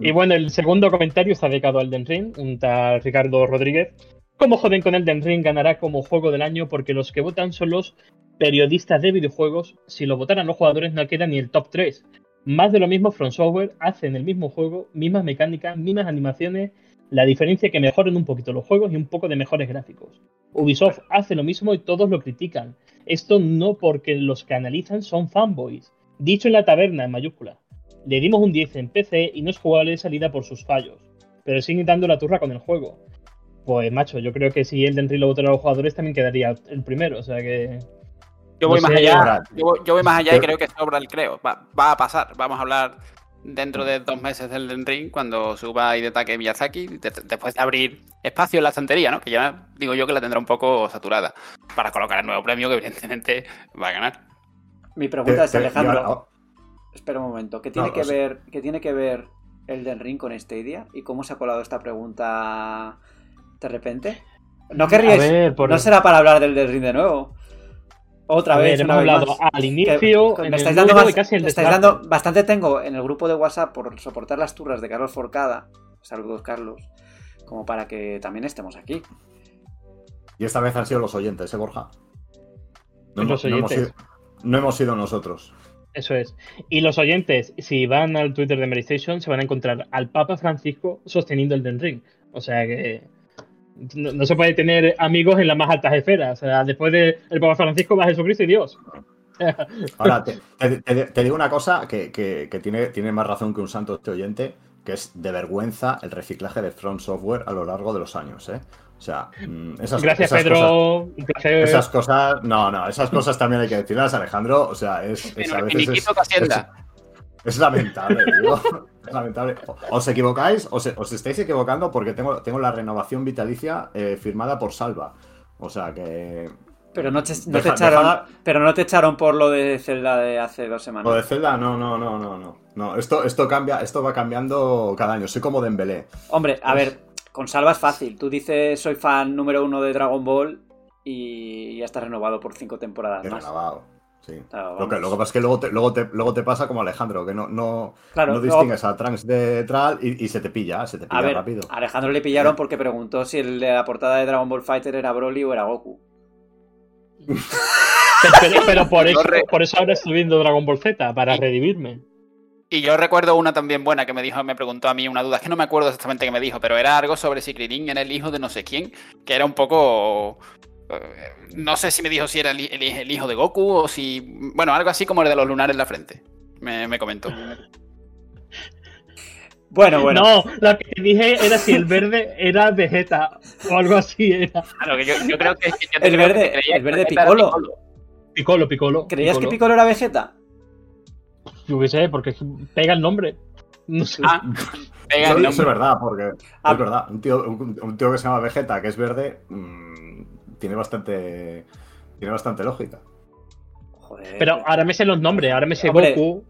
[laughs] y bueno, el segundo comentario está dedicado al Den Ring, un tal Ricardo Rodríguez. ¿Cómo joden con el Den Ring ganará como juego del año? Porque los que votan son los periodistas de videojuegos. Si lo votaran los jugadores no queda ni el top 3. Más de lo mismo From Software hacen el mismo juego, mismas mecánicas, mismas animaciones. La diferencia es que mejoran un poquito los juegos y un poco de mejores gráficos. Ubisoft hace lo mismo y todos lo critican. Esto no porque los que analizan son fanboys. Dicho en la taberna en mayúscula. Le dimos un 10 en PC y no es jugable de salida por sus fallos. Pero siguen dando la turra con el juego. Pues macho, yo creo que si el Ring lo votara a los jugadores también quedaría el primero. O sea que. Yo voy No más sé, allá, yo, voy- yo voy más allá y creo que sobra el creo. Va, va a pasar. Vamos a hablar dentro de dos meses del Elden Ring, cuando suba Hidetake Miyazaki, de- después de abrir espacio en la estantería, ¿no? Que ya digo yo que la tendrá un poco saturada, para colocar el nuevo premio que [laughs] evidentemente va a ganar. Mi pregunta es, Te- te- Alejandro, espera un momento, ¿qué tiene, No, que o sea- ver, ¿qué tiene que ver Elden Ring con Stadia? ¿Y cómo se ha colado esta pregunta de repente? ¿No querríais? ver, por- ¿No será para hablar del Ring de nuevo? Otra A vez, ver, hemos hablado más. al inicio, que en me estáis dando, más- casi me estáis bastante tengo en el grupo de WhatsApp por soportar las turras de Carlos Forcada. Saludos, Carlos. Como para que también estemos aquí. Y esta vez han sido los oyentes, ¿eh, Borja? No, Los hemos- no hemos oyentes. sido, no hemos sido nosotros. Eso es. Y los oyentes, si van al Twitter de Medistation, se van a encontrar al Papa Francisco sosteniendo el Den Ring. O sea que no, no se puede tener amigos en las más altas esferas. O sea, después del Papa Francisco va Jesucristo y Dios. [laughs] Ahora, te, te- te- te digo una cosa que, que- que tiene, tiene más razón que un santo este oyente, que es de vergüenza el reciclaje de Front Software a lo largo de los años, ¿eh? O sea, mm, esas, Gracias, esas Pedro. cosas- Un placer. esas cosas, no, no, esas cosas también hay que decirlas, Alejandro. O sea, es, es a veces. Es lamentable, digo. [laughs] Es lamentable. Os equivocáis, os, os estáis equivocando porque tengo, tengo la renovación vitalicia eh, firmada por Salva. O sea que. Pero no te, no te Deja- echaron, deja- pero no te echaron por lo de Zelda de hace dos semanas. Lo de Zelda, no, no, no, no, no. No, esto, esto cambia, esto va cambiando cada año. Soy como Dembélé. Hombre, a Pues- ver, con Salva es fácil. Tú dices soy fan número uno de Dragon Ball y ya está renovado por cinco temporadas más. renovado. Sí. Claro, Lo que, lo que pasa es que luego te, luego te, luego te pasa como Alejandro, que no, no, Claro, no luego- distingues a Trunks de Tral y, y se te pilla, se te pilla A ver, rápido. a Alejandro le pillaron porque preguntó si el de la portada de Dragon Ball Fighter era Broly o era Goku. Pero, pero por, eso, por eso ahora estoy viendo Dragon Ball Z, para redimirme. Y yo recuerdo una también buena que me dijo, me preguntó a mí una duda, es que no me acuerdo exactamente qué me dijo, pero era algo sobre si Krillin era el hijo de no sé quién, que era un poco... eh, No sé si me dijo si era el, hi- el hi- el hijo de Goku o si... Bueno, algo así como el de los lunares en la frente. Me, me comentó. Bueno, [laughs] bueno. No, lo que te dije era si el verde era Vegeta o algo así era. Claro, que yo, yo creo que... yo El creo que verde- creía el verde que Piccolo. Piccolo, Piccolo. ¿Creías que Piccolo era Vegeta? Yo qué sé, porque pega el nombre. No sé. Ah, pega Eso, es verdad, porque Ah. es verdad. Un tío, un, un tío que se llama Vegeta, que es verde, mm, tiene bastante. Tiene bastante lógica. Joder. Pero ahora me sé los nombres, ahora me sé Hombre, Goku,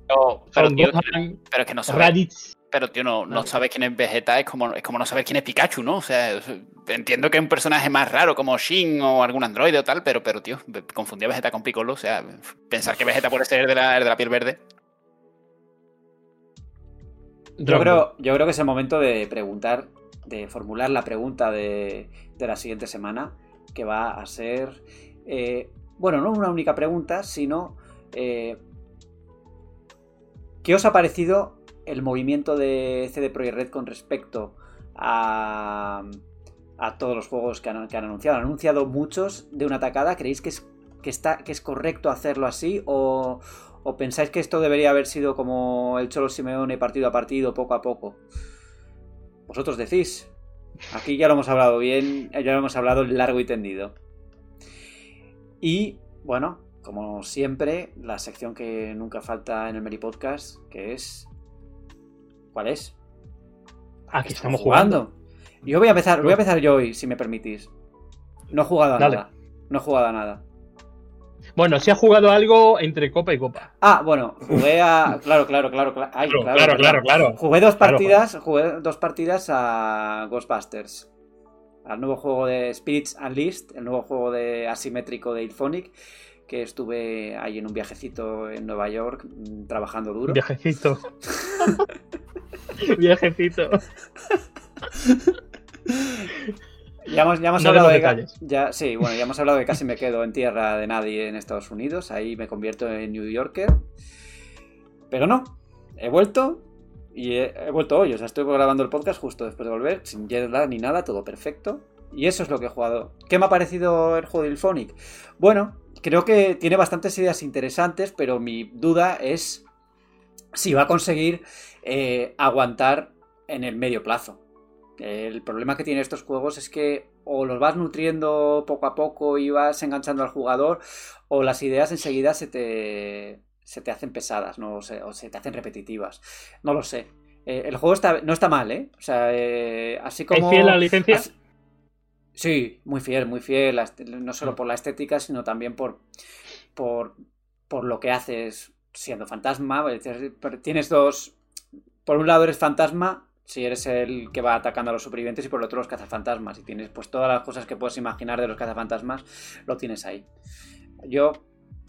Pero, tío, Gohan, pero es que no sabes, Raditz. pero tío, no, no sabes quién es Vegeta, es como, es como no saber quién es Pikachu, ¿no? O sea, entiendo que es un personaje más raro como Shin o algún androide o tal, pero, pero tío, confundí a Vegeta con Piccolo, o sea, pensar que Vegeta puede ser el de la, el de la piel verde. Yo creo, yo creo que es el momento de preguntar, de formular la pregunta de, de la siguiente semana, que va a ser, eh, bueno, no una única pregunta, sino, eh, ¿qué os ha parecido el movimiento de CD Projekt Red con respecto a, a todos los juegos que han, que han anunciado? Han anunciado muchos de una tacada, ¿creéis que es, que está, que es correcto hacerlo así o, ¿O pensáis que esto debería haber sido como el Cholo Simeone partido a partido, poco a poco? Vosotros decís. Aquí ya lo hemos hablado bien, ya lo hemos hablado largo y tendido. Y, bueno, como siempre, la sección que nunca falta en el Meri Podcast, que es... ¿Cuál es? Aquí estamos jugando. Yo voy a empezar, voy a empezar yo hoy, si me permitís. No he jugado a Dale. nada. No he jugado a nada. Bueno, si ha jugado algo entre copa y copa. Ah, bueno, jugué a. Claro, claro, claro, claro. Ay, Claro, claro, claro, claro. Jugué dos Claro, partidas, jugué dos partidas a Ghostbusters. Al nuevo juego de Spirits Unleashed, el nuevo juego de asimétrico de Ilphonic, que estuve ahí en un viajecito en Nueva York mm, trabajando duro. Viajecito. [laughs] Viajecito. [laughs] Ya hemos, ya hemos No hablado de detalles. ya, sí, bueno, ya hemos hablado de que casi me quedo en tierra de nadie en Estados Unidos. Ahí me convierto en New Yorker. Pero no, he vuelto y he, he vuelto hoy. O sea, estoy grabando el podcast justo después de volver, sin jet ni nada, todo perfecto. Y eso es lo que he jugado. ¿Qué me ha parecido el juego de Ilphonic? Bueno, creo que tiene bastantes ideas interesantes, pero mi duda es si va a conseguir eh, aguantar en el medio plazo. El problema que tienen estos juegos es que o los vas nutriendo poco a poco y vas enganchando al jugador, o las ideas enseguida se te, se te hacen pesadas, ¿no? O se, o se te hacen repetitivas. No lo sé. Eh, el juego está, no está mal, ¿eh? O sea, eh, así como... ¿Es fiel a la licencia? así- Sí, muy fiel, muy fiel. No solo por la estética, sino también por, por, por lo que haces siendo fantasma. Tienes dos... Por un lado eres fantasma, si eres el que va atacando a los supervivientes, y por el otro los cazafantasmas. Y tienes pues todas las cosas que puedes imaginar de los cazafantasmas, lo tienes ahí. Yo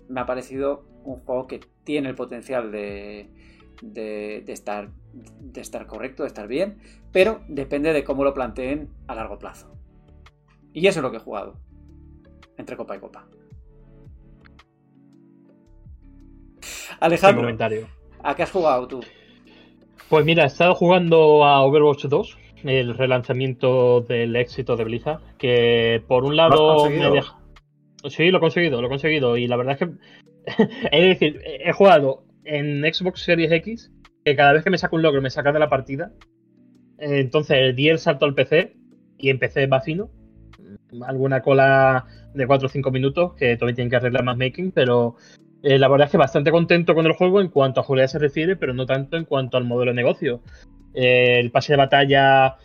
me ha parecido un juego que tiene el potencial de, de, de estar, de estar correcto, de estar bien, pero depende de cómo lo planteen a largo plazo. Y eso es lo que he jugado. Entre copa y copa. Alejandro. ¿a qué has jugado tú? Pues mira, he estado jugando a Overwatch 2, el relanzamiento del éxito de Blizzard, que por un ¿Lo has lado me deja... Sí, lo he conseguido, lo he conseguido. Y la verdad es que, [laughs] es decir, he jugado en Xbox Series X, que cada vez que me saco un logro me saca de la partida. Entonces di el salto al PC y empecé va fino. Alguna cola de 4 o 5 minutos que todavía tienen que arreglar más making, pero eh, la verdad es que bastante contento con el juego en cuanto a jugabilidad se refiere, pero no tanto en cuanto al modelo de negocio. Eh, el pase de batalla,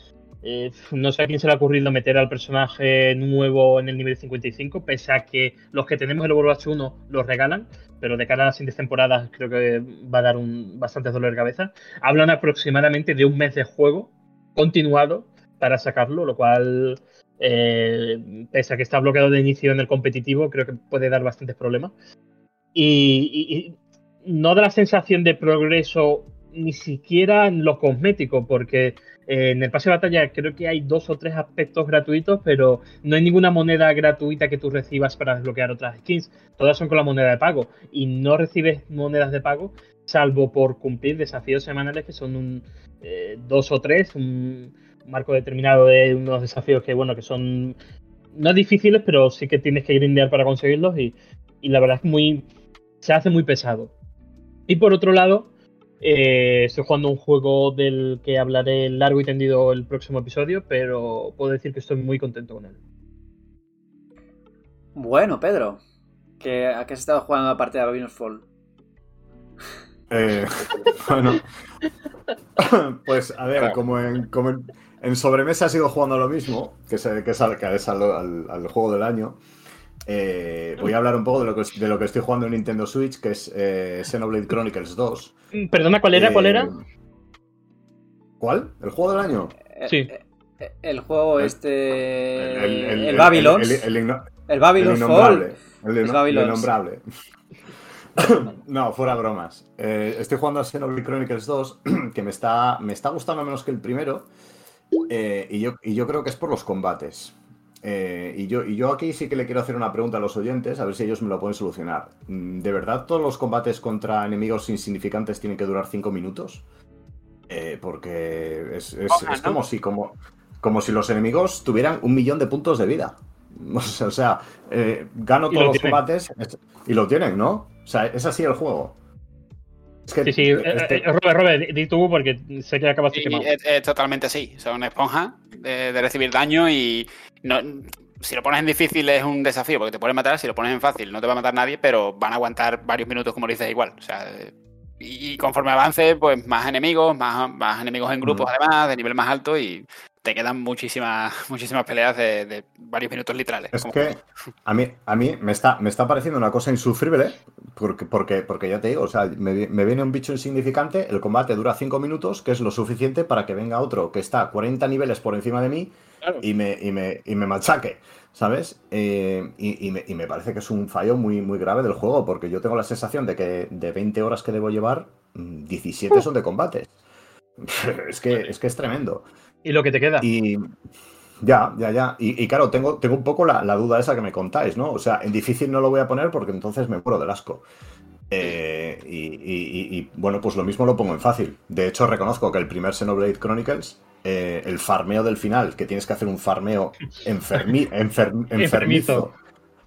eh, no sé a quién se le ha ocurrido meter al personaje nuevo en el nivel 55, pese a que los que tenemos el Overwatch 1 los regalan, pero de cara a las siguientes temporadas creo que va a dar un bastante dolor de cabeza. Hablan aproximadamente de un mes de juego continuado para sacarlo, lo cual, eh, pese a que está bloqueado de inicio en el competitivo, creo que puede dar bastantes problemas. Y, no da la sensación de progreso ni siquiera en lo cosmético, porque eh, en el pase de batalla creo que hay dos o tres aspectos gratuitos, pero no hay ninguna moneda gratuita que tú recibas para desbloquear otras skins. Todas son con la moneda de pago y no recibes monedas de pago salvo por cumplir desafíos semanales que son un, eh, dos o tres, un marco determinado de unos desafíos que bueno que son no difíciles, pero sí que tienes que grindear para conseguirlos y, y la verdad es muy se hace muy pesado. Y por otro lado, eh, estoy jugando un juego del que hablaré largo y tendido el próximo episodio, pero puedo decir que estoy muy contento con él. Bueno, Pedro, ¿qué, ¿a qué has estado jugando aparte de Babylon's Fall? Eh, [laughs] bueno, [coughs] pues a ver, como en, como en, en sobremesa sigo jugando lo mismo, que es, que es, al, que es al, al- al juego del año. Eh, voy a hablar un poco de lo que, de lo que estoy jugando en Nintendo Switch, que es eh, Xenoblade Chronicles 2. Mm, Perdona, ¿cuál era? ¿Cuál Eh, era? ¿Cuál? ¿El juego del año? Eh, Sí. eh, eh, El juego este... El, el, el Babylon. El, el- el igno- El innombrable. Fall. El, Es inno- Babylon's. el innombrable. [coughs] no, fuera bromas. Eh, estoy jugando a Xenoblade Chronicles 2, [clears throat] que me está, me está gustando menos que el primero. eh, y, yo, y yo creo que es por los combates. Eh, y, yo, y yo aquí sí que le quiero hacer una pregunta a los oyentes, a ver si ellos me lo pueden solucionar. Mm, ¿De verdad todos los combates contra enemigos insignificantes tienen que durar 5 minutos? Eh, porque es, es- Ojalá, es ¿no? como si como, como si los enemigos tuvieran un millón de puntos de vida. [laughs] O sea, o sea, eh, gano todos lo los tienen. combates es- y lo tienen, ¿no? O sea, es así el juego. Es que Sí, sí, este- eh, Robert, Robert, di- tú porque sé que acabaste Sí, quemado. es, es totalmente así. Son esponja de, de recibir daño y no, si lo pones en difícil es un desafío porque te pueden matar. Si lo pones en fácil no te va a matar nadie, pero van a aguantar varios minutos como dices igual. O sea, y, y conforme avance, pues más enemigos, más, más enemigos en grupos Mm. además, de nivel más alto y te quedan muchísimas [laughs] muchísimas peleas de, de varios minutos literales. Es como- que a mí, a mí me, está, me está pareciendo una cosa insufrible, porque, porque, porque ya te digo, o sea, me, vi- me viene un bicho insignificante, el combate dura 5 minutos, que es lo suficiente para que venga otro que está 40 niveles por encima de mí Claro. y me, y me, y me machaque, ¿sabes? Eh, y, y me, y me parece que es un fallo muy, muy grave del juego, porque yo tengo la sensación de que de 20 horas que debo llevar, mm, 17 son de combates. [laughs] Es que, es que es tremendo. Y lo que te queda. Y ya, ya, ya. Y, y claro, tengo, tengo un poco la, la duda esa que me contáis, ¿no? O sea, en difícil no lo voy a poner porque entonces me muero del asco. Eh, y, y- y- y, bueno, pues lo mismo lo pongo en fácil. De hecho, reconozco que el primer Xenoblade Chronicles, eh, el farmeo del final, que tienes que hacer un farmeo enfermi- [laughs] enfer- enfermizo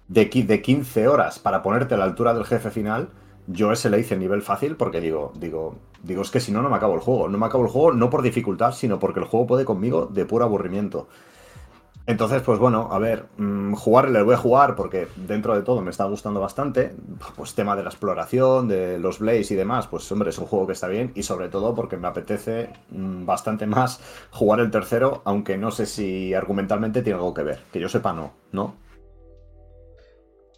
de, de 15 horas para ponerte a la altura del jefe final, yo ese le hice en nivel fácil porque digo, digo, digo, es que si no, no me acabo el juego. No me acabo el juego no por dificultad, sino porque el juego puede conmigo de puro aburrimiento. Entonces, pues bueno, a ver, mm, jugar le voy a jugar porque dentro de todo me está gustando bastante. Pues tema de la exploración, de los Blaze y demás, pues hombre, es un juego que está bien y sobre todo porque me apetece mm, bastante más jugar el tercero, aunque no sé si argumentalmente tiene algo que ver. Que yo sepa, no, ¿no?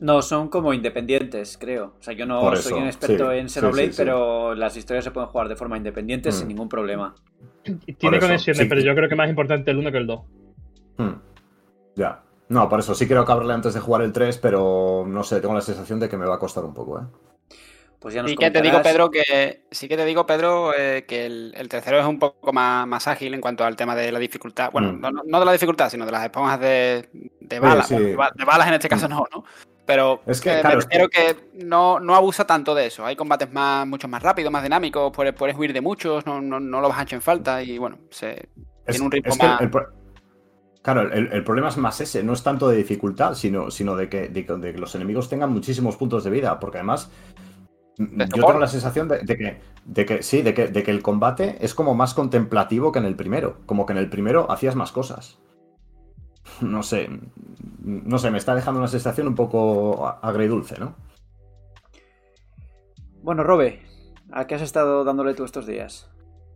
No, son como independientes, creo. O sea, yo no Por soy eso, un experto sí, en Xenoblade, sí, sí. pero las historias se pueden jugar de forma independiente Mm. sin ningún problema. Tiene eso, conexiones, sí. pero yo creo que más importante el 1 que el 2. Hmm. Ya. No, por eso sí quiero acabarle antes de jugar el 3, pero no sé, tengo la sensación de que me va a costar un poco, ¿eh? Pues ya nos Sí que te digo. Pedro, que sí que te digo, Pedro, eh, que el, el tercero es un poco más, más ágil en cuanto al tema de la dificultad. Bueno, Mm. no, de la dificultad, sino de las esponjas de, de balas. sí. Bueno, de ba- de balas en este caso no, ¿no? Pero Es que, eh, claro, me es que- no, no abusa tanto de eso. Hay combates más, mucho más rápidos, más dinámicos, puedes, puedes huir de muchos, no, no, no lo vas a echar en falta y bueno, se, Es, tiene un ritmo más... el claro, el, el problema es más ese, no es tanto de dificultad, sino, sino de, que, de que- de que los enemigos tengan muchísimos puntos de vida, porque además mm, yo tengo la sensación de, de que, de que sí, de que, de que el combate es como más contemplativo que en el primero, como que en el primero hacías más cosas. No sé, no sé, me está dejando una sensación un poco agridulce, ¿no? Bueno, Robe, ¿a qué has estado dándole tú estos días?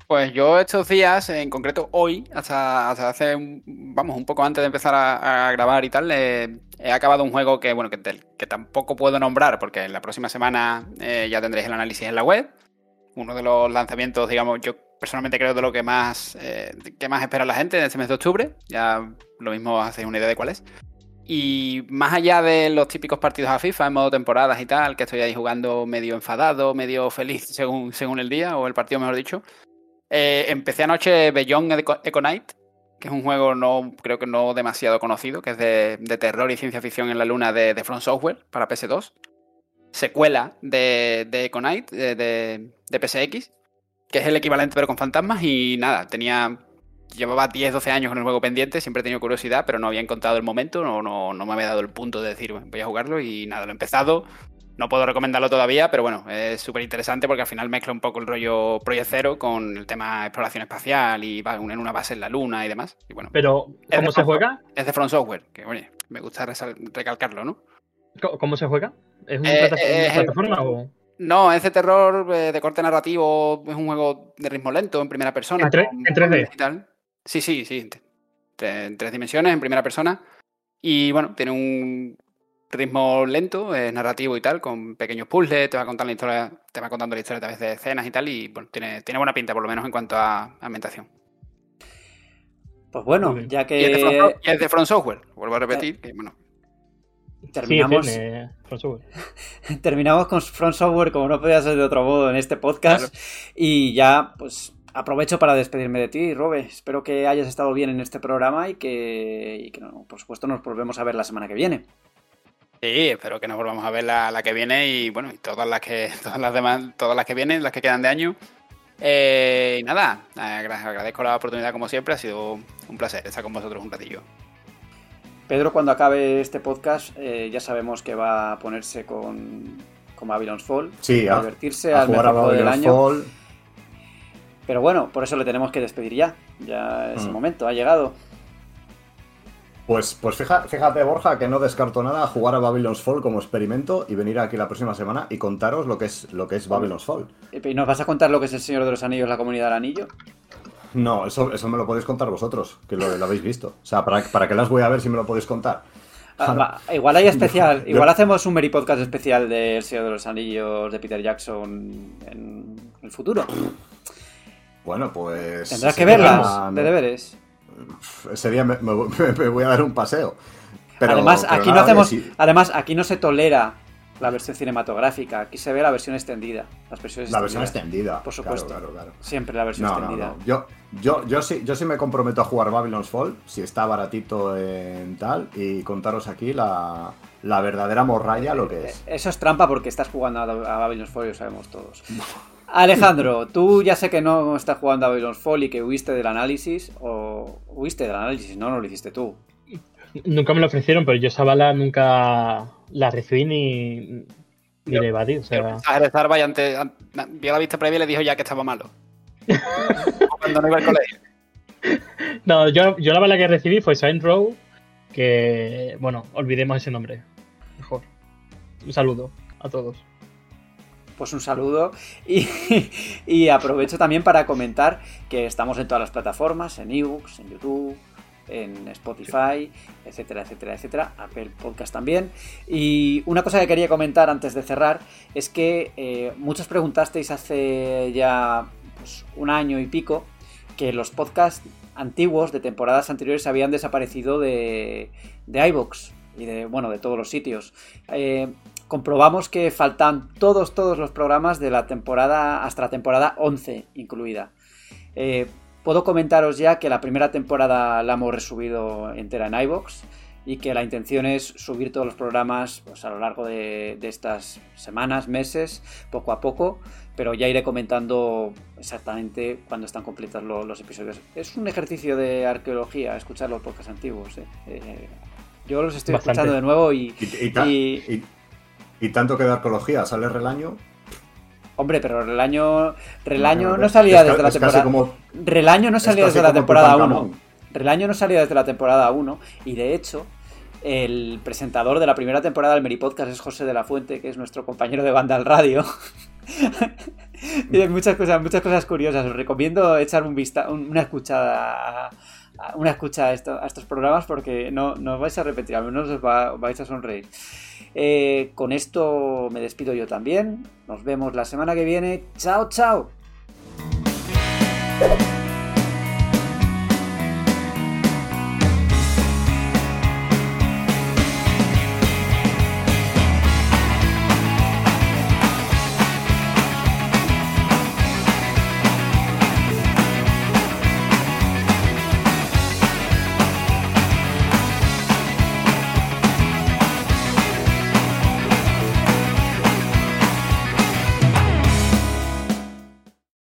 Pues yo estos días, en concreto hoy, hasta, hasta hace, un- vamos, un poco antes de empezar a, a grabar y tal, eh, he acabado un juego que, bueno, que tampoco puedo nombrar porque en la próxima semana eh, ya tendréis el análisis en la web. Uno de los lanzamientos, digamos, yo personalmente creo de lo que más, eh, más espera la gente en este mes de octubre. Ya lo mismo hacéis una idea de cuál es. Y más allá de los típicos partidos a FIFA en modo temporadas y tal, que estoy ahí jugando medio enfadado, medio feliz [laughs] según, según el día, o el partido mejor dicho, eh, empecé anoche Beyond Eco, Eco Knight, que es un juego no creo que no demasiado conocido, que es de, terror y ciencia ficción en la luna de, de From Software para PS2. Secuela de, de Eco Knight, de, de, de PSX, que es el equivalente pero con fantasmas. Y nada, tenía. Llevaba 10, 12 años con el juego pendiente, siempre he tenido curiosidad, pero no había encontrado el momento, no, no, no me había dado el punto de decir, voy a jugarlo y nada, lo he empezado. No puedo recomendarlo todavía, pero bueno, es súper interesante porque al final mezcla un poco el rollo Project Zero con el tema exploración espacial y va en una base en la luna y demás. Y bueno, Pero, ¿cómo se juega? es de From Software, que oye, me gusta recalcarlo, ¿no? ¿Cómo- ¿Cómo se juega? ¿Es una Eh, plata- eh, plataforma o...? No, es de terror, eh, de corte narrativo, es un juego de ritmo lento, en primera persona. ¿En tre- con en 3D? puzzles y tal. Sí, sí, sí. en tre- En tres dimensiones, en primera persona. Y bueno, tiene un ritmo lento, es narrativo y tal, con pequeños puzzles, te va contando la historia, te va contando la historia a través de escenas y tal, y bueno, tiene, tiene buena pinta, por lo menos en cuanto a ambientación. Pues bueno, ya Y es de From, que y es de From Software, vuelvo a repetir, que bueno, terminamos, Sí, tiene From Software. [laughs] terminamos con Front Software como no podía ser de otro modo en este podcast. Y ya, pues aprovecho para despedirme de ti, Robe. Espero que hayas estado bien en este programa y que, y que no, por supuesto, nos volvemos a ver la semana que viene. Sí, espero que nos volvamos a ver la, la que viene y bueno, y todas las que [laughs] todas las demás, todas las que vienen, las que quedan de año. Eh, y nada, agra- agradezco la oportunidad como siempre, ha sido un placer estar con vosotros un ratillo. Pedro, cuando acabe este podcast, eh, ya sabemos que va a ponerse con, con Babylon's Fall. Sí, a divertirse a al jugar mejor a del año. Fall. Pero bueno, por eso le tenemos que despedir ya. Ya ese Mm. momento ha llegado. Pues, pues fija- fíjate, Borja, que no descarto nada jugar a Babylon's Fall como experimento y venir aquí la próxima semana y contaros lo que es, lo que es Babylon's Fall. ¿Y nos vas a contar lo que es el Señor de los Anillos, la comunidad del anillo? No, eso, eso me lo podéis contar vosotros, que lo, lo habéis visto. O sea, ¿para, ¿para qué las voy a ver si me lo podéis contar? Ah, igual hay [laughs] especial, Yo- [laughs] igual hacemos un Meri Podcast especial del Señor de los Anillos de Peter Jackson en el futuro. Bueno, pues... Tendrás que verlas, de deberes. Ese día me, me- [laughs] me voy a dar un paseo. Pero- además, pero aquí no hacemos, oye, sí. además, aquí no se tolera la versión cinematográfica, aquí se ve la versión extendida. Las versiones La versión extendida. Por supuesto. Claro, claro. Siempre la versión No, extendida. no. Yo, yo, yo, sí, yo sí me comprometo a jugar Babylon's Fall, si está baratito en tal, y contaros aquí la, la verdadera morralla, lo que es. Eso es trampa porque estás jugando a, a Babylon's Fall y lo sabemos todos. [laughs] Alejandro, tú ya sé que no estás jugando a Babylon's Fall y que huiste del análisis, o huiste del análisis, no, no lo hiciste tú. Nunca me lo ofrecieron, pero yo esa bala nunca la recibí ni, ni le evadí. O sea, A Zarba y antes, an- vio la vista previa y le dijo ya que estaba malo. [laughs] Cuando no iba al colegio. no, yo, yo la bala que recibí fue Saint Row que, bueno, olvidemos ese nombre. Mejor. Un saludo a todos. Pues un saludo y, y aprovecho también para comentar que estamos en todas las plataformas, en ebooks, en YouTube, en Spotify, etcétera, etcétera, etcétera, Apple Podcast también. Y una cosa que quería comentar antes de cerrar es que eh, muchos preguntasteis hace ya pues, un año y pico que los podcasts antiguos de temporadas anteriores habían desaparecido de, de iVoox y de, bueno, de todos los sitios. Eh, comprobamos que faltan todos, todos los programas de la temporada, hasta la temporada 11 incluida. Eh, puedo comentaros ya que la primera temporada la hemos resubido entera en iVoox y que la intención es subir todos los programas pues, a lo largo de, de, estas semanas, meses, poco a poco, pero ya iré comentando exactamente cuando están completos los, los episodios. Es un ejercicio de arqueología escuchar los podcasts antiguos. ¿eh? Eh, yo los estoy Bastante. escuchando de nuevo y y, y, y, tanto que de arqueología sale Relaño. Hombre, pero Relaño, Relaño no, no salía es, desde la temporada. Como, Relaño no salía desde la temporada 1. Relaño no salía desde la temporada 1 y de hecho el presentador de la primera temporada del Meri Podcast es José de la Fuente, que es nuestro compañero de banda al radio. [laughs] y muchas cosas, muchas cosas curiosas. Os recomiendo echar un vista, una escuchada a, una escucha a, esto, a, estos programas porque no, no os vais a repetir, al menos os, va, os vais a sonreír. Eh, con esto me despido yo también. Nos vemos la semana que viene. Chao, chao.